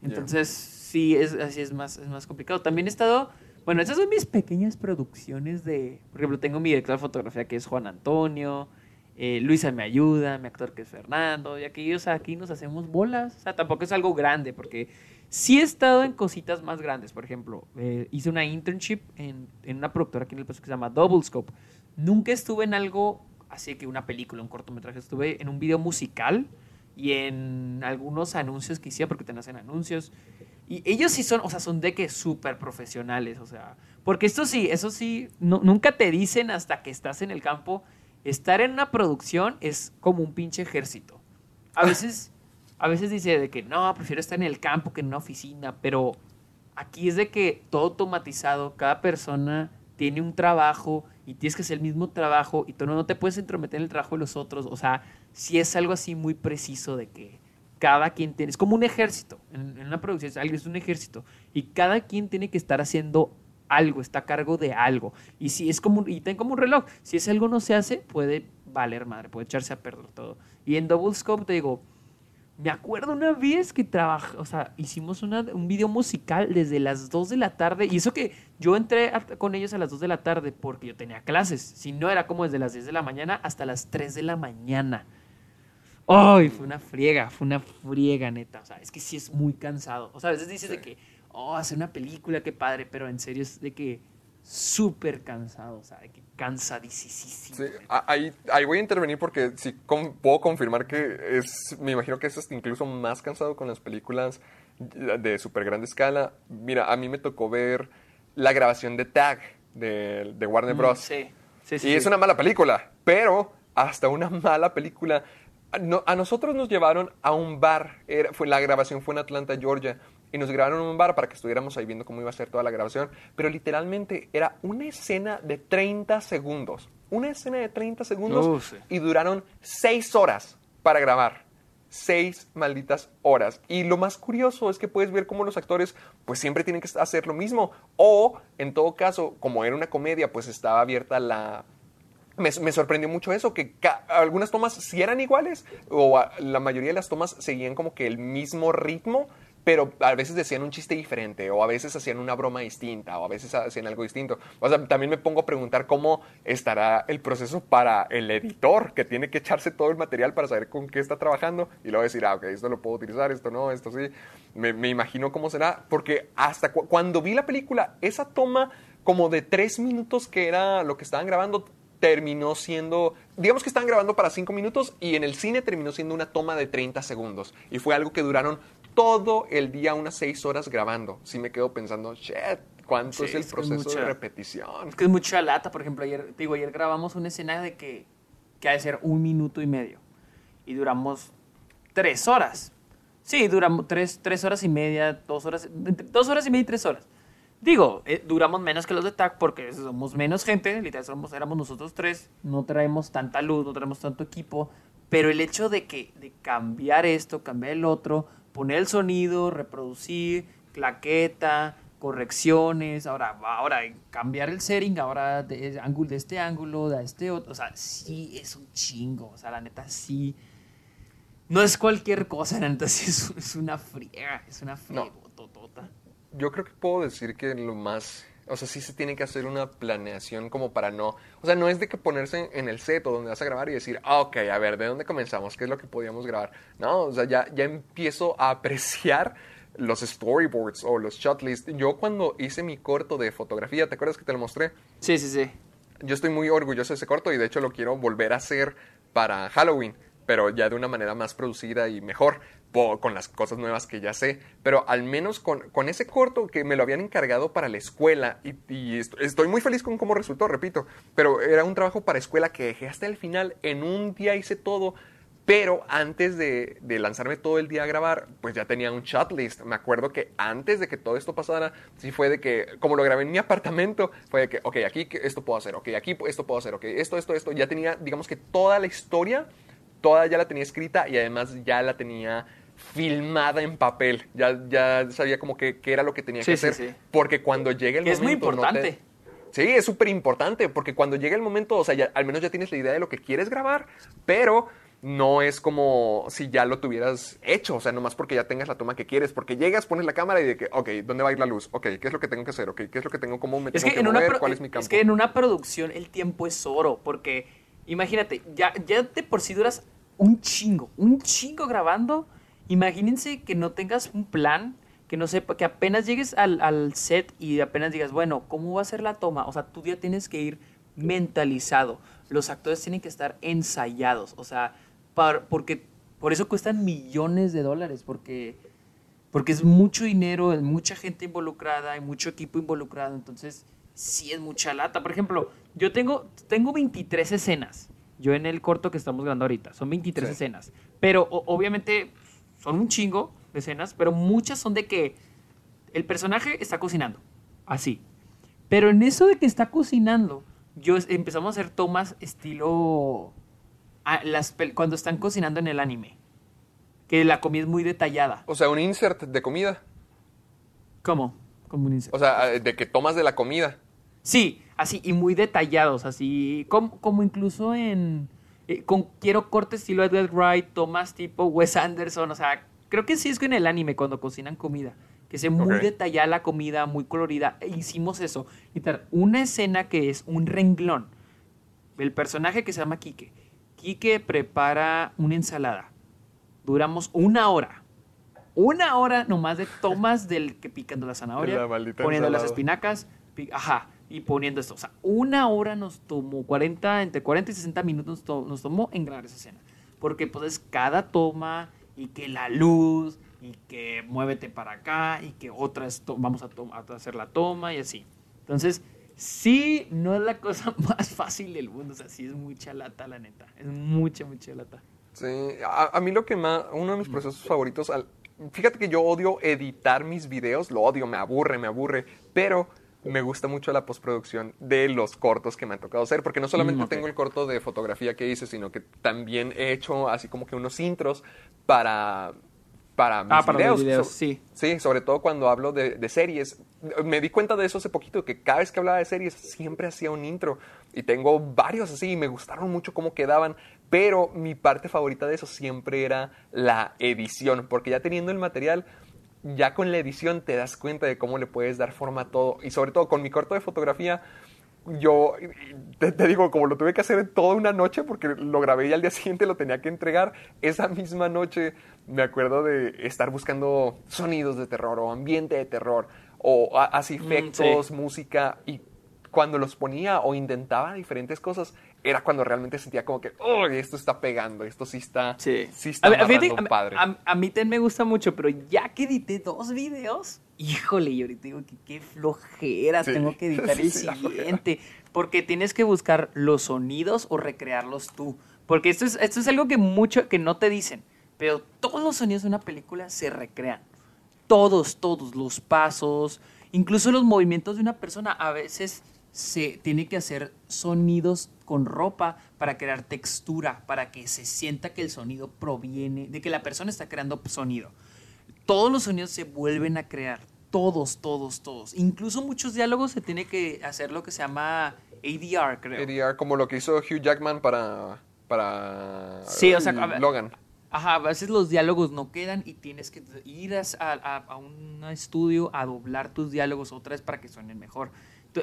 Entonces, sí, es, así es más, es más complicado. También he estado, bueno, esas son mis pequeñas producciones de, por ejemplo, tengo mi director de fotografía que es Juan Antonio, eh, Luisa me ayuda, mi actor que es Fernando, y aquí, o sea, aquí nos hacemos bolas. O sea, tampoco es algo grande, porque sí he estado en cositas más grandes. Por ejemplo, eh, hice una internship en, en una productora aquí en el paso que se llama Double Scope. Nunca estuve en algo así que una película, un cortometraje. Estuve en un video musical y en algunos anuncios que hacía, porque te hacen anuncios. Y ellos sí son, o sea, son de que súper profesionales, o sea, porque esto sí, eso sí, no- nunca te dicen hasta que estás en el campo, estar en una producción es como un pinche ejército. A veces, a veces dice de que no, prefiero estar en el campo que en una oficina, pero aquí es de que todo automatizado, cada persona tiene un trabajo y tienes que hacer el mismo trabajo y tú no, no te puedes entrometer en el trabajo de los otros, o sea, si es algo así muy preciso de que cada quien tiene, es como un ejército, en, en una producción es es un ejército, y cada quien tiene que estar haciendo algo, está a cargo de algo, y si es como, y ten como un reloj, si ese algo no se hace, puede valer madre, puede echarse a perder todo. Y en Double te digo, me acuerdo una vez que trabajamos, o sea, hicimos una- un video musical desde las 2 de la tarde. Y eso que yo entré a- con ellos a las 2 de la tarde porque yo tenía clases. Si no, era como desde las 10 de la mañana hasta las 3 de la mañana. ¡Ay! fue una friega, fue una friega, neta. O sea, es que sí es muy cansado. O sea, a veces dices de que, oh, hacer una película, qué padre. Pero en serio es de que súper cansado. O sea, cansadísimo. Sí, ahí, ahí voy a intervenir porque sí con- puedo confirmar que es, me imagino que eso es incluso más cansado con las películas de super grande escala. Mira, a mí me tocó ver la grabación de Tag de, de Warner Mm, Bros. Sí, sí, sí. y es una mala película, pero hasta una mala película. A, no- a nosotros nos llevaron a un bar, era- fue, la grabación fue en Atlanta, Georgia, y nos grabaron en un bar para que estuviéramos ahí viendo cómo iba a ser toda la grabación, pero literalmente era una escena de 30 segundos, una escena de 30 segundos, sí. y duraron 6 horas para grabar. Seis malditas horas. Y lo más curioso es que puedes ver cómo los actores pues siempre tienen que hacer lo mismo. O, en todo caso, como era una comedia, pues estaba abierta la, me, me sorprendió mucho eso, que algunas tomas sí eran iguales, o la mayoría de las tomas seguían como que el mismo ritmo, pero a veces decían un chiste diferente, o a veces hacían una broma distinta, o a veces hacían algo distinto. O sea, también me pongo a preguntar cómo estará el proceso para el editor, que tiene que echarse todo el material para saber con qué está trabajando, y luego decir, ah, ok, esto lo puedo utilizar, esto no, esto sí. Me, me imagino cómo será, porque hasta cu- cuando vi la película, esa toma como de tres minutos que era lo que estaban grabando, terminó siendo, digamos que estaban grabando para 5 minutos y en el cine terminó siendo una toma de 30 segundos. Y fue algo que duraron todo el día, unas 6 horas grabando. Sí me quedo pensando, shit, ¿cuánto Sí, es el es proceso de mucha- repetición? Es que es mucha lata, por ejemplo, ayer, digo, ayer grabamos una escena de que, que ha de ser un minuto y medio. Y duramos tres horas. Sí, duramos tres, tres horas y media, dos horas, dos horas y media y tres horas. Digo, eh, duramos menos que los de TAC porque somos menos gente, literal somos, éramos nosotros tres, no traemos tanta luz, no traemos tanto equipo, pero el hecho de que de cambiar esto, cambiar el otro, poner el sonido, reproducir, claqueta, correcciones, ahora, ahora cambiar el setting, ahora de, ángulo de este ángulo, de este otro, o sea, sí es un chingo, o sea, la neta sí. No es cualquier cosa, la neta sí es, es una friega, es una friega. totota. Yo creo que puedo decir que lo más o sea, sí se tiene que hacer una planeación como para no... O sea, no es de que ponerse en el set o donde vas a grabar y decir, ah, ok, a ver, ¿de dónde comenzamos? ¿Qué es lo que podíamos grabar? No, o sea, ya, ya empiezo a apreciar los storyboards o los shotlists. Yo cuando hice mi corto de fotografía, ¿te acuerdas que te lo mostré? Sí, sí, sí. Yo estoy muy orgulloso de ese corto y de hecho lo quiero volver a hacer para Halloween, pero ya de una manera más producida y mejor con las cosas nuevas que ya sé, pero al menos con, con ese corto que me lo habían encargado para la escuela y, estoy muy feliz con cómo resultó, repito, pero era un trabajo para escuela que dejé hasta el final, en un día hice todo, pero antes de, de, lanzarme todo el día a grabar, pues ya tenía un chat list. Me acuerdo que antes de que todo esto pasara, sí fue de que, como lo grabé en mi apartamento, fue de que, ok, aquí esto puedo hacer, ok, aquí esto puedo hacer, ok, esto, esto, esto. Ya tenía, digamos que toda la historia, toda ya la tenía escrita y además ya la tenía filmada en papel. Ya, ya sabía como que, era lo que tenía que hacer. Porque cuando llegue el momento. Es muy importante. Sí, es súper importante. Porque cuando llegue el momento, o sea, ya, al menos ya tienes la idea de lo que quieres grabar, pero no es como si ya lo tuvieras hecho, o sea, nomás porque ya tengas la toma que quieres, porque llegas, pones la cámara y de que, ok, ¿dónde va a ir la luz? Ok, ¿qué es lo que tengo que hacer? Ok, ¿qué es lo que tengo, cómo me tengo que, mover? ¿Cuál es mi campo? Es que en una producción el tiempo es oro, porque imagínate, ya, ya de por sí duras un chingo, un chingo grabando Imagínense que no tengas un plan, que no sepa, que apenas llegues al, set y apenas digas, bueno, ¿cómo va a ser la toma? O sea, tú ya tienes que ir mentalizado. Los actores tienen que estar ensayados. O sea, porque por eso cuestan millones de dólares, porque, porque es mucho dinero, es mucha gente involucrada, hay mucho equipo involucrado. Entonces, sí es mucha lata. Por ejemplo, yo tengo, tengo 23 escenas. Yo en el corto que estamos grabando ahorita, son 23 escenas. Pero obviamente son un chingo de escenas, pero muchas son de que el personaje está cocinando, así. Pero en eso de que está cocinando, yo empezamos a hacer tomas estilo las, cuando están cocinando en el anime, que la comida es muy detallada. O sea, un insert de comida. ¿Cómo? Como un insert. O sea, de que tomas de la comida. Sí, así, y muy detallados, así, como, como incluso en eh, con, quiero corte estilo Edgar Wright, Thomas tipo Wes Anderson, o sea, creo que sí es que en el anime cuando cocinan comida, que sea muy detallada la comida, muy colorida, e hicimos eso. Una escena que es un renglón, el personaje que se llama Kike, Kike prepara una ensalada, duramos una hora, una hora nomás de tomas del que picando la zanahoria, poniendo las espinacas, ajá, y poniendo esto. O sea, una hora nos tomó, 40, entre 40 y 60 minutos nos, tomó en grabar esa escena. Porque pues es cada toma y que la luz y que muévete para acá y que otra vamos a, a, hacer la toma y así. Entonces, sí, no es la cosa más fácil del mundo. O sea, sí es mucha lata, la neta. Es mucha, mucha lata. Sí, a, mí lo que más, uno de mis procesos favoritos, al, fíjate que yo odio editar mis videos, lo odio, me aburre, me aburre, pero me gusta mucho la postproducción de los cortos que me han tocado hacer, porque no solamente mm, tengo el corto de fotografía que hice, sino que también he hecho así como que unos intros para para mis ah, para videos. videos sí. Sí, sobre todo cuando hablo de, de, series. Me di cuenta de eso hace poquito, que cada vez que hablaba de series siempre hacía un intro. Y tengo varios así y me gustaron mucho cómo quedaban. Pero mi parte favorita de eso siempre era la edición, porque ya teniendo el material ya con la edición te das cuenta de cómo le puedes dar forma a todo. Y sobre todo con mi corto de fotografía, yo te, digo, como lo tuve que hacer toda una noche porque lo grabé y al día siguiente lo tenía que entregar, esa misma noche me acuerdo de estar buscando sonidos de terror o ambiente de terror o así mm, efectos, música y cuando los ponía o intentaba diferentes cosas, era cuando realmente sentía como que, oh, esto está pegando, esto sí está, sí. está a, a, padre. A, mí también me gusta mucho, pero ya que edité dos videos, híjole, y ahorita digo que qué flojeras, tengo que editar el siguiente, porque tienes que buscar los sonidos o recrearlos tú, porque esto es, esto es algo que mucho, que no te dicen, pero todos los sonidos de una película se recrean, todos, todos, los pasos, Incluso los movimientos de una persona a veces se tiene que hacer sonidos con ropa para crear textura, para que se sienta que el sonido proviene, de que la persona está creando sonido. Todos los sonidos se vuelven a crear, todos, todos, todos. Incluso muchos diálogos se tiene que hacer lo que se llama ADR, creo. ADR, como lo que hizo Hugh Jackman para, para Sí, o sea, a ver- Logan. Ajá, a veces los diálogos no quedan y tienes que ir a, a- a un estudio a doblar tus diálogos otra vez para que suenen mejor.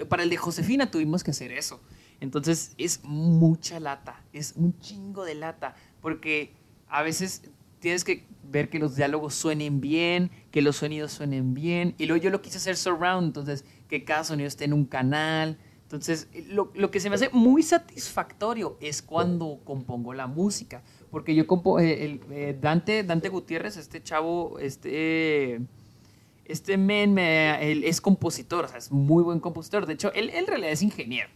Para el de Josefina tuvimos que hacer eso. Entonces es mucha lata, es un chingo de lata, porque a veces tienes que ver que los diálogos suenen bien, que los sonidos suenen bien, y luego yo lo quise hacer surround, entonces que cada sonido esté en un canal. Entonces, lo, lo que se me hace muy satisfactorio es cuando compongo la música. Porque yo compo eh, el, eh, Dante, Dante Gutiérrez, este chavo, este, este men me- es compositor, o sea, es muy buen compositor. De hecho, él, él en realidad es ingeniero.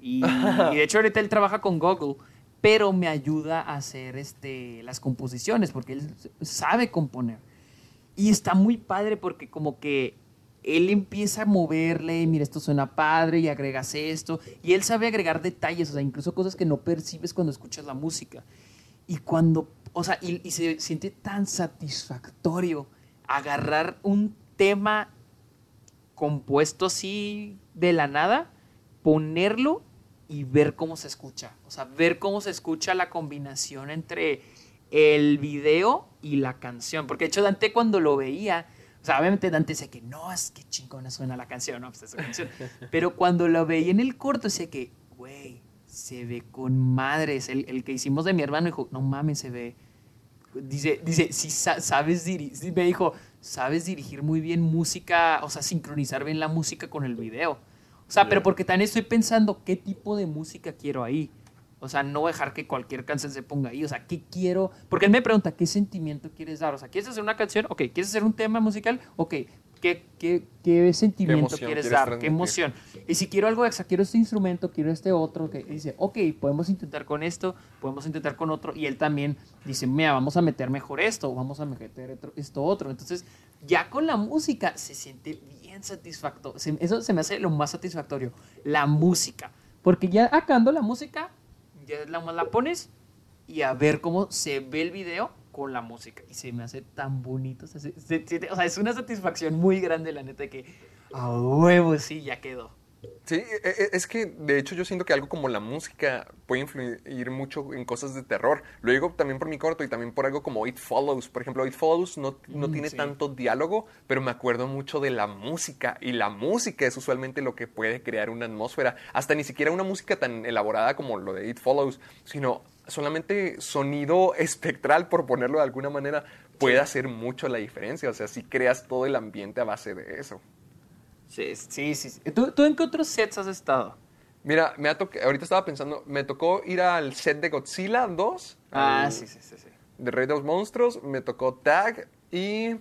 Y, y de hecho ahorita él trabaja con Google, pero me ayuda a hacer este, las composiciones, porque él sabe componer. Y está muy padre porque como que él empieza a moverle, mira, esto suena padre y agregas esto. Y él sabe agregar detalles, o sea, incluso cosas que no percibes cuando escuchas la música. Y cuando, o sea, y, y se siente tan satisfactorio agarrar un tema compuesto así de la nada, ponerlo y ver cómo se escucha. O sea, ver cómo se escucha la combinación entre el video y la canción. Porque de hecho Dante cuando lo veía, o sea, obviamente Dante decía que no, es que chingona suena la canción, no, pues esa canción. Pero cuando lo veía en el corto decía que, güey, se ve con madres. El, el que hicimos de mi hermano dijo, no mames, se ve. Dice, dice, si sabes dirigir, me dijo, sabes dirigir muy bien música, o sea, sincronizar bien la música con el video. O sea, pero porque también estoy pensando qué tipo de música quiero ahí. O sea, no dejar que cualquier canción se ponga ahí. O sea, ¿qué quiero? Porque él me pregunta, ¿qué sentimiento quieres dar? O sea, ¿quieres hacer una canción? Ok, ¿quieres hacer un tema musical? Ok, ¿qué, qué, qué sentimiento emoción quieres quieres dar? transmitir? ¿Qué emoción? Y si quiero algo extra, quiero este instrumento, quiero este otro, que dice, ok, podemos intentar con esto, podemos intentar con otro. Y él también dice, mira, vamos a meter mejor esto, vamos a meter esto otro. Entonces, ya con la música se siente bien satisfactorio. Eso se me hace lo más satisfactorio, la música. Porque ya acando la música, ya la, la pones y a ver cómo se ve el video con la música. Y se me hace tan bonito. o sea, se- se- se- o sea, es una satisfacción muy grande, la neta, que a huevo sí, ya quedó. Sí, e- e- es que de hecho yo siento que algo como la música puede influir mucho en cosas de terror. Lo digo también por mi corto y también por algo como It Follows. Por ejemplo, It Follows no, no Mm, tiene sí. tanto diálogo, pero me acuerdo mucho de la música. Y la música es usualmente lo que puede crear una atmósfera. Hasta ni siquiera una música tan elaborada como lo de It Follows, sino solamente sonido espectral, por ponerlo de alguna manera, puede hacer mucho la diferencia. O sea, si creas todo el ambiente a base de eso. Sí, sí, sí. ¿Tú, tú en qué otros sets has estado? Mira, me ha toc- ahorita estaba pensando, me tocó ir al set de Godzilla 2. Ah, al- sí, sí, sí. sí. De Rey de los Monstruos, me tocó Tag y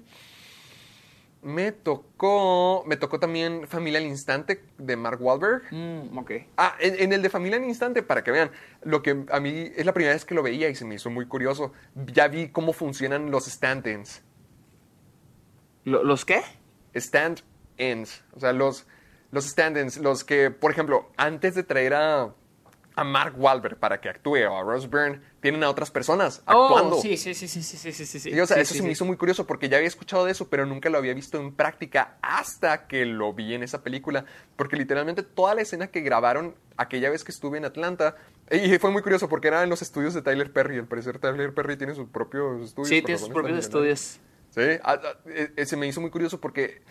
me tocó, me tocó también Familia al Instante de Mark Wahlberg. Mm, ok. Ah, en, en el de Familia al Instante, para que vean, lo que a mí es la primera vez que lo veía y se me hizo muy curioso. Ya vi cómo funcionan los stand-ins. ¿Lo- ¿Los qué? Stand-ins, o sea, los, los stand-ins, los que, por ejemplo, antes de traer a, a Mark Wahlberg para que actúe o a Ross Byrne, tienen a otras personas actuando. Oh, sí, sí, sí, sí, sí, sí, sí, sí. Y, o sea, Sí, eso sí, se me hizo muy curioso porque ya había escuchado de eso, pero nunca lo había visto en práctica hasta que lo vi en esa película. Porque literalmente toda la escena que grabaron aquella vez que estuve en Atlanta, y fue muy curioso porque era en los estudios de Tyler Perry. Al parecer Tyler Perry tiene sus propios estudios. Sí, tiene sus propios estudios. Sí, eh, eh, se me hizo muy curioso porque,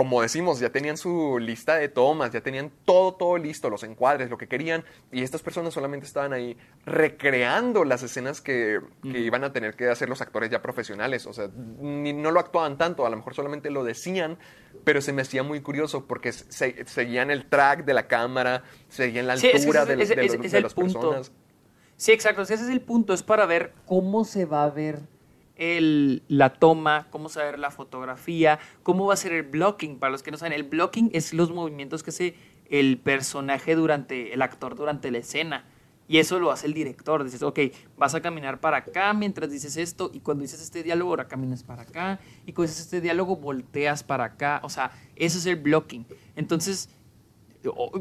como decimos, ya tenían su lista de tomas, ya tenían todo, todo listo, los encuadres, lo que querían, y estas personas solamente estaban ahí recreando las escenas que, que iban a tener que hacer los actores ya profesionales. O sea, ni, no lo actuaban tanto, a lo mejor solamente lo decían, pero se me hacía muy curioso porque se- seguían el track de la cámara, seguían la Sí, es que altura ese- de, de los- las punto. personas. Sí, exacto. Ese es el punto. Es para ver cómo se va a ver el, la toma, cómo ver la fotografía, cómo va a ser el blocking. Para los que no saben, el blocking es los movimientos que hace el personaje durante, el actor durante la escena. Y eso lo hace el director. Dices, ok, vas a caminar para acá mientras dices esto, y cuando dices este diálogo, ahora caminas para acá, y cuando dices este diálogo, volteas para acá. O sea, eso es el blocking. Entonces,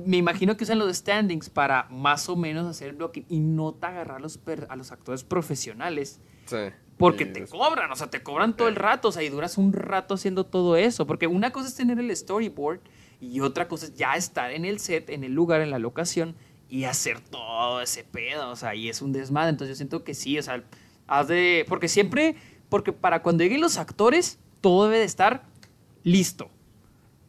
me imagino que usan los standings para más o menos hacer el blocking y no te agarrar a los, a los actores profesionales. Sí. Porque te cobran, o sea, te cobran todo el rato, o sea, y duras un rato haciendo todo eso. Porque una cosa es tener el storyboard y otra cosa es ya estar en el set, en el lugar, en la locación y hacer todo ese pedo, o sea, y es un desmadre. Entonces yo siento que sí, o sea, haz de. Porque siempre, porque para cuando lleguen los actores, todo debe de estar listo.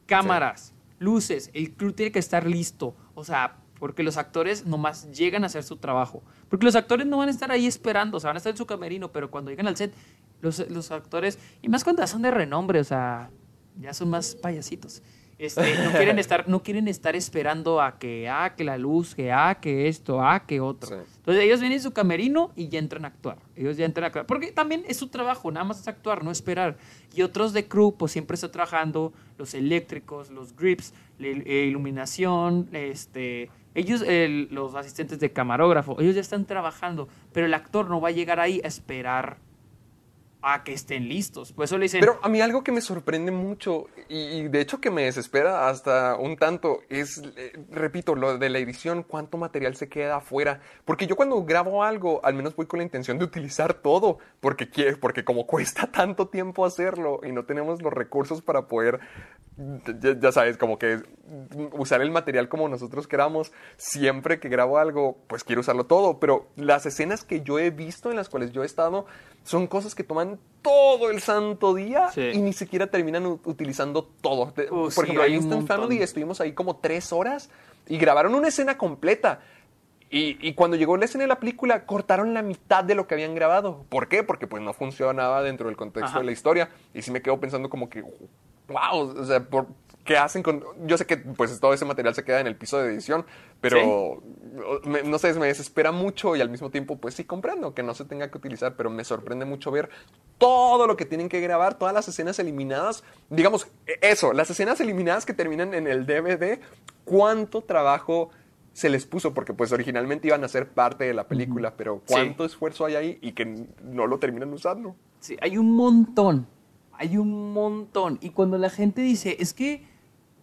Cámaras, luces, el crew tiene que estar listo. O sea, porque los actores nomás llegan a hacer su trabajo. Porque los actores no van a estar ahí esperando, o sea, van a estar en su camerino, pero cuando llegan al set, los, los actores, y más cuando son de renombre, o sea, ya son más payasitos. Este, no quieren estar, no quieren estar esperando a que, ah, que la luz, que, ah, que esto, ah, que otro. Sí. Entonces ellos vienen en su camerino y ya entran a actuar. Ellos ya entran a actuar. Porque también es su trabajo, nada más es actuar, no esperar. Y otros de crew, pues siempre está trabajando los eléctricos, los grips, la eh, iluminación, este, ellos, el- los asistentes de camarógrafo, ellos ya están trabajando, pero el actor no va a llegar ahí a esperar a que estén listos. Pero a mí algo que me sorprende mucho y, de hecho que me desespera hasta un tanto es, eh, repito, lo de la edición, cuánto material se queda afuera. Porque yo cuando grabo algo, al menos voy con la intención de utilizar todo, porque, porque como cuesta tanto tiempo hacerlo y no tenemos los recursos para poder, ya, ya sabes, como que usar el material como nosotros queramos, siempre que grabo algo, pues quiero usarlo todo. Pero las escenas que yo he visto, en las cuales yo he estado, son cosas que toman todo el santo día Sí. y ni siquiera terminan utilizando todo. Uh, Por sí, ejemplo, en Instant. Family estuvimos ahí como tres horas y grabaron una escena completa. Y, y cuando llegó la escena de la película, cortaron la mitad de lo que habían grabado. ¿Por qué? Porque pues no funcionaba dentro del contexto Ajá. de la historia. Y sí me quedo pensando como que, wow, o sea, por, ¿qué hacen con...? Yo sé que pues todo ese material se queda en el piso de edición, pero me- no sé, me desespera mucho y al mismo tiempo pues sí comprendo que no se tenga que utilizar, pero me sorprende mucho ver todo lo que tienen que grabar, todas las escenas eliminadas. Digamos, e- eso, las escenas eliminadas que terminan en el DVD, ¿cuánto trabajo se les puso? Porque pues originalmente iban a ser parte de la película, pero Sí. ¿cuánto esfuerzo hay ahí y que no lo terminan usando? Sí, hay un montón. Hay un montón. Y cuando la gente dice, es que,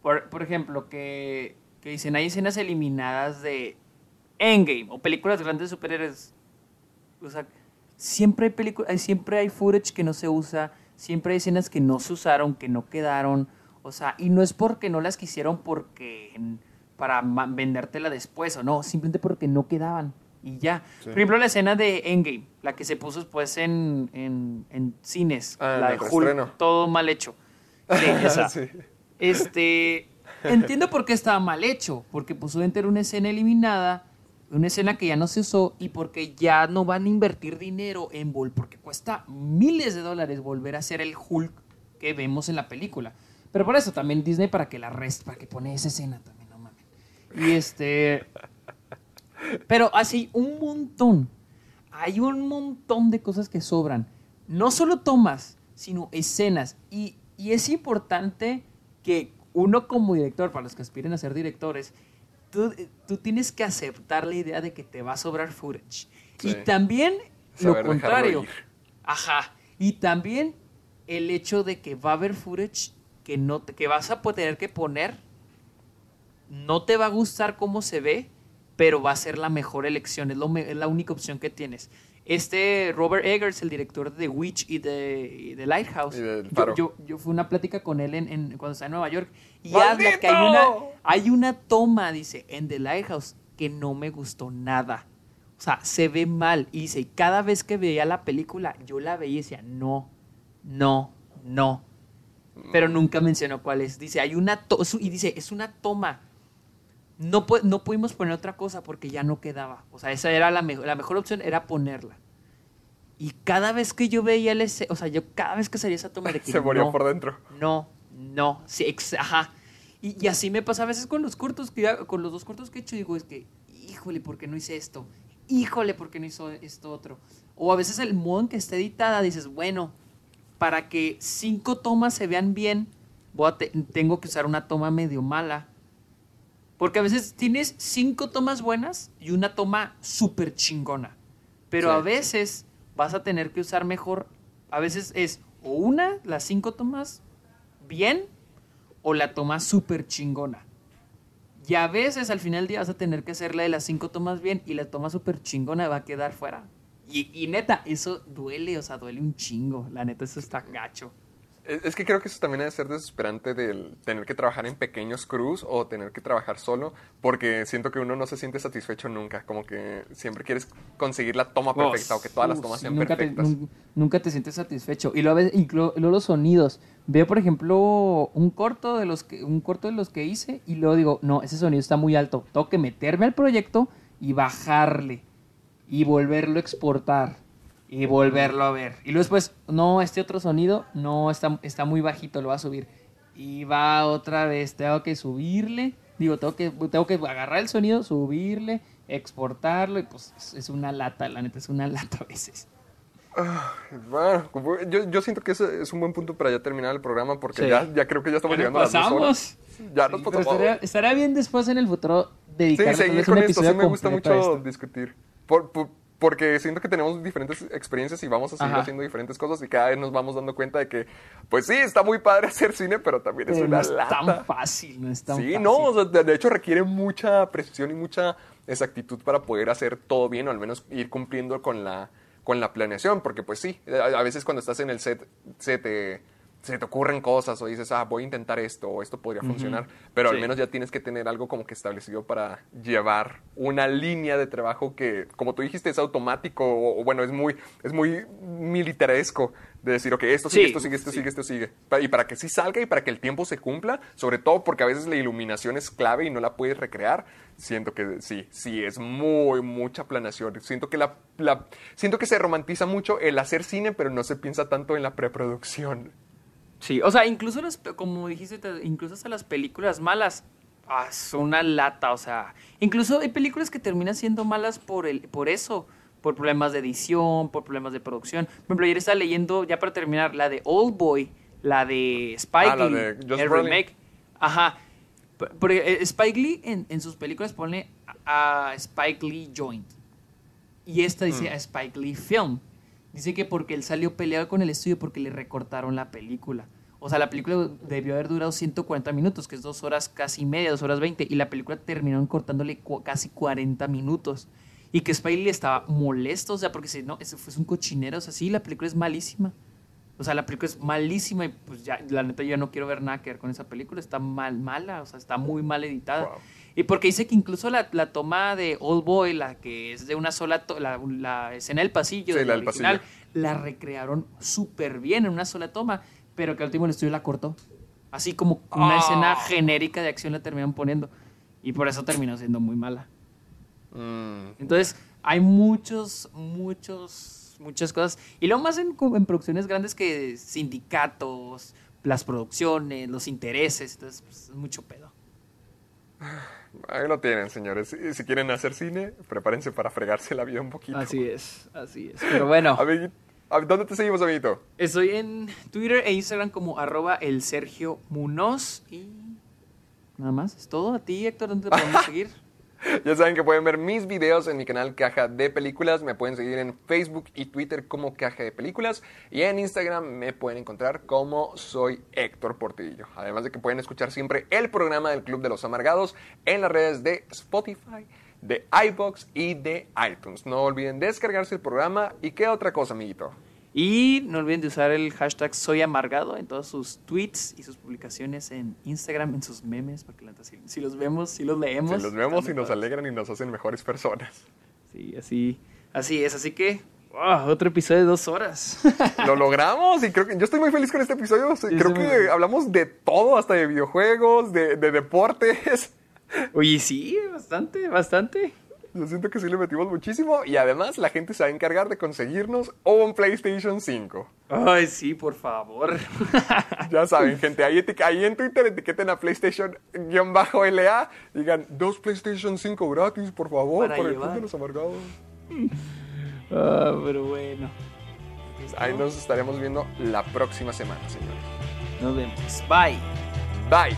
por, por ejemplo, que, que dicen, hay escenas eliminadas de Endgame o películas grandes de superhéroes. O sea, siempre hay, hay- siempre hay footage que no se usa, siempre hay escenas que no se usaron, que no quedaron. O sea, y no es porque no las quisieron porque para vendértela después o no, simplemente porque no quedaban. Y ya. Por ejemplo, la escena de Endgame, la que se puso después en, en, en cines, Ah, la de Hulk, todo mal hecho. Sí, esa. Sí. Este, entiendo por qué estaba mal hecho, porque obviamente era una escena eliminada, una escena que ya no se usó y porque ya no van a invertir dinero en vol, porque cuesta miles de dólares volver a hacer el Hulk que vemos en la película. Pero por eso también Disney para que la rest, para que pone esa escena también, no mames. Y este, pero así un montón. Hay un montón de cosas que sobran. No solo tomas, sino escenas. Y, y es importante que uno como director, para los que aspiren a ser directores, tú, tú tienes que aceptar la idea de que te va a sobrar footage. Sí. Y también lo Saber contrario. Ajá. Y también el hecho de que va a haber footage que, no, te- que vas a tener que poner no te va a gustar cómo se ve, pero va a ser la mejor elección, es, lo me- es la única opción que tienes. Este Robert Eggers, el director de The Witch y de, y de Lighthouse, Y yo, yo, yo fui a una plática con él en, en- cuando estaba en Nueva York y habla que hay ¡Maldito! una, hay una toma, dice, en The Lighthouse que no me gustó nada. O sea, se ve mal. Y dice, y cada vez que veía la película, yo la veía y decía, no, no, no. Pero nunca mencionó cuál es. Dice, hay una y dice, es una toma. No, no pudimos poner otra cosa porque ya no quedaba. O sea, esa era la, mejor la mejor opción, era ponerla. Y cada vez que yo veía el ese- o sea, yo cada vez que salía esa toma de que Se murió no, por dentro. no, no, sí, ex- ajá. Y, y así me pasa a veces con los cortos, que con los dos cortos que he hecho, digo, es que, híjole, ¿por qué no hice esto? Híjole, ¿por qué no hizo esto otro? O a veces el modo en que está editada, dices, bueno, para que cinco tomas se vean bien, voy a te- tengo que usar una toma medio mala. Porque a veces tienes cinco tomas buenas y una toma súper chingona. Pero Sí. a veces vas a tener que usar mejor. A veces es o una, las cinco tomas bien, o la toma súper chingona. Y a veces al final del día vas a tener que hacer la de las cinco tomas bien y la toma súper chingona va a quedar fuera. Y, y neta, eso duele, o sea, duele un chingo. La neta, eso está gacho. Es es que creo que eso también debe ser desesperante del tener que trabajar en pequeños crews o tener que trabajar solo, porque siento que uno no se siente satisfecho nunca, como que siempre quieres conseguir la toma perfecta o que todas las tomas sean nunca perfectas. Te, nunca te sientes satisfecho. Y luego, a veces, inclu- luego los sonidos. Veo, por ejemplo, un corto de los que, un corto de los que hice y luego digo, no, ese sonido está muy alto. Tengo que meterme al proyecto y bajarle y volverlo a exportar y volverlo a ver. Y luego después, no, este otro sonido, no, está, está muy bajito, lo va a subir. Y va otra vez, tengo que subirle. Digo, tengo que, tengo que agarrar el sonido, subirle, exportarlo. Y pues es- una lata, la neta, es una lata a veces. Bueno, como- yo, yo siento que ese es un buen punto para ya terminar el programa, porque Sí. ya, ya creo que ya estamos Ya llegando nos a las dos horas. pasamos. Ya Sí, nos pasamos. estaría, estaría bien después en el futuro Sí, dedicarle tal seguir con un esto, sí me gusta mucho discutir. Por- por- porque siento que tenemos diferentes experiencias y vamos a seguir Ajá. haciendo diferentes cosas y cada vez nos vamos dando cuenta de que, pues sí, está muy padre hacer cine, pero también es Pero una no es lata. tan fácil, no es tan Sí, fácil. no, o sea, de de hecho requiere mucha precisión y mucha exactitud para poder hacer todo bien o al menos ir cumpliendo con la, con la planeación, porque pues sí, a, a veces cuando estás en el set se te, se te ocurren cosas o dices, ah, voy a intentar esto o esto podría funcionar, pero al Sí. menos ya tienes que tener algo como que establecido para llevar una línea de trabajo que, como tú dijiste, es automático o, o bueno, es muy, es muy militaresco de decir, ok, esto sigue, Sí, esto sigue, esto sí. sigue, esto sigue. Y para que sí salga y para que el tiempo se cumpla, sobre todo porque a veces la iluminación es clave y no la puedes recrear, siento que sí, sí, es muy, mucha planeación. Siento que, la, la- siento que se romantiza mucho el hacer cine, pero no se piensa tanto en la preproducción. Sí, o sea, incluso las, como dijiste, te- incluso hasta las películas malas, ah, son una lata, o sea, incluso hay películas que terminan siendo malas por el, por eso, por problemas de edición, por problemas de producción. Por ejemplo, ayer estaba leyendo, ya para terminar, la de Old Boy, la de Spike Ah, la Lee, de el Brolin. remake. Ajá. Porque eh, Spike Lee en, en sus películas pone a, a Spike Lee Joint. Y esta dice Mm. a Spike Lee Film. Dice que porque él salió peleado con el estudio porque le recortaron la película. O sea, la película debió haber durado 140 minutos, que es dos horas casi media, dos horas 20. Y la película terminaron cortándole casi 40 minutos. Y que Spike Lee estaba molesto, o sea, porque si no, eso fue un cochinero. O sea, sí, la película es malísima. O sea, la película es malísima y pues ya, la neta, yo ya no quiero ver nada que ver con esa película. Está mal, mala, o sea, está muy mal editada. Wow. Y porque dice que incluso la, la toma de Old Boy, la que es de una sola, to- la, la escena del pasillo, Sí, de la del original, pasillo. la recrearon súper bien en una sola toma, pero que al último el estudio la cortó. Así como una Ah. escena genérica de acción la terminaron poniendo. Y por eso terminó siendo muy mala. Mm, Entonces, hay muchos, muchos, muchas cosas. Y luego más en producciones grandes que sindicatos, las producciones, los intereses. Entonces, pues, es mucho pedo. ahí lo tienen, señores. Si, quieren hacer cine, prepárense para fregarse la vida un poquito. es, así es. Pero bueno, ¿Dónde te seguimos, amiguito? estoy en Twitter e Instagram como arroba el Sergio Munoz. Y nada más, es todo. A ti, Héctor, ¿dónde te podemos seguir? Ya saben que pueden ver mis videos en mi canal Caja de Películas. Me pueden seguir en Facebook y Twitter como Caja de Películas. Y en Instagram me pueden encontrar como soy Héctor Portillo. Además de que pueden escuchar siempre el programa del Club de los Amargados en las redes de Spotify, de iBox y de iTunes. No olviden descargarse el programa. ¿Y qué otra cosa, amiguito? Y no olviden de usar el hashtag Soy Amargado en todos sus tweets y sus publicaciones en Instagram, en sus memes, porque si, si los vemos, si los leemos. Si los vemos y nos alegran y nos hacen mejores personas. Sí, así, así es. Así que, wow, otro episodio de dos horas. Lo logramos y creo que yo estoy muy feliz con este episodio. Sí, Creo que hablamos de todo, hasta de videojuegos, de, de deportes. Oye, sí, bastante, bastante. Yo siento que sí le metimos muchísimo y además la gente se va a encargar de conseguirnos un PlayStation 5. Ay, sí, por favor. Ya saben, gente, ahí, ahí en Twitter etiqueten a PlayStation-LA. Digan, dos PlayStation 5 gratis, por favor, Para por el. Club de los Amargados. Ah, pero bueno. Ahí nos estaremos viendo la próxima semana, señores. Nos vemos. Bye. Bye.